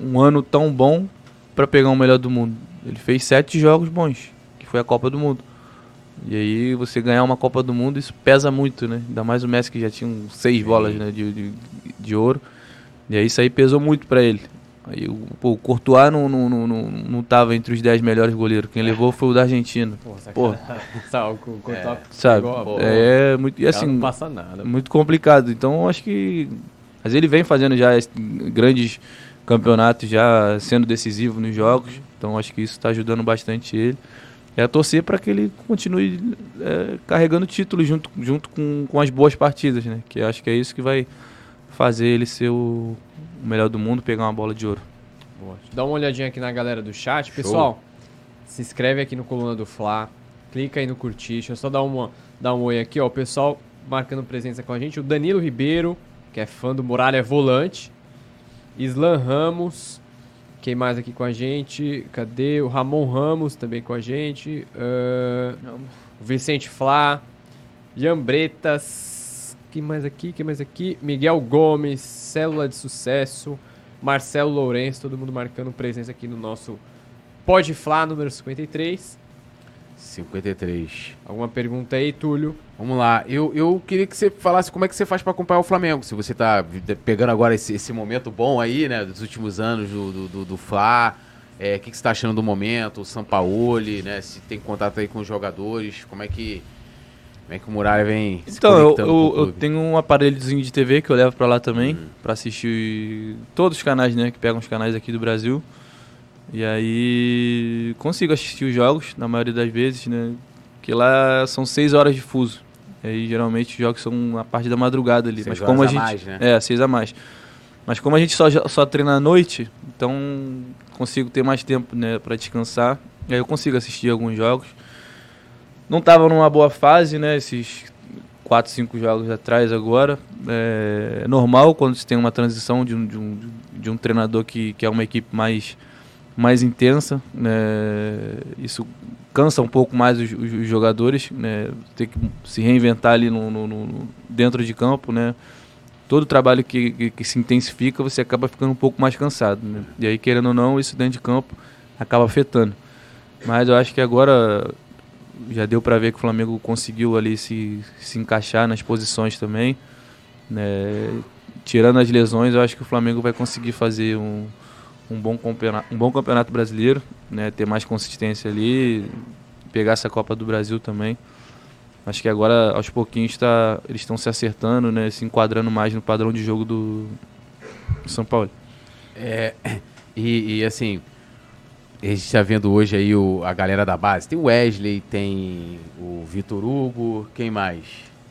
um ano tão bom pra pegar o melhor do mundo. Ele fez sete jogos bons, que foi a Copa do Mundo. E aí você ganhar uma Copa do Mundo, isso pesa muito, né? Ainda mais o Messi que já tinha uns seis bolas né, de, de, de ouro. E aí isso aí pesou muito pra ele. Aí o, pô, o Courtois não, não, não, não, não tava entre os dez melhores goleiros. Quem levou foi o da Argentina. Pô, Pô. Sabe, o Courtois Sabe? bola. É muito. E assim, não passa nada. muito complicado. Então eu acho que. Mas ele vem fazendo já es- grandes campeonatos, já sendo decisivo nos jogos. Então eu acho que isso está ajudando bastante ele. é torcer para que ele continue é, carregando títulos junto, junto com, com as boas partidas, né? Que acho que é isso que vai fazer ele ser o melhor do mundo, pegar uma bola de ouro. Boa. Dá uma olhadinha aqui na galera do chat. Pessoal, se inscreve aqui no Coluna do Fla, clica aí no curtir. Deixa eu só dar, uma, dar um oi aqui, ó. O pessoal marcando presença com a gente. O Danilo Ribeiro, que é fã do Muralha Volante. Islan Ramos. Quem mais aqui com a gente? Cadê? O Ramon Ramos também com a gente. Uh, o Vicente Flá. Ian Bretas. Quem mais aqui? Quem mais aqui? Miguel Gomes. Célula de Sucesso. Marcelo Lourenço. Todo mundo marcando presença aqui no nosso Pode Flá número 53. 53. Alguma pergunta aí, Túlio? Vamos lá. Eu, eu queria que você falasse como é que você faz para acompanhar o Flamengo. Se você tá pegando agora esse, esse momento bom aí, né, dos últimos anos do, do, do, do Fla. É, o que, que você está achando do momento? O Sampaoli, né? Se tem contato aí com os jogadores, como é que. Como é que o Muralha vem Então, eu, eu, eu, tenho um aparelhozinho de TV que eu levo para lá também, uhum. para assistir todos os canais, né? Que pegam os canais aqui do Brasil. E aí consigo assistir os jogos, na maioria das vezes, né? Que lá são seis horas de fuso. E aí geralmente os jogos são a parte da madrugada ali. Seis Mas como a, a gente. Mais, né? É, seis a mais. Mas como a gente só, só treina à noite, então consigo ter mais tempo né, para descansar. E aí eu consigo assistir alguns jogos. Não estava numa boa fase, né? Esses quatro, cinco jogos atrás agora. É normal quando se tem uma transição de um, de um, de um treinador que, que é uma equipe mais mais intensa. Né? Isso cansa um pouco mais os, os jogadores, né? ter que se reinventar ali no, no, no, dentro de campo. Né? Todo trabalho que, que, que, se intensifica, você acaba ficando um pouco mais cansado. Né? E aí, querendo ou não, isso dentro de campo acaba afetando. Mas eu acho que agora já deu para ver que o Flamengo conseguiu ali se, se encaixar nas posições também. Né? Tirando as lesões, eu acho que o Flamengo vai conseguir fazer um, um bom campeonato, um bom campeonato brasileiro, né? Ter mais consistência ali, pegar essa Copa do Brasil também. Acho que agora, aos pouquinhos, tá, eles estão se acertando, né? Se enquadrando mais no padrão de jogo do, São Paulo. É, e, e, assim, a gente está vendo hoje aí o, a galera da base. Tem o Wesley, tem o Vitor Hugo, quem mais?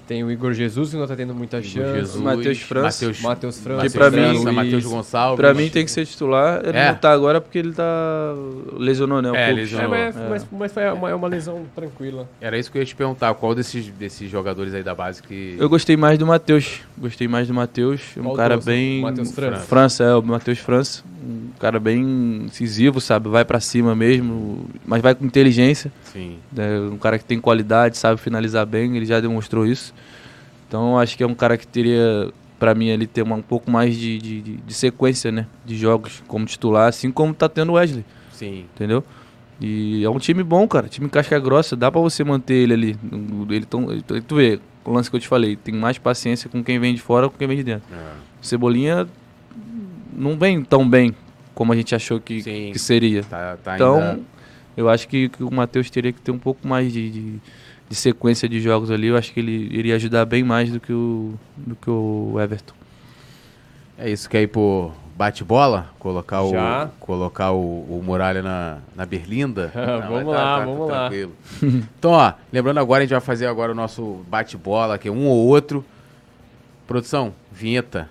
Tem o Igor Jesus, que não tá tendo muita chance. Jesus, Matheus França. Matheus, Matheus França. Que pra mim, Matheus Gonçalves. Pra mim tem que ser titular. Ele é. não tá agora porque ele tá... Lesionou, né? Um é, lesionou. É, mas, é. Mas, mas, foi uma, é uma lesão tranquila. Era isso que eu ia te perguntar. Qual desses, desses jogadores aí da base que... Eu gostei mais do Matheus. Gostei mais do Matheus. Um qual cara bem... Matheus França. França, é. O Matheus França. Um cara bem incisivo, sabe? Vai pra cima mesmo. Mas vai com inteligência. Sim. É um cara que tem qualidade, sabe finalizar bem. Ele já demonstrou isso. Então acho que é um cara que teria, para mim, ali ter uma, um pouco mais de, de, de, sequência, né? De jogos como titular, assim como tá tendo o Wesley. Sim. Entendeu? E é um time bom, cara. Time casca grossa, dá para você manter ele ali. Ele tão, tu vê, o lance que eu te falei, tem mais paciência com quem vem de fora com quem vem de dentro. É. Cebolinha não vem tão bem como a gente achou que, que seria. Tá, tá então, ainda... eu acho que, que o Matheus teria que ter um pouco mais de, de de sequência de jogos ali, eu acho que ele iria ajudar bem mais do que o, do que o Everton. É isso, quer ir por bate-bola? Colocar, o, colocar o, o Muralha na, na berlinda? Não, vamos tá, lá, tá, vamos tá, lá. Tranquilo. então, ó, lembrando agora, a gente vai fazer agora o nosso bate-bola, que é um ou outro. Produção, vinheta.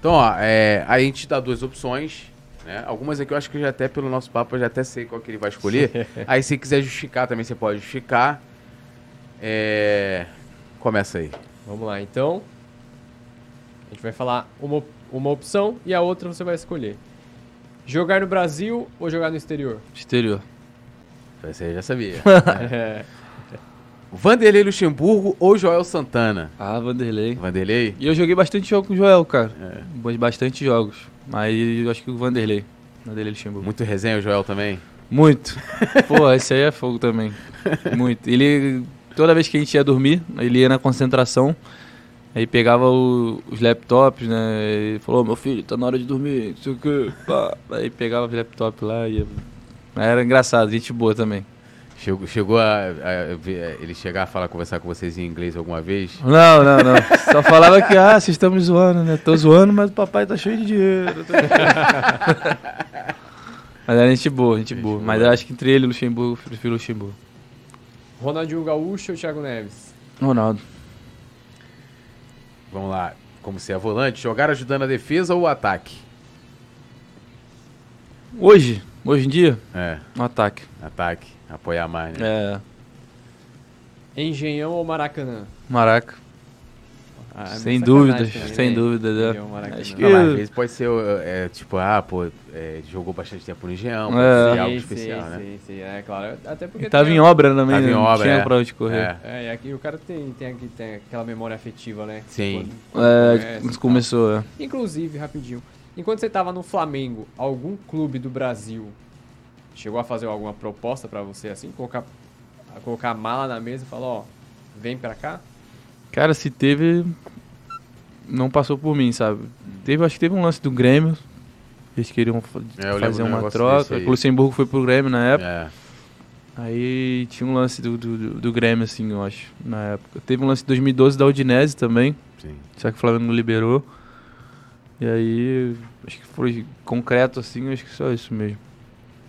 Então, ó, é, a gente dá duas opções né? Algumas aqui eu acho que já até pelo nosso papo eu já até sei qual que ele vai escolher. aí se quiser justificar também você pode justificar. É... Começa aí. Vamos lá, então. A gente vai falar uma, uma opção e a outra você vai escolher. Jogar no Brasil ou jogar no exterior? Exterior. Você já sabia. é. Vanderlei Luxemburgo ou Joel Santana? Ah, Vanderlei. Vanderlei? E eu joguei bastante jogo com o Joel, cara. É. Bastante jogos. Mas eu acho que o Vanderlei. Vanderlei Luxemburgo. Muito resenha o Joel também? Muito. Pô, esse aí é fogo também. Muito. Ele, toda vez que a gente ia dormir, ele ia na concentração. Aí pegava o, os laptops, né? E falou, meu filho, tá na hora de dormir, não sei o que. Aí pegava os laptops lá e ia... Era engraçado, gente boa também. Chegou, chegou a, a, a, ele chegar a falar, conversar com vocês em inglês alguma vez? Não, não, não. Só falava que, ah, vocês estão me zoando, né? Tô zoando, mas o papai tá cheio de dinheiro. Mas era gente boa, gente boa. Mas eu acho que entre ele e o Luxemburgo, eu prefiro o Luxemburgo. Ronaldinho Gaúcho ou Thiago Neves? Ronaldo. Vamos lá. Como se é volante, jogar ajudando a defesa ou o ataque? Hoje, hoje em dia, É, no ataque. ataque. Apoiar mais, né? É, Engenhão ou Maracanã? Maraca. Ah, é sem dúvidas, também, sem né? dúvidas. é. Maracanã. Acho que- Não, mas às vezes pode ser, é, tipo, ah, pô, é, jogou bastante tempo no Engenhão, pode É. ser algo Sim, especial, sim, né? Sim, sim, é claro. Até porque Ele tava tem em obra também, Tava né? em não obra, tinha é. pra onde correr. É. É, e aqui o cara tem, tem, aqui, tem aquela memória afetiva, né? Sim. Quando- É, quando quando tal. começou, é. Inclusive, rapidinho, enquanto você tava no Flamengo, algum clube do Brasil chegou a fazer alguma proposta pra você assim? Colocar, colocar a mala na mesa e falar, ó, vem pra cá? Cara, se teve. Não passou por mim, sabe? Teve, acho que teve um lance do Grêmio. Eles queriam É, fazer de um uma troca. O Luxemburgo foi pro Grêmio na época. É. Aí tinha um lance do, do, do- Grêmio, assim, eu acho, na época. Teve um lance em 2012 da Udinese também. Sim. Só que o Flamengo não liberou. E aí, acho que foi concreto, assim, acho que só isso mesmo.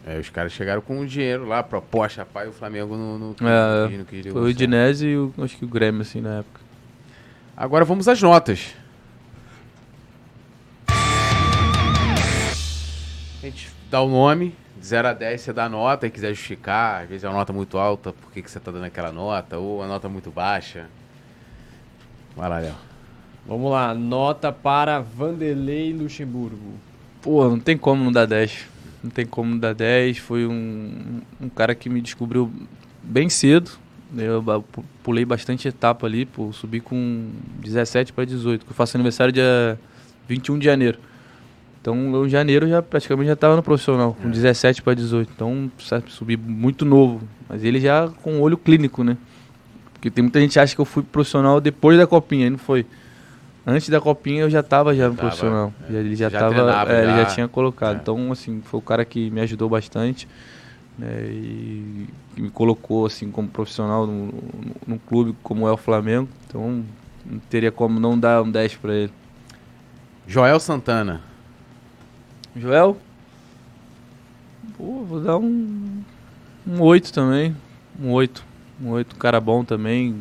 É, os caras chegaram com dinheiro lá, proposta, pai, o Flamengo no, no, É, no, quis Foi o. Udinese e o, acho que o Grêmio, assim, na época. Agora vamos às notas. A gente dá o nome, de 0 a 10 você dá a nota e quiser justificar, às vezes é uma nota muito alta, por que, que você tá dando aquela nota, ou a nota muito baixa. Vai lá, Léo. Vamos lá, nota para Vanderlei Luxemburgo. Pô, não tem como não dar 10. Não tem como dar 10. Foi um, um cara que me descobriu bem cedo. Eu pulei bastante etapa ali, pô, subi com 17 para 18, que eu faço aniversário dia 21 de janeiro. Então, em janeiro já praticamente já estava no profissional, com 17 para 18. Então, sabe, subi muito novo, mas ele já com olho clínico, né? Porque tem muita gente que acha que eu fui profissional depois da copinha, e não foi. Antes da copinha eu já estava já no tava, profissional. é. Já- ele já, Já tava, treinava, é, ele já. já tinha colocado. É. Então, assim, foi o cara que me ajudou bastante. né, e me colocou assim como profissional num, num- num clube como é o Flamengo. Então, não teria como não dar um 10 para ele. Joel Santana. Joel? Pô, vou dar um. Um 8 também. Um 8. Um 8, um cara bom também.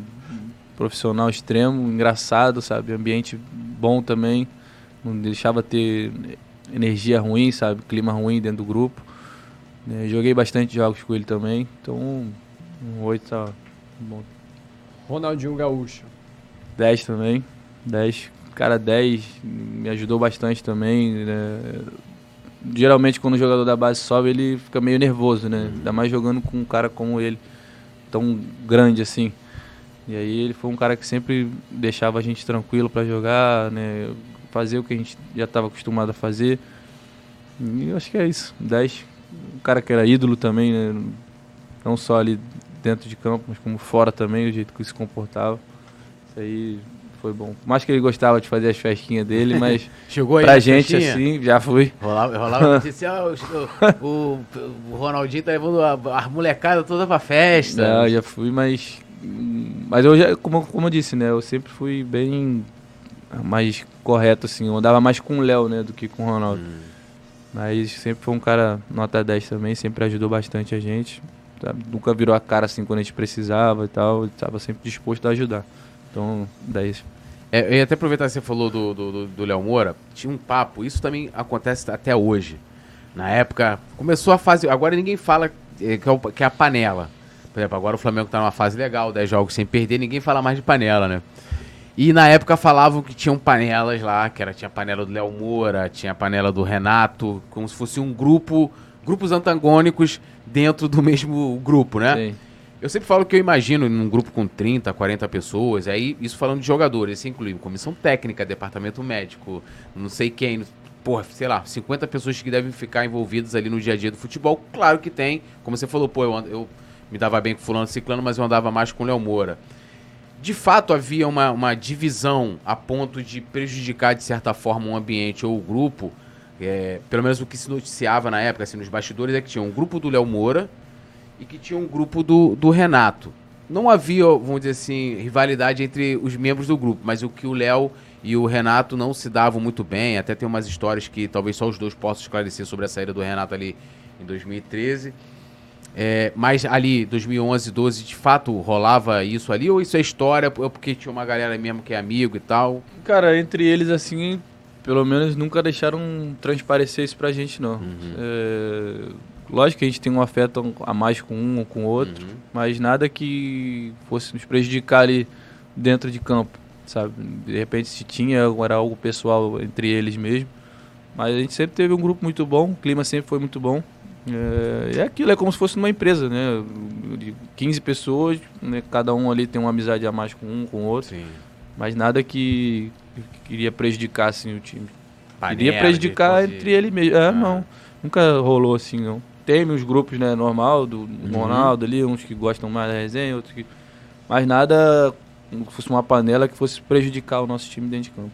Profissional extremo, engraçado, sabe? Ambiente bom também. Não deixava ter energia ruim, sabe? Clima ruim dentro do grupo. né? Joguei bastante jogos com ele também. Então, um 8 tá bom. Ronaldinho Gaúcho. 10 também. 10. Cara, 10 me ajudou bastante também. né? Geralmente quando o jogador da base sobe, ele fica meio nervoso, né? Ainda mais jogando com um cara como ele, tão grande assim. E aí ele foi um cara que sempre deixava a gente tranquilo para jogar, né? Fazer o que a gente já estava acostumado a fazer. E eu acho que é isso. 10. Um cara que era ídolo também, né? Não só ali dentro de campo, mas como fora também, o jeito que ele se comportava. Isso aí foi bom. Mais que ele gostava de fazer as festinhas dele, mas Chegou aí pra gente festinha? assim, já fui. Rolava, rolava notícia, ó, o, o, o Ronaldinho tá levando a, a molecada toda pra festa. Não, já fui, mas. Mas eu já, como, como eu disse, né? Eu sempre fui bem mais correto, assim. Eu andava mais com o Léo, né? Do que com o Ronaldo. Hum. Mas sempre foi um cara nota 10 também, sempre ajudou bastante a gente. sabe? Nunca virou a cara assim quando a gente precisava e tal. Ele Tava sempre disposto a ajudar. Então, 10. É, eu ia até aproveitar que você falou do do- do Léo Moura, tinha um papo, isso também acontece até hoje. Na época, começou a fase. Agora ninguém fala é, é, que é a panela. Por exemplo, agora o Flamengo tá numa fase legal, 10 jogos sem perder, ninguém fala mais de panela, né? E na época falavam que tinham panelas lá, que era, tinha a panela do Léo Moura, tinha a panela do Renato, como se fosse um grupo, grupos antagônicos dentro do mesmo grupo, né? Sim. Eu sempre falo que eu imagino num grupo com 30, 40 pessoas, aí isso falando de jogadores, isso inclui comissão técnica, departamento médico, não sei quem, porra, sei lá, 50 pessoas que devem ficar envolvidas ali no dia a dia do futebol. Claro que tem, como você falou, pô, eu, eu me dava bem com fulano ciclano, mas eu andava mais com o Léo Moura. De fato, havia uma, uma divisão a ponto de prejudicar, de certa forma, um ambiente ou o grupo. É, pelo menos o que se noticiava na época, assim, nos bastidores, é que tinha um grupo do Léo Moura e que tinha um grupo do, do Renato. Não havia, vamos dizer assim, rivalidade entre os membros do grupo, mas o que o Léo e o Renato não se davam muito bem. Até tem umas histórias que talvez só os dois possam esclarecer sobre a saída do Renato ali em 2013. É, mas ali, 2011, 12, de fato rolava isso ali? Ou isso é história, porque tinha uma galera mesmo que é amigo e tal? Cara, entre eles, assim, pelo menos nunca deixaram transparecer isso pra gente, não. Uhum. É, lógico que a gente tem um afeto a mais com um ou com o outro, Uhum. mas nada que fosse nos prejudicar ali dentro de campo, sabe? De repente se tinha, era algo pessoal entre eles mesmo. Mas a gente sempre teve um grupo muito bom, o clima sempre foi muito bom. É, é aquilo, é como se fosse numa empresa, né? De 15 pessoas, né? cada um ali tem uma amizade a mais com um, com o outro. Sim. Mas nada que, que iria prejudicar assim, o time. Panela, iria prejudicar de- entre ele mesmo. É, Ah. não. Nunca rolou assim, não. Tem os grupos, né, normal, do Uhum. Ronaldo ali, uns que gostam mais da resenha, outros que. Mas nada como se fosse uma panela que fosse prejudicar o nosso time dentro de campo.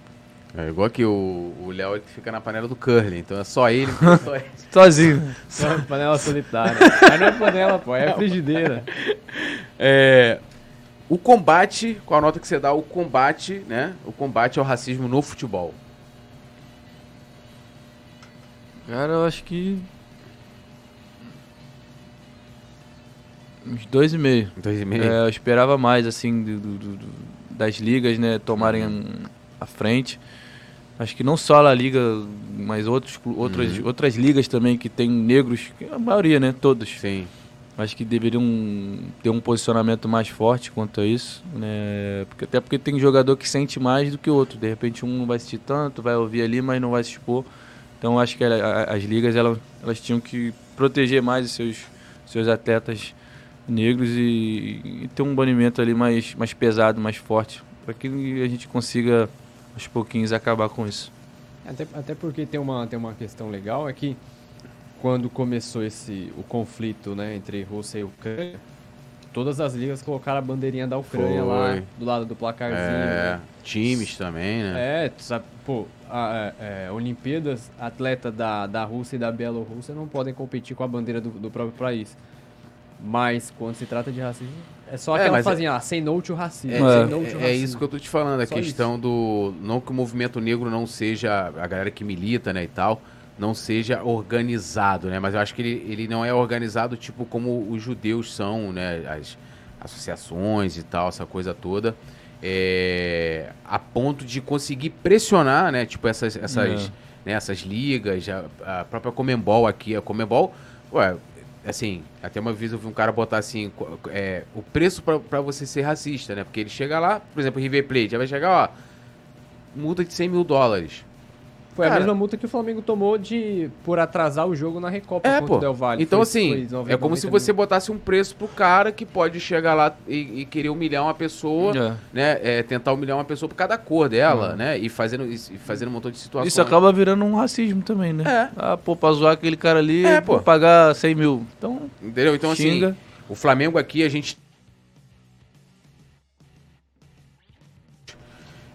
É igual que o o Léo ele fica na panela do curling, então é só ele, é só ele. Sozinho. Só panela solitária. Mas não é panela, pô, é frigideira. É, o combate, qual a nota que você dá? O combate, né? O combate ao racismo no futebol. Cara, eu acho que. Uns dois e meio. Dois e meio. É, eu esperava mais, assim, do, do- do- do- das ligas, né, tomarem a frente. Acho que não só a La Liga, mas outros, outras, Uhum. outras ligas também que tem negros, a maioria, né, todos. Sim. Acho que deveriam ter um posicionamento mais forte quanto a isso, né? Porque, até porque tem jogador que sente mais do que outro. De repente um não vai assistir tanto, vai ouvir ali, mas não vai se expor. Então acho que a- a- as ligas elas, elas tinham que proteger mais os seus, seus atletas negros e, e ter um banimento ali mais, mais pesado, mais forte, para que a gente consiga aos pouquinhos acabar com isso. Até, até porque tem uma, tem uma questão legal, é que quando começou esse, o conflito né, entre Rússia e Ucrânia, todas as ligas colocaram a bandeirinha da Ucrânia lá Foi. do lado do placarzinho. É, times também, né? É, tu sabe, pô, a, é, é, Olimpíadas, atleta da, da Rússia e da Bielorrússia não podem competir com a bandeira do, do próprio país. Mas quando se trata de racismo, é só É, aquela mas fazinha, ah, say no to racismo. É, É, to é- é racismo. isso que eu tô te falando, a Só questão do. Não que o movimento negro não seja. A galera que milita, né, e tal, não seja organizado, né? Mas eu acho que ele, ele não é organizado tipo como os judeus são, né? As associações e tal, essa coisa toda. É, a ponto de conseguir pressionar, né? Tipo, essas, essas, né, essas ligas, a, a própria Comembol aqui, a Comembol, ué, assim, até uma vez eu vi um cara botar assim, é, o preço pra você ser racista, né? Porque ele chega lá, por exemplo, River Plate, aí vai chegar, ó, multa de 100 mil dólares. Foi a Cara- mesma multa que o Flamengo tomou de por atrasar o jogo na Recopa É, contra o Del Valle. Então, Foi- assim, foi 90, é como se 90 você mil. botasse um preço pro cara que pode chegar lá e, e querer humilhar uma pessoa, É. né? é, tentar humilhar uma pessoa por cada cor dela, né? E fazendo, e fazendo um montão de situações. Isso acaba virando um racismo também, né? É. Ah, pô, pra zoar aquele cara ali, É, pô. pô. pagar 100 mil. Então, Entendeu? Então, Xinga. assim, o Flamengo aqui, a gente.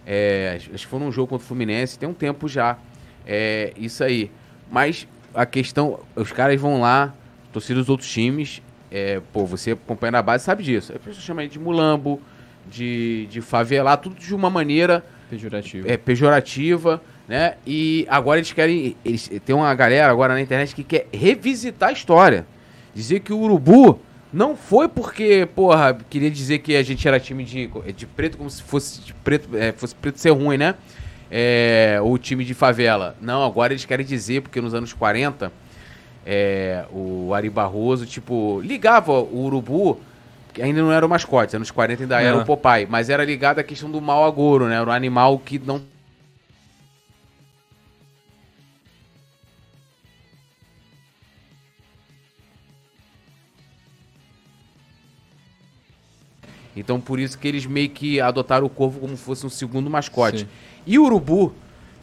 É, acho que foi num jogo contra o Fluminense, tem um tempo já. É, isso aí. Mas a questão, os caras vão lá, torcida dos outros times, é, pô, você acompanha na base sabe disso. A pessoa chama de mulambo, de, de favelar, tudo de uma maneira Pejorativo. é, pejorativa, né? E agora eles querem. Eles, tem uma galera agora na internet que quer revisitar a história. Dizer que o Urubu não foi porque, porra, queria dizer que a gente era time de, de preto, como se fosse de preto, é, fosse preto ser ruim, né? É, ou time de favela. Não, agora eles querem dizer, porque nos anos 40, é, o Ari Barroso, tipo, ligava o Urubu, que ainda não era o mascote, anos 40 ainda era É. o Popeye, mas era ligado à questão do mau agouro, né? Era um animal que não Então por isso que eles meio que adotaram o corvo como se fosse um segundo mascote. Sim. E o urubu,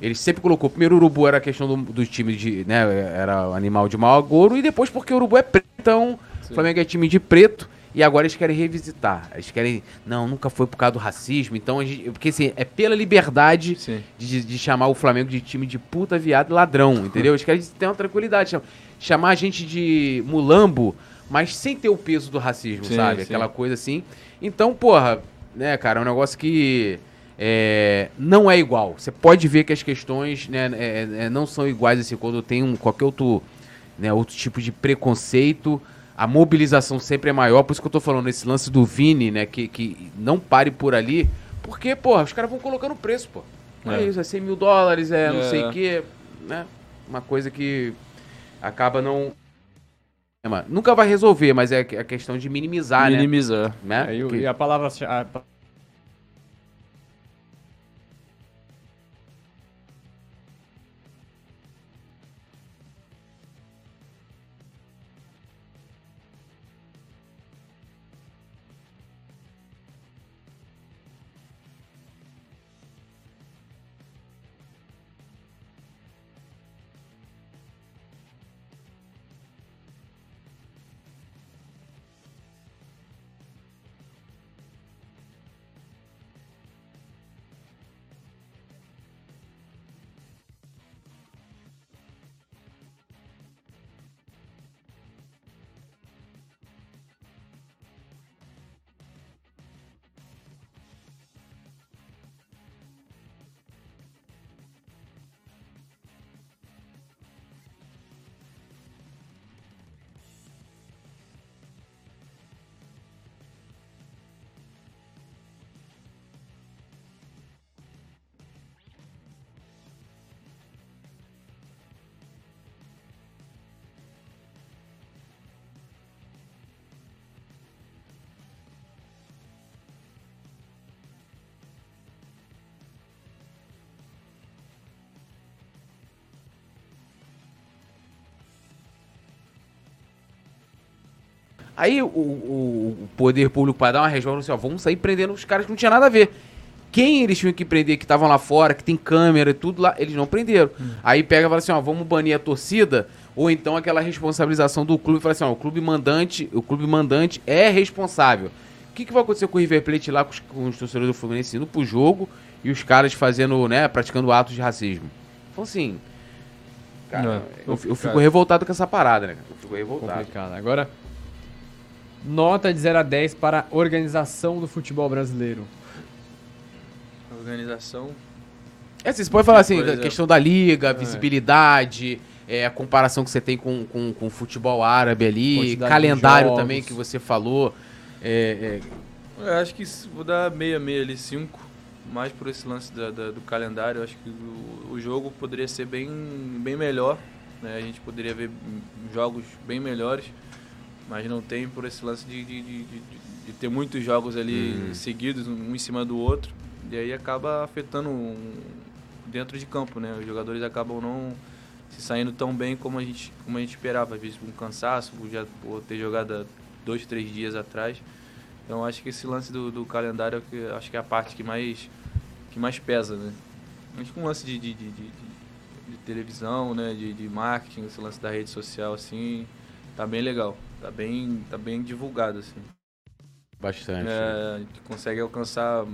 ele sempre colocou. Primeiro o urubu era a questão do, do time de. né? Era animal de mau agouro. E depois porque o urubu é preto. Então o Flamengo é time de preto. E agora eles querem revisitar. Eles querem. Não, nunca foi por causa do racismo. Então, a gente, porque assim, é pela liberdade de, de chamar o Flamengo de time de puta, viado e ladrão, entendeu? Eles querem ter uma tranquilidade. cham- Chamar a gente de mulambo, mas sem ter o peso do racismo, Sim, sabe? sim. Aquela coisa assim. Então, porra, né, cara, é um negócio que é, não é igual. Você pode ver que as questões né, é- é- não são iguais, assim, quando tem um, qualquer outro né? Outro tipo de preconceito. A mobilização sempre é maior, por isso que eu tô falando esse lance do Vini, né? Que, que não pare por ali, porque, porra, os caras vão colocando o preço, pô. É. é isso, é 100 mil dólares, é, é. não sei o quê, né? Uma coisa que acaba não. É, nunca vai resolver, mas é a questão de minimizar, minimizar. né? Minimizar. É, e, e a palavra. Aí o, o, poder público, para dar uma resposta, assim, ó, vamos sair prendendo os caras que não tinha nada a ver. Quem eles tinham que prender, que estavam lá fora, que tem câmera e tudo lá, eles não prenderam. Hum. Aí pega e fala assim, ó, vamos banir a torcida, ou então aquela responsabilização do clube, fala assim, ó, o clube mandante, o clube mandante é responsável. O que, que vai acontecer com o River Plate lá, com os, com os torcedores do Fluminense indo pro jogo e os caras fazendo, né, praticando atos de racismo? Então assim, cara, não, eu, eu, fico revoltado com essa parada, né? Eu fico revoltado. Complicado. Agora, Nota de 0 a 10 para a organização do futebol brasileiro. Organização. É, você pode falar assim, a questão da liga, é. visibilidade, é, a comparação que você tem com, com, com o futebol árabe ali, calendário também que você falou. É, é... Eu acho que vou dar meia, meia ali, cinco. Mais por esse lance da, da, do calendário. Eu acho que o, o, jogo poderia ser bem, bem melhor. Né? A gente poderia ver jogos bem melhores mas não tem por esse lance de, de, de, de ter muitos jogos ali uhum. seguidos, um em cima do outro, e aí acaba afetando dentro de campo, né? Os jogadores acabam não se saindo tão bem como a gente, como a gente esperava, às vezes um cansaço, já por ter jogado dois, três dias atrás. Então acho que esse lance do, do calendário é que, acho que é a parte que mais, que mais pesa, né? Acho que um lance de, de, de, de, televisão, né? De, de marketing, esse lance da rede social, assim, tá bem legal tá bem, tá bem divulgado, assim. Bastante. É, a gente consegue alcançar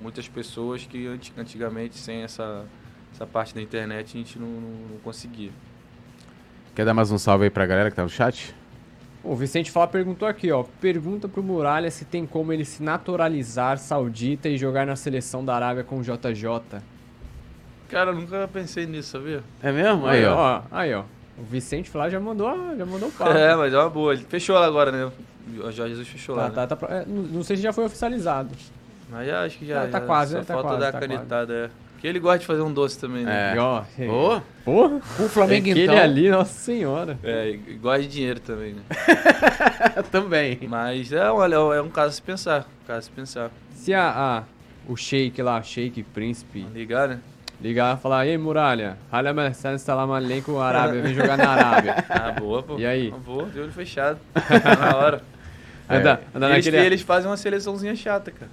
muitas pessoas que antigamente, sem essa, essa parte da internet, a gente não, não, conseguia. Quer dar mais um salve aí pra galera que tá no chat? O Vicente Fala perguntou aqui, ó. Pergunta pro Muralha se tem como ele se naturalizar saudita e jogar na seleção da Arábia com o JJ. Cara, eu nunca pensei nisso, sabia? É mesmo? Aí, aí ó. ó. Aí, ó. O Vicente Flá já mandou, já mandou o papo. É, mas é uma boa. Ele fechou lá agora, né? O Jorge Jesus fechou tá, lá. Tá, né? tá, é, não sei se já foi oficializado. Mas já acho que já. Tá, tá já, quase, só né? Tá falta quase, dar tá a canetada, é. Que ele gosta de fazer um doce também, né? É. Ó, oh, Porra! O Flamengo, é então. ali, nossa senhora. É, e gosta de dinheiro também, né? também. Mas é, olha, é um caso a se pensar. Um caso a se pensar. Se a, a o Sheik lá, Sheik Príncipe. Ligar, né? Ligar e falar, ei Muralha, Mercedes Salam Aleikum Arábia, vem jogar na Arábia. Ah, boa, pô. E aí? Boa, de olho fechado. na hora. É. anda eles, naquele... eles fazem uma seleçãozinha chata, cara.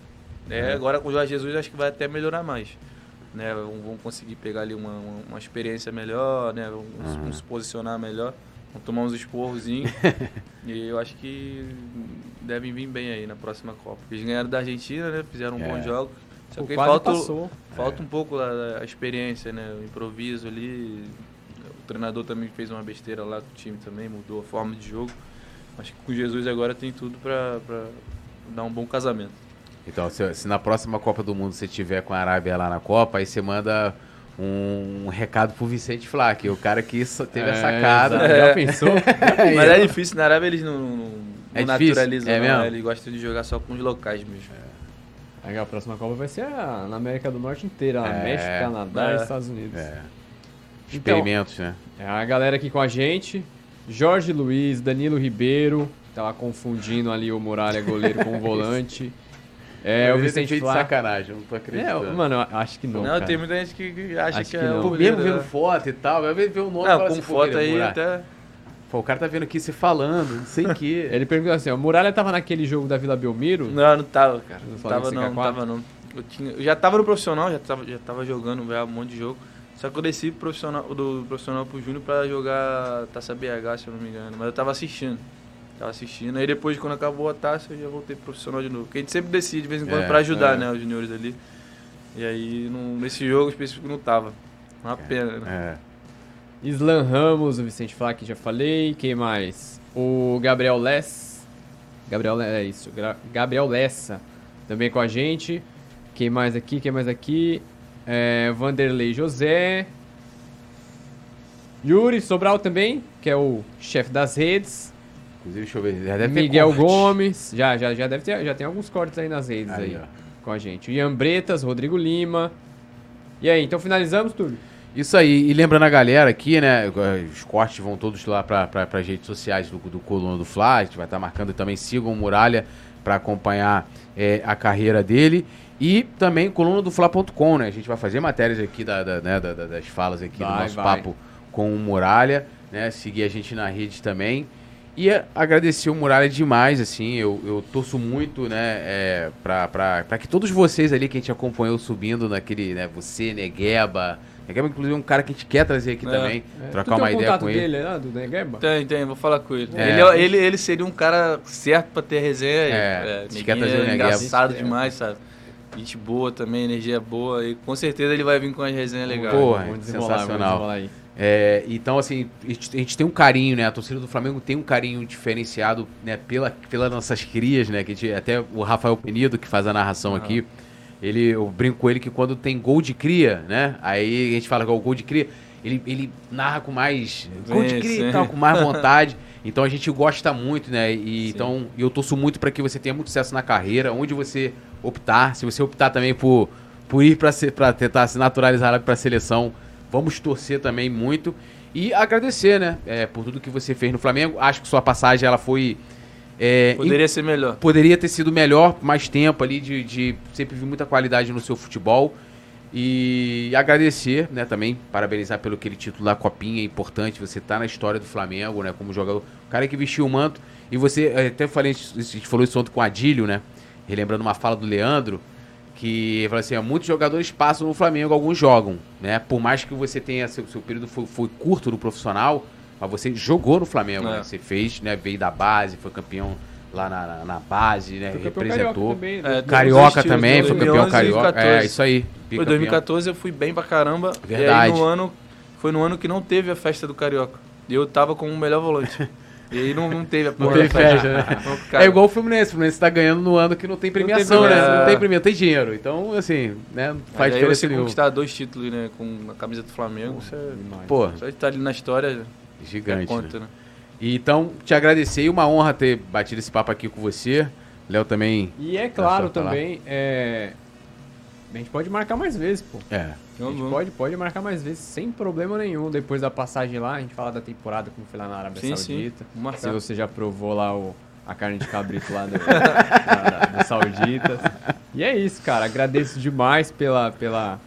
É, agora com o Jorge Jesus acho que vai até melhorar mais. Né, vão conseguir pegar ali uma, uma, uma experiência melhor, né, vão, uhum. vão, se posicionar melhor, vão tomar uns esporrozinhos. e eu acho que devem vir bem aí na próxima Copa. Eles ganharam da Argentina, né, fizeram um é. bom jogo. Só que falta, passou. falta é. um pouco a, a, experiência, né? O improviso ali. O treinador também fez uma besteira lá com o time também, mudou a forma de jogo. Acho que com Jesus agora tem tudo para dar um bom casamento. Então, se, se, na próxima Copa do Mundo você tiver com a Arábia lá na Copa, aí você manda um recado pro Vicente Flá, que é o cara que teve É, a sacada. exato. Já pensou? Mas é difícil, na Arábia eles não, não, É não difícil? naturalizam, É não, mesmo? Eles gostam de jogar só com os locais mesmo. Aí a próxima Copa vai ser a- na América do Norte inteira, É, México, Canadá é. e Estados Unidos. É. Então, Experimentos, né? É a galera aqui com a gente. Jorge Luiz, Danilo Ribeiro. Tava confundindo ali o Muralha goleiro com o volante. É, o Mas Vicente de Flá. sacanagem, eu não tô É, acreditando. mano, eu acho que não. Não, cara. tem muita gente que, acha Acho que, que é não. o mesmo vendo né? foto e tal, às vezes vê o nome Não, com assim, foto é aí até... Pô, o cara tá vendo aqui você falando, não sei o quê. Ele perguntou assim: ó, o Muralha tava naquele jogo da Vila Belmiro? Não, não tava, cara. Não tava não, não 54? tava não. Eu, tinha, eu já tava no profissional, já tava, já tava jogando já um monte de jogo. Só que eu desci pro profissional, do profissional pro Júnior pra jogar Taça BH, se eu não me engano. Mas eu tava assistindo. Tava assistindo. Aí depois, quando acabou a taça, eu já voltei pro profissional de novo. Porque a gente sempre decide de vez em quando É, pra ajudar, é. né, os juniores ali. E aí, não- nesse jogo específico, não tava. Uma pena, né? É. Islan Ramos, o Vicente que já falei. Quem mais? O Gabriel Less. Gabriel é isso. Gabriel Lessa também com a gente. Quem mais aqui? Quem mais aqui? É, Vanderlei José. Yuri Sobral também, que é o chefe das redes. Inclusive, deixa eu ver. Já deve ter Miguel corte. Gomes. Já, já, já deve ter. Já tem alguns cortes aí nas redes aí, Aí, com a gente. Ian Bretas, Rodrigo Lima. E aí, então finalizamos, Túlio? Isso aí, e lembrando a galera aqui, né? Os cortes vão todos lá para pra, as redes sociais do, do Coluna do Fla. A gente vai estar marcando também. Sigam o Muralha para acompanhar é, a carreira dele. E também coluna do Fla.com, né? A gente vai fazer matérias aqui da, da- né, da- da- das falas aqui do Vai, nosso vai. papo com o Muralha, né? Seguir a gente na rede também. E agradecer o Muralha demais, assim, eu, eu torço muito, né, é, pra, pra, pra que todos vocês ali que a gente acompanhou subindo naquele, né, você, Negueba, Negueba inclusive é um cara que a gente quer trazer aqui É. também, É, trocar uma ideia contato com ele. dele, né, do Negueba? Tem, tem, vou falar com ele. É. Ele, é- ele, ele seria um cara certo pra ter resenha. É, a gente quer trazer o é Negueba. engraçado É. demais, sabe? Gente boa também, energia boa. E com certeza ele vai vir com as resenhas legais. Porra, Vamos desenrolar, vamos sensacional. É, então, assim, a gente, a gente tem um carinho, né? A torcida do Flamengo tem um carinho diferenciado, né? Pela, pelas nossas crias, né? Que a gente- até o Rafael Penido, que faz a narração aqui, ele, eu brinco com ele que quando tem gol de cria, né? Aí a gente fala que é o gol de cria, ele, ele narra com mais. Gol de cria e tal, com mais vontade. Então a gente gosta muito, né? E Sim. então eu torço muito para que você tenha muito sucesso na carreira, onde você optar. Se você optar também por, por ir para tentar se naturalizar para a seleção, vamos torcer também muito. E agradecer, né? é, por tudo que você fez no Flamengo. Acho que sua passagem ela foi. É, Poderia ser melhor. poderia ter sido melhor, mais tempo ali, de, de sempre vi muita qualidade no seu futebol. E agradecer, né, também, parabenizar pelo aquele título da Copinha, é importante, você tá na história do Flamengo, né, como jogador, o cara que vestiu o manto, e você, eh, até falei, a gente falou isso ontem com o Adílio, né, relembrando uma fala do Leandro, que falou assim, muitos jogadores passam no Flamengo, alguns jogam, né, por mais que você tenha, seu, seu período foi, foi curto no profissional, mas você jogou no Flamengo, É. né, você fez, né, veio da base, foi campeão lá na, na- na base, né, Foi campeão representou. carioca também, É, né? dos Carioca também, foi campeão 2011 e carioca. 14. É, isso aí. Foi bicampeão. 2014 eu fui bem pra caramba. E Verdade. aí no ano, foi no ano que não teve a festa do Carioca. E eu tava como o melhor volante. E aí não, não teve a Não porra teve da festa. né? Cara, É igual o Fluminense. O Fluminense tá ganhando no ano que não tem premiação, premiação. né? Não É. tem premiação, tem dinheiro. Então, assim, né? Não faz aí diferença você nenhuma. conquistar dois títulos, né, com a camisa do Flamengo, você. Pô, só de estar ali na história gigante. é conta, né? né? E Então, te agradecer e uma honra ter batido esse papo aqui com você. Léo também. E é claro também, é... a gente pode marcar mais vezes, pô. É. A gente vamos. pode, pode marcar mais vezes, sem problema nenhum. Depois da passagem lá, a gente fala da temporada, como foi lá na Arábia Sim, sim. Saudita. Vamos Se você já provou lá o, a carne de cabrito lá do, da, da, dos Sauditas. E é isso, cara. Agradeço demais pela, pela,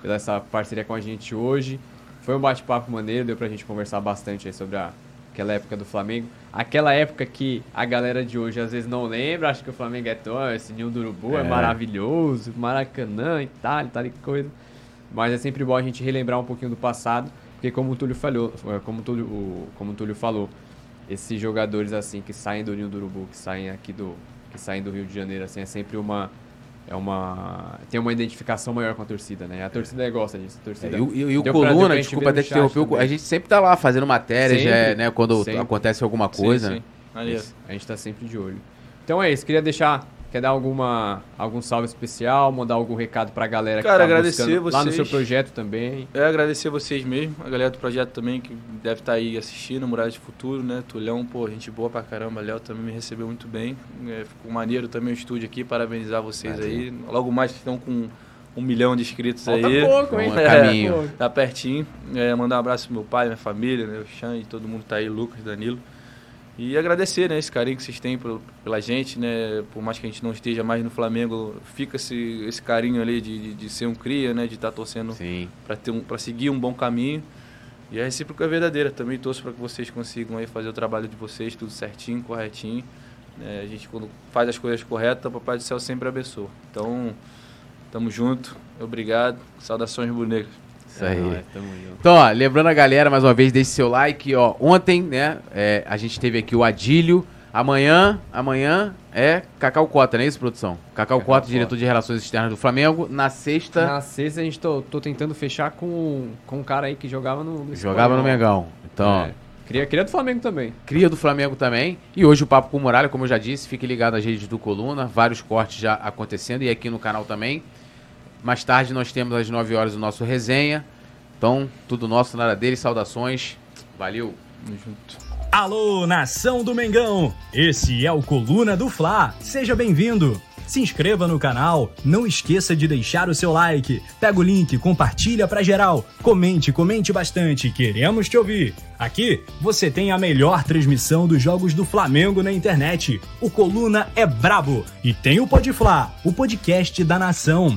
pela essa parceria com a gente hoje. Foi um bate-papo maneiro, deu pra gente conversar bastante aí sobre a, aquela época do Flamengo. Aquela época que a galera de hoje às vezes não lembra, acha que o Flamengo é tão, esse ninho do urubu é, É. maravilhoso, Maracanã e tal, e tal e coisa. Mas é sempre bom a gente relembrar um pouquinho do passado, porque como o Túlio falou, como o Túlio, como o Túlio falou, esses jogadores assim que saem do Ninho do Urubu, que saem aqui do que saem do Rio de Janeiro assim, é sempre uma é uma tem uma identificação maior com a torcida, né? A torcida gosta disso, a É, torcida. e o, e e o Coluna, pra desculpa até também. a gente sempre tá lá fazendo matéria, já, é, né? Quando sempre. acontece alguma coisa. Sim, sim. A gente tá sempre de olho. Então é isso, queria deixar Quer dar alguma, algum salve especial, mandar algum recado pra galera Cara, que tá agradecer buscando lá no vocês. seu projeto também. É agradecer vocês mesmo, a galera do projeto também que deve estar aí assistindo, Muralha de Futuro, né? Tulhão, pô, gente boa pra caramba, Léo também me recebeu muito bem. É, ficou maneiro também o estúdio aqui, parabenizar vocês Valeu. aí. Logo mais que estão com um milhão de inscritos Falta aí. pouco, hein? É caminho. Tá pertinho. É, mandar um abraço pro meu pai, minha família, né? O Xan e todo mundo tá aí, Lucas, Danilo. E agradecer, né, esse carinho que vocês têm pelo- pela gente, né? Por mais que a gente não esteja mais no Flamengo, fica esse, esse carinho ali de, de, de ser um cria, né? De estar torcendo Sim. para um, seguir um bom caminho. E a recíproca é verdadeira. Também torço para que vocês consigam aí fazer o trabalho de vocês tudo certinho, corretinho. né? a gente quando faz as coisas corretas, o Papai do Céu sempre abençoa. Então, tamo junto. Obrigado. Saudações rubro-negras. Isso. É junto. Então, ó, lembrando a galera, mais uma vez, deixe seu like, ó. Ontem, né, é, a gente teve aqui o Adílio. Amanhã, amanhã é Cacau Cota, não é isso, produção? Cacau, Cacau Cota, Cota. diretor de Relações Externas do Flamengo. Na sexta, Na sexta a gente tô, tô tentando fechar com, com um cara aí que jogava no, no jogava no. Mengão. Então, É. Cria, cria do Flamengo também. cria do Flamengo também. E hoje o Papo com o Muralha, como eu já disse, fique ligado nas redes do Coluna. Vários cortes já acontecendo e aqui no canal também. Mais tarde nós temos às 9 horas o nosso resenha. Então, tudo nosso, nada deles. Saudações. Valeu. Tamo junto. Alô, nação do Mengão! Esse é o Coluna do Fla. Seja bem-vindo. Se inscreva no canal, não esqueça de deixar o seu like. Pega o link, compartilha pra geral. Comente, comente bastante, queremos te ouvir. Aqui você tem a melhor transmissão dos jogos do Flamengo na internet. O Coluna é brabo e tem o Podfla, o podcast da nação.